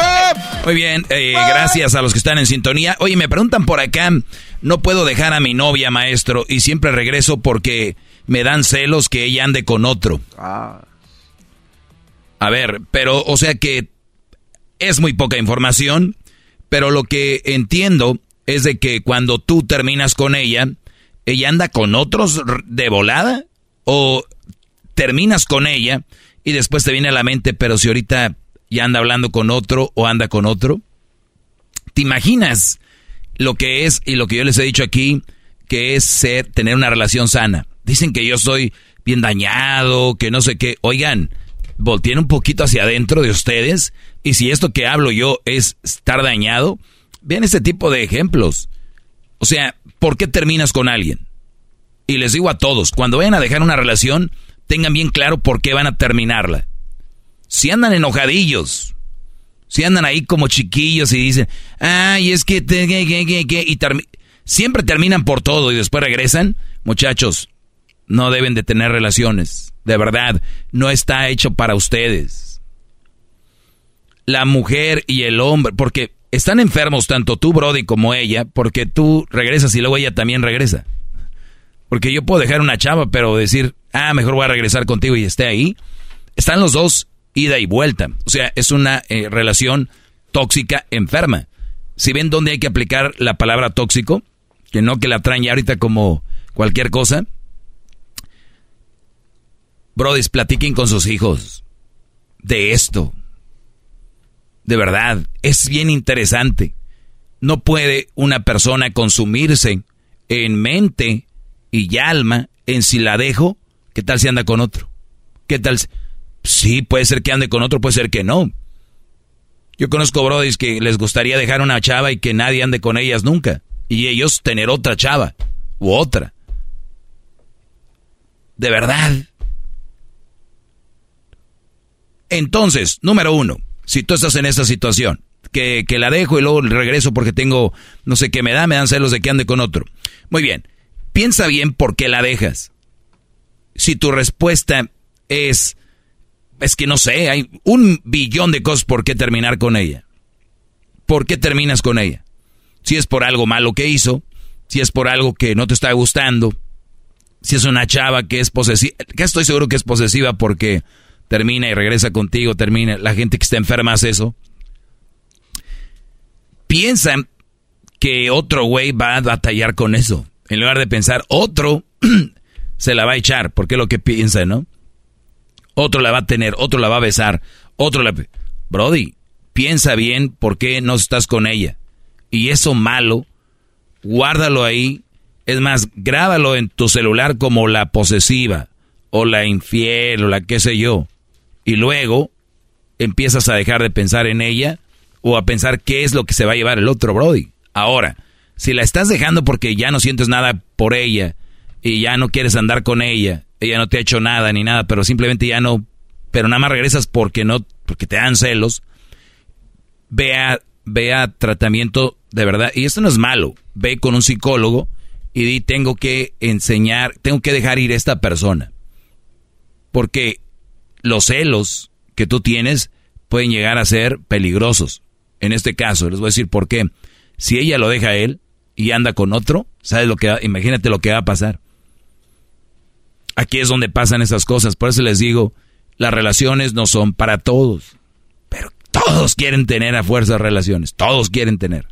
Muy bien, eh, gracias a los que están en sintonía. Oye, me preguntan por acá, no puedo dejar a mi novia, maestro, y siempre regreso porque me dan celos que ella ande con otro. A ver, pero, o sea que es muy poca información, pero lo que entiendo es de que cuando tú terminas con ella, ella anda con otros de volada o terminas con ella y después te viene a la mente, pero si ahorita ya anda hablando con otro o anda con otro, ¿te imaginas lo que es y lo que yo les he dicho aquí, que es ser, tener una relación sana? Dicen que yo soy bien dañado, que no sé qué. Oigan, volteen un poquito hacia adentro de ustedes y si esto que hablo yo es estar dañado, vean este tipo de ejemplos. O sea, ¿por qué terminas con alguien? Y les digo a todos, cuando vayan a dejar una relación, tengan bien claro por qué van a terminarla. Si andan enojadillos, si andan ahí como chiquillos y dicen, ay, es que, te, que, que, que", que", y siempre terminan por todo y después regresan, muchachos, no deben de tener relaciones. De verdad, no está hecho para ustedes. La mujer y el hombre, porque están enfermos tanto tú, Brody, como ella, porque tú regresas y luego ella también regresa. Porque yo puedo dejar una chava, pero decir, ah, mejor voy a regresar contigo y esté ahí. Están los dos ida y vuelta. O sea, es una eh, relación tóxica enferma. Si ven dónde hay que aplicar la palabra tóxico, que no que la traen ahorita como cualquier cosa. Brodis, platiquen con sus hijos de esto. De verdad, es bien interesante. No puede una persona consumirse en mente y alma en si la dejo, ¿qué tal si anda con otro? ¿Qué tal? si- Sí, puede ser que ande con otro, puede ser que no. Yo conozco brodis que les gustaría dejar una chava y que nadie ande con ellas nunca. Y ellos tener otra chava u otra. De verdad. Entonces, número uno, si tú estás en esta situación, que, que la dejo y luego regreso porque tengo, no sé qué me da, me dan celos de que ande con otro. Muy bien, piensa bien por qué la dejas. Si tu respuesta es, es que no sé, hay un billón de cosas por qué terminar con ella. ¿Por qué terminas con ella? Si es por algo malo que hizo, si es por algo que no te está gustando, si es una chava que es posesiva, que estoy seguro que es posesiva porque termina y regresa contigo, termina, la gente que está enferma hace eso. Piensan que otro güey va a batallar con eso. En lugar de pensar, otro se la va a echar, porque es lo que piensa, ¿no? Otro la va a tener, otro la va a besar, otro la... Brody, piensa bien por qué no estás con ella. Y eso malo guárdalo ahí. Es más, grábalo en tu celular como la posesiva, o la infiel, o la qué sé yo. Y luego empiezas a dejar de pensar en ella, o a pensar qué es lo que se va a llevar el otro Brody. Ahora, si la estás dejando porque ya no sientes nada por ella, y ya no quieres andar con ella, ella no te ha hecho nada ni nada, pero simplemente ya no, pero nada más regresas porque no, porque te dan celos, vea, vea tratamiento de verdad, y esto no es malo, ve con un psicólogo y di, tengo que enseñar, tengo que dejar ir a esta persona, porque los celos que tú tienes pueden llegar a ser peligrosos. En este caso, les voy a decir por qué. Si ella lo deja a él y anda con otro, ¿sabes lo que imagínate lo que va a pasar? Aquí es donde pasan esas cosas. Por eso les digo, las relaciones no son para todos. Pero todos quieren tener a fuerza relaciones. Todos quieren tener.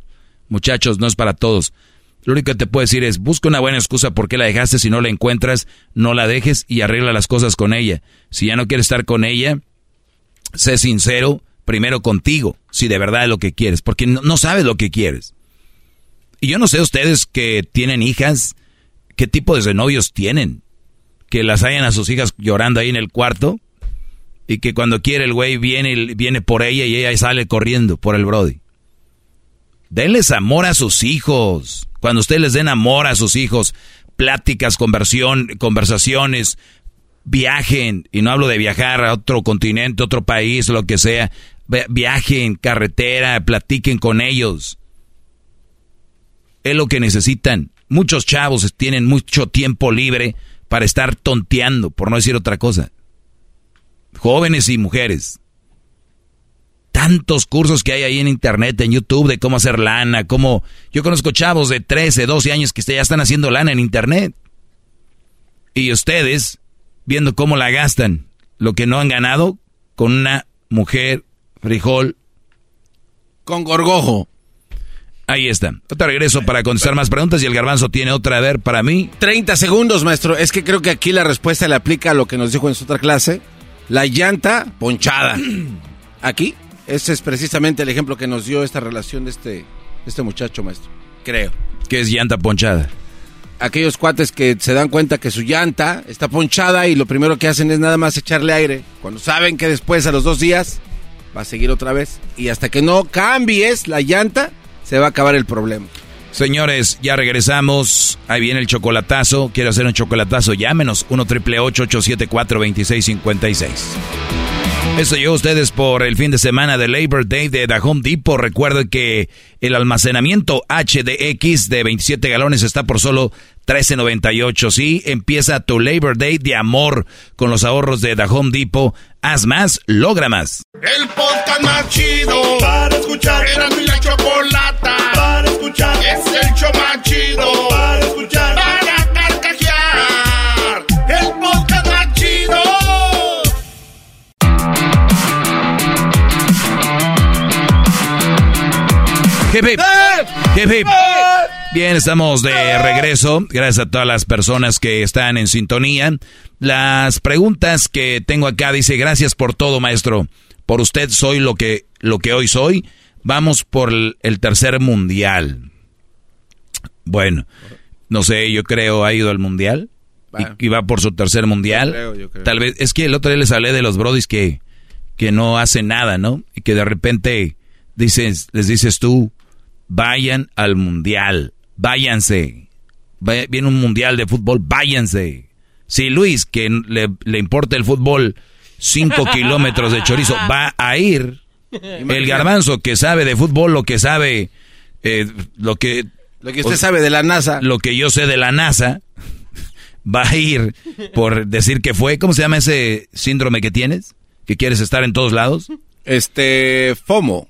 Muchachos, no es para todos. Lo único que te puedo decir es, busca una buena excusa por qué la dejaste. Si no la encuentras, no la dejes y arregla las cosas con ella. Si ya no quieres estar con ella, sé sincero primero contigo, si de verdad es lo que quieres. Porque no, no sabes lo que quieres. Y yo no sé ustedes que tienen hijas, qué tipo de novios tienen que las hayan a sus hijas llorando ahí en el cuarto y que cuando quiere el güey viene, viene por ella y ella sale corriendo por el Brody. Denles amor a sus hijos. Cuando ustedes les den amor a sus hijos, pláticas, conversión, conversaciones, viajen, y no hablo de viajar a otro continente, otro país, lo que sea, viajen, carretera, platiquen con ellos. Es lo que necesitan. Muchos chavos tienen mucho tiempo libre para estar tonteando, por no decir otra cosa. Jóvenes y mujeres. Tantos cursos que hay ahí en internet, en YouTube, de cómo hacer lana, cómo... Yo conozco chavos de 13, 12 años que ya están haciendo lana en internet. Y ustedes, viendo cómo la gastan, lo que no han ganado, con una mujer, frijol. Con gorgojo. Ahí está. Otra regreso para contestar más preguntas y el garbanzo tiene otra a ver para mí. 30 segundos, maestro. Es que creo que aquí la respuesta le aplica a lo que nos dijo en su otra clase. La llanta ponchada. Aquí, ese es precisamente el ejemplo que nos dio esta relación de este, este muchacho, maestro. Creo. ¿Qué es llanta ponchada? Aquellos cuates que se dan cuenta que su llanta está ponchada y lo primero que hacen es nada más echarle aire. Cuando saben que después, a los dos días, va a seguir otra vez. Y hasta que no cambies la llanta, se va a acabar el problema. Señores, ya regresamos. Ahí viene el chocolatazo. Quiero hacer un chocolatazo. Llámenos 1 triple 874 2656. Eso llegó a ustedes por el fin de semana de Labor Day de The Home Depot. Recuerden que el almacenamiento HDX de 27 galones está por solo 13.98. Sí, empieza tu Labor Day de amor con los ahorros de The Home Depot. Haz más, logra más. El podcast más chido para escuchar. Era mi la chocolata escuchar. Es el show más chido para escuchar. Para carcajear. El podcast más chido. Hip, hip. Hip, hip. Bien, estamos de regreso. Gracias a todas las personas que están en sintonía. Las preguntas que tengo acá dice, gracias por todo, maestro. Por usted soy lo que, lo que hoy soy. Vamos por el, tercer mundial. Bueno, no sé, yo creo ha ido al mundial. Y, y va por su tercer mundial. Yo creo, yo creo. Tal vez, es que el otro día les hablé de los brodis que, que no hacen nada, ¿no? Y que de repente dices, les dices tú, vayan al mundial, váyanse. Vaya- viene un mundial de fútbol, váyanse. Si Luis, que le, le importa el fútbol, cinco kilómetros de chorizo, va a ir. El garbanzo que sabe de fútbol, lo que sabe, eh, lo que... Lo que usted sabe de la NASA. Lo que yo sé de la NASA, va a ir por decir que fue. ¿Cómo se llama ese síndrome que tienes? ¿Que quieres estar en todos lados? Este, FOMO.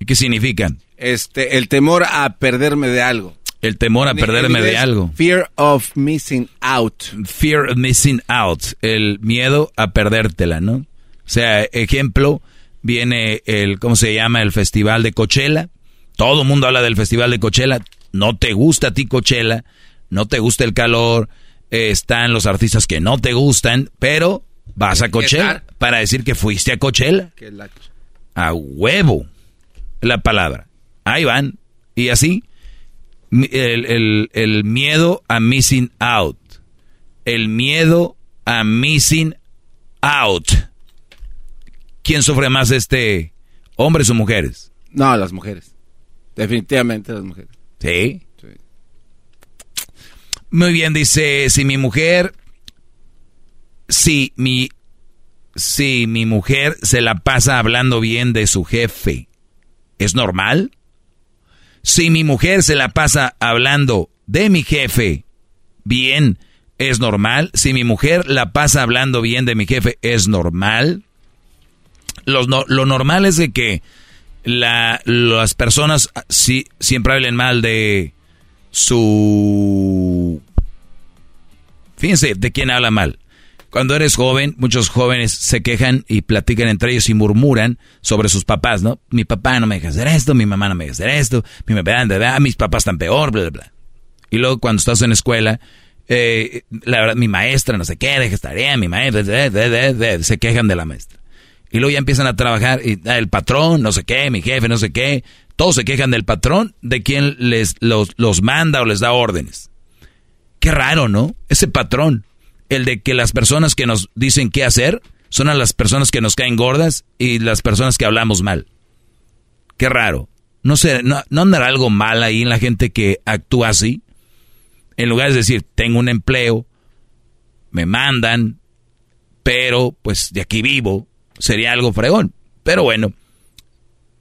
¿Y qué significa? Este, el temor a perderme de algo. El temor a perderme de algo. Fear of missing out. Fear of missing out. El miedo a perdértela, ¿no? O sea, ejemplo, viene el, ¿cómo se llama? El festival de Coachella. Todo el mundo habla del festival de Coachella. No te gusta a ti Coachella. No te gusta el calor. eh, están los artistas que no te gustan. Pero vas a Coachella para decir que fuiste a Coachella. A huevo. La palabra. Ahí van. Y así. El, el- el miedo a missing out. El miedo a missing out. ¿Quién sufre más este? ¿Hombres o mujeres? No, las mujeres. Definitivamente las mujeres. ¿Sí? Muy bien, dice, si mi mujer, si mi, si mi mujer se la pasa hablando bien de su jefe, ¿es normal? Si mi mujer se la pasa hablando de mi jefe bien, ¿es normal? Si mi mujer la pasa hablando bien de mi jefe, ¿es normal? Lo, no- lo normal es de que la, las personas ah, sí, siempre hablen mal de su... Fíjense, ¿de quién habla mal? Cuando eres joven, muchos jóvenes se quejan y platican entre ellos y murmuran sobre sus papás, ¿no? Mi papá no me deja hacer esto, mi mamá no me deja hacer esto, mi mamá, bla, bla, mis papás están peor, bla, bla, bla. Y luego cuando estás en escuela, eh, la verdad, mi maestra no sé qué, deja tarea, mi maestra, bla, bla, bla, se quejan de la maestra. Y luego ya empiezan a trabajar y ah, el patrón, no sé qué, mi jefe, no sé qué. Todos se quejan del patrón, de quien les los, los manda o les da órdenes. Qué raro, ¿no? Ese patrón, el de que las personas que nos dicen qué hacer son a las personas que nos caen gordas y las personas que hablamos mal. Qué raro. No sé, no, no andará algo mal ahí en la gente que actúa así. En lugar de decir, tengo un empleo, me mandan, pero pues de aquí vivo, sería algo fregón. Pero bueno,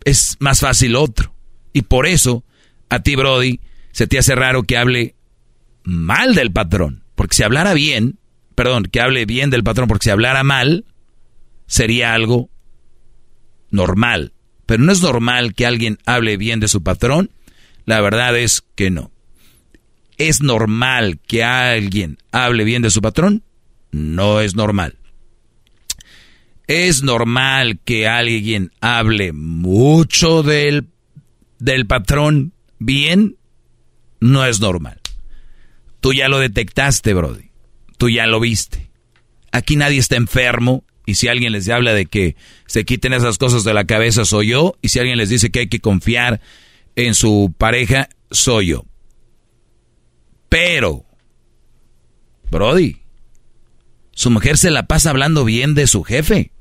es más fácil otro. Y por eso, a ti, Brody, se te hace raro que hable mal del patrón. Porque si hablara bien, perdón, que hable bien del patrón, porque si hablara mal, sería algo normal. Pero no es normal que alguien hable bien de su patrón. La verdad es que no. ¿Es normal que alguien hable bien de su patrón? No es normal. ¿Es normal que alguien hable mucho del, del patrón bien? No es normal. Tú ya lo detectaste, Brody. Tú ya lo viste. Aquí nadie está enfermo. Y si alguien les habla de que se quiten esas cosas de la cabeza, soy yo. Y si alguien les dice que hay que confiar en su pareja, soy yo. Pero, Brody, su mujer se la pasa hablando bien de su jefe.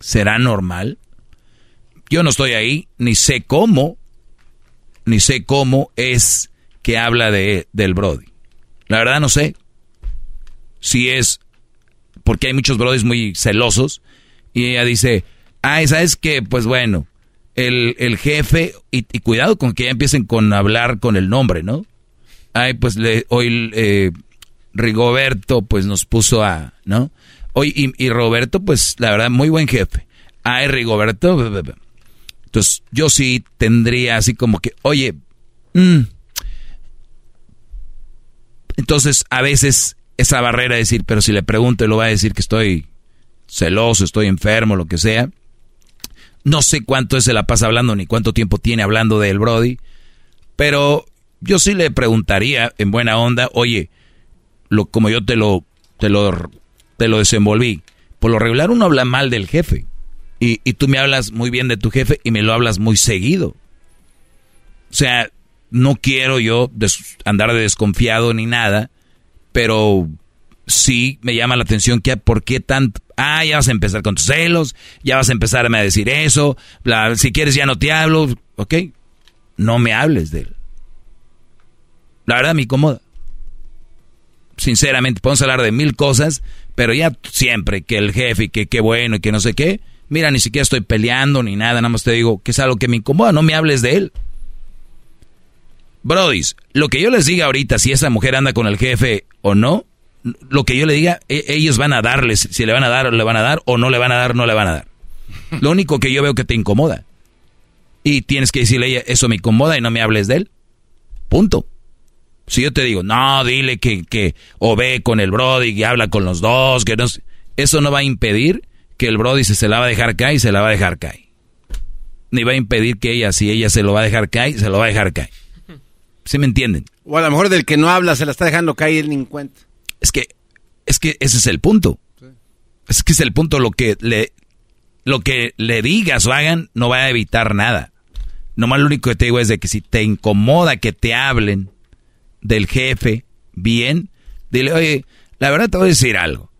¿Será normal? Yo no estoy ahí, ni sé cómo, ni sé cómo es que habla de, del Brody. La verdad no sé. Si es porque hay muchos Brodys muy celosos y ella dice, ay, ¿sabes qué? Pues bueno, el, el jefe, y, y cuidado con que ya empiecen con hablar con el nombre, ¿no? Ay, pues le, hoy eh, Rigoberto pues nos puso a, ¿no? Hoy, y, Roberto, pues la verdad, muy buen jefe. Bla, bla, bla. Entonces, yo sí tendría así como que, oye, mm. entonces a veces esa barrera de decir, pero si le pregunto, lo va a decir que estoy celoso, estoy enfermo, lo que sea. No sé cuánto se la pasa hablando ni cuánto tiempo tiene hablando del Brody, pero yo sí le preguntaría en buena onda, oye, lo, como yo te lo, te lo, te lo desenvolví, por lo regular uno habla mal del jefe y, y tú me hablas muy bien de tu jefe y me lo hablas muy seguido. O sea, no quiero yo andar de desconfiado ni nada, pero sí me llama la atención que por qué tanto... Ah, ya vas a empezar con tus celos, ya vas a empezarme a decir eso, si quieres ya no te hablo, ok, no me hables de él. La verdad me incomoda. Sinceramente, podemos hablar de mil cosas, pero ya siempre que el jefe y que qué bueno y que no sé qué, mira, ni siquiera estoy peleando ni nada, nada más te digo que es algo que me incomoda, no me hables de él. Brodis, lo que yo les diga ahorita, si esa mujer anda con el jefe o no, lo que yo le diga, e- ellos van a darles, si le van a dar, le van a dar, o no le van a dar, no le van a dar. Lo único que yo veo que te incomoda. Y tienes que decirle a ella, eso me incomoda y no me hables de él. Punto. Si yo te digo, no, dile que, que o ve con el Brody y habla con los dos, que no sé", eso no va a impedir que el Brody se, se la va a dejar caer y se la va a dejar caer. Ni va a impedir que ella, si ella se lo va a dejar caer, se lo va a dejar caer. ¿Sí me entienden? O a lo mejor del que no habla se la está dejando caer y él ni en cuenta. Es que, es que ese es el punto. Es que es el punto lo que le, lo que le digas o hagan no va a evitar nada. Nomás lo único que te digo es de que si te incomoda que te hablen del jefe bien, dile, oye, la verdad te voy a decir algo.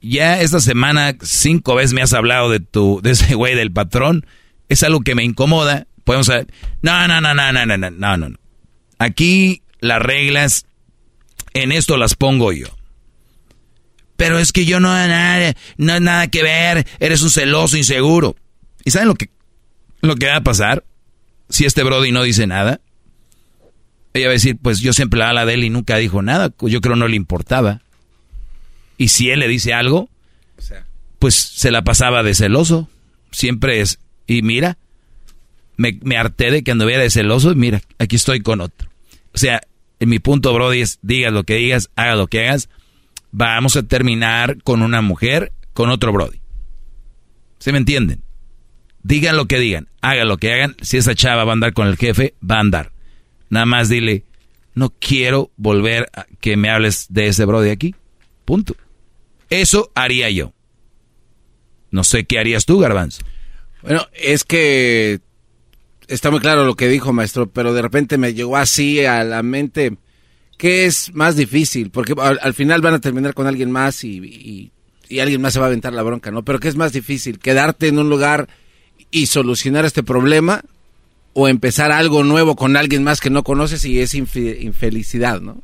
Ya esta semana cinco veces me has hablado de tu, de ese güey del patrón. Es algo que me incomoda. Podemos saber. No, no, no, no, no, no, no, no, no. Aquí las reglas, en esto las pongo yo. Pero es que yo no nada, no hay nada que ver. Eres un celoso, inseguro. ¿Y saben lo que, lo que va a pasar? Si este Brody no dice nada. Ella va a decir, pues yo siempre la habla de él y nunca dijo nada. Yo creo no le importaba. Y si él le dice algo, pues se la pasaba de celoso. Siempre es. Y mira, me, me harté de que anduviera de celoso y mira, aquí estoy con otro. O sea, en mi punto, Brody, es digas lo que digas, haga lo que hagas. Vamos a terminar con una mujer, con otro Brody. ¿Se me entienden? Digan lo que digan, hagan lo que hagan. Si esa chava va a andar con el jefe, va a andar. Nada más dile, no quiero volver a que me hables de ese Brody aquí. Punto. Eso haría yo. No sé qué harías tú, Garbanzo. Bueno, es que está muy claro lo que dijo, maestro, pero de repente me llegó así a la mente que es más difícil, porque al, al final van a terminar con alguien más y, alguien más se va a aventar la bronca, ¿no? Pero ¿qué es más difícil? ¿Quedarte en un lugar y solucionar este problema o empezar algo nuevo con alguien más que no conoces y es infelicidad, ¿no?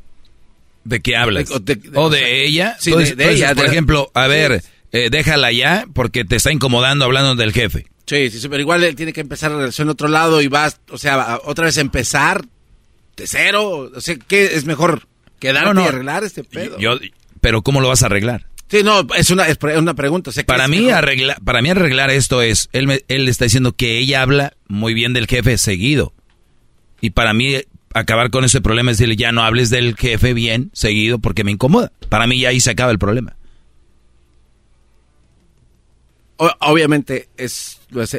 ¿De qué hablas? O de- ¿O de ella? Sí, de- de ella, Por de- ejemplo, a Sí. ver, eh, déjala ya porque te está incomodando hablando del jefe. Sí, sí, sí, pero igual él tiene que empezar la relación en otro lado y vas, o sea, otra vez empezar de cero. O sea, ¿qué es mejor? ¿Quedarte No, no. y arreglar este pedo? Yo, pero ¿cómo lo vas a arreglar? Sí, no, es una, es una pregunta. o sea, ¿qué Para mí, mejor? arreglar, para mí arreglar esto es, él, me- él está diciendo que ella habla muy bien del jefe seguido. Y para mí, acabar con ese problema es decirle, ya no hables del jefe bien seguido porque me incomoda. Para mí ya ahí se acaba el problema. O- obviamente es... Ese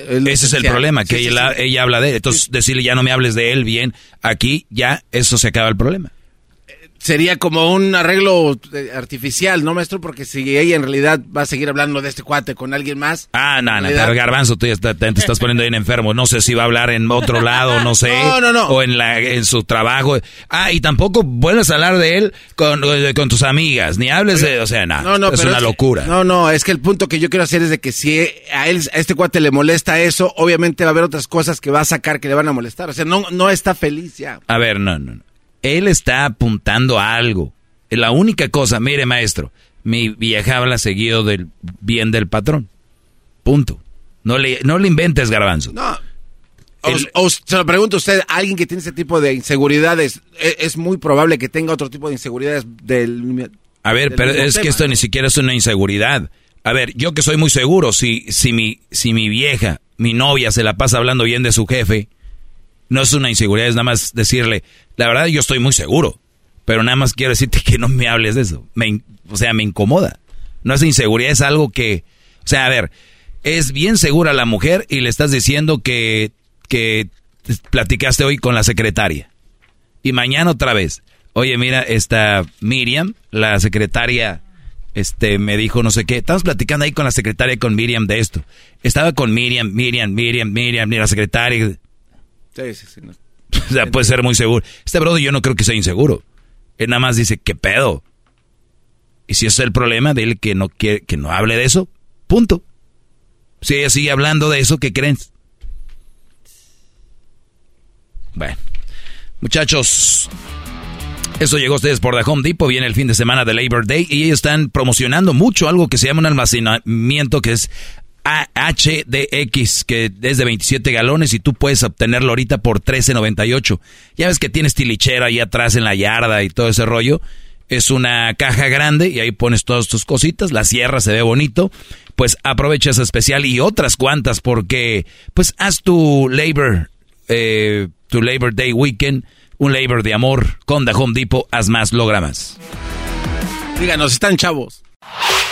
es el problema, que Sí, sí, ella, sí. ella habla de él. Entonces, decirle, ya no me hables de él bien, aquí ya eso se acaba el problema. Sería como un arreglo eh, artificial, ¿no, maestro? Porque si ella en realidad va a seguir hablando de este cuate con alguien más... Ah, no, no, realidad- Garbanzo, tú ya está- te, te estás poniendo bien enfermo. No sé si va a hablar en otro lado, no sé. No, no, no. O en, la, en su trabajo. Ah, y tampoco vuelves a hablar de él con, con tus amigas. Ni hables de, o sea, no, No, no, es una locura. no, no, es que el punto que yo quiero hacer es de que si a él, a este cuate le molesta eso, obviamente va a haber otras cosas que va a sacar que le van a molestar. O sea, no, no está feliz ya. A ver, no, no, no. Él está apuntando a algo. La única cosa, mire, maestro, mi vieja habla seguido del bien del patrón. Punto. No le, no le inventes, Garbanzo. No. O, o se lo pregunto a usted, alguien que tiene ese tipo de inseguridades, e- es, muy probable que tenga otro tipo de inseguridades del... A ver, del pero es que esto ni siquiera es una inseguridad. A ver, yo que soy muy seguro, si, si, mi, si mi vieja, mi novia, se la pasa hablando bien de su jefe, no es una inseguridad, es nada más decirle, la verdad yo estoy muy seguro, pero nada más quiero decirte que no me hables de eso. Me o sea, me incomoda. No es inseguridad, es algo que, o sea, a ver, es bien segura la mujer y le estás diciendo que, que platicaste hoy con la secretaria. Y mañana otra vez. Oye, mira, esta Miriam, la secretaria, este, me dijo no sé qué. Estamos platicando ahí con la secretaria y con Miriam de esto. Estaba con Miriam, Miriam, Miriam, Miriam, la secretaria. Sí, sí, sí. no. O sea, puede ser muy seguro. Este brother yo no creo que sea inseguro. Él nada más dice, ¿qué pedo? Y si es el problema, dile que no quiere, que no hable de eso. Punto. Si ella sigue hablando de eso, ¿qué creen? Bueno. Muchachos, eso llegó a ustedes por The Home Depot. Viene el fin de semana de Labor Day y ellos están promocionando mucho algo que se llama un almacenamiento que es HDX, que es de 27 galones y tú puedes obtenerlo ahorita por 13.98. Ya ves que tienes tilichera ahí atrás en la yarda y todo ese rollo. Es una caja grande y ahí pones todas tus cositas, la cierra, se ve bonito. Pues aprovecha ese especial y otras cuantas porque pues haz tu Labor, eh, tu Labor Day Weekend, un Labor de amor con The Home Depot, haz más, logra más. Díganos, están chavos.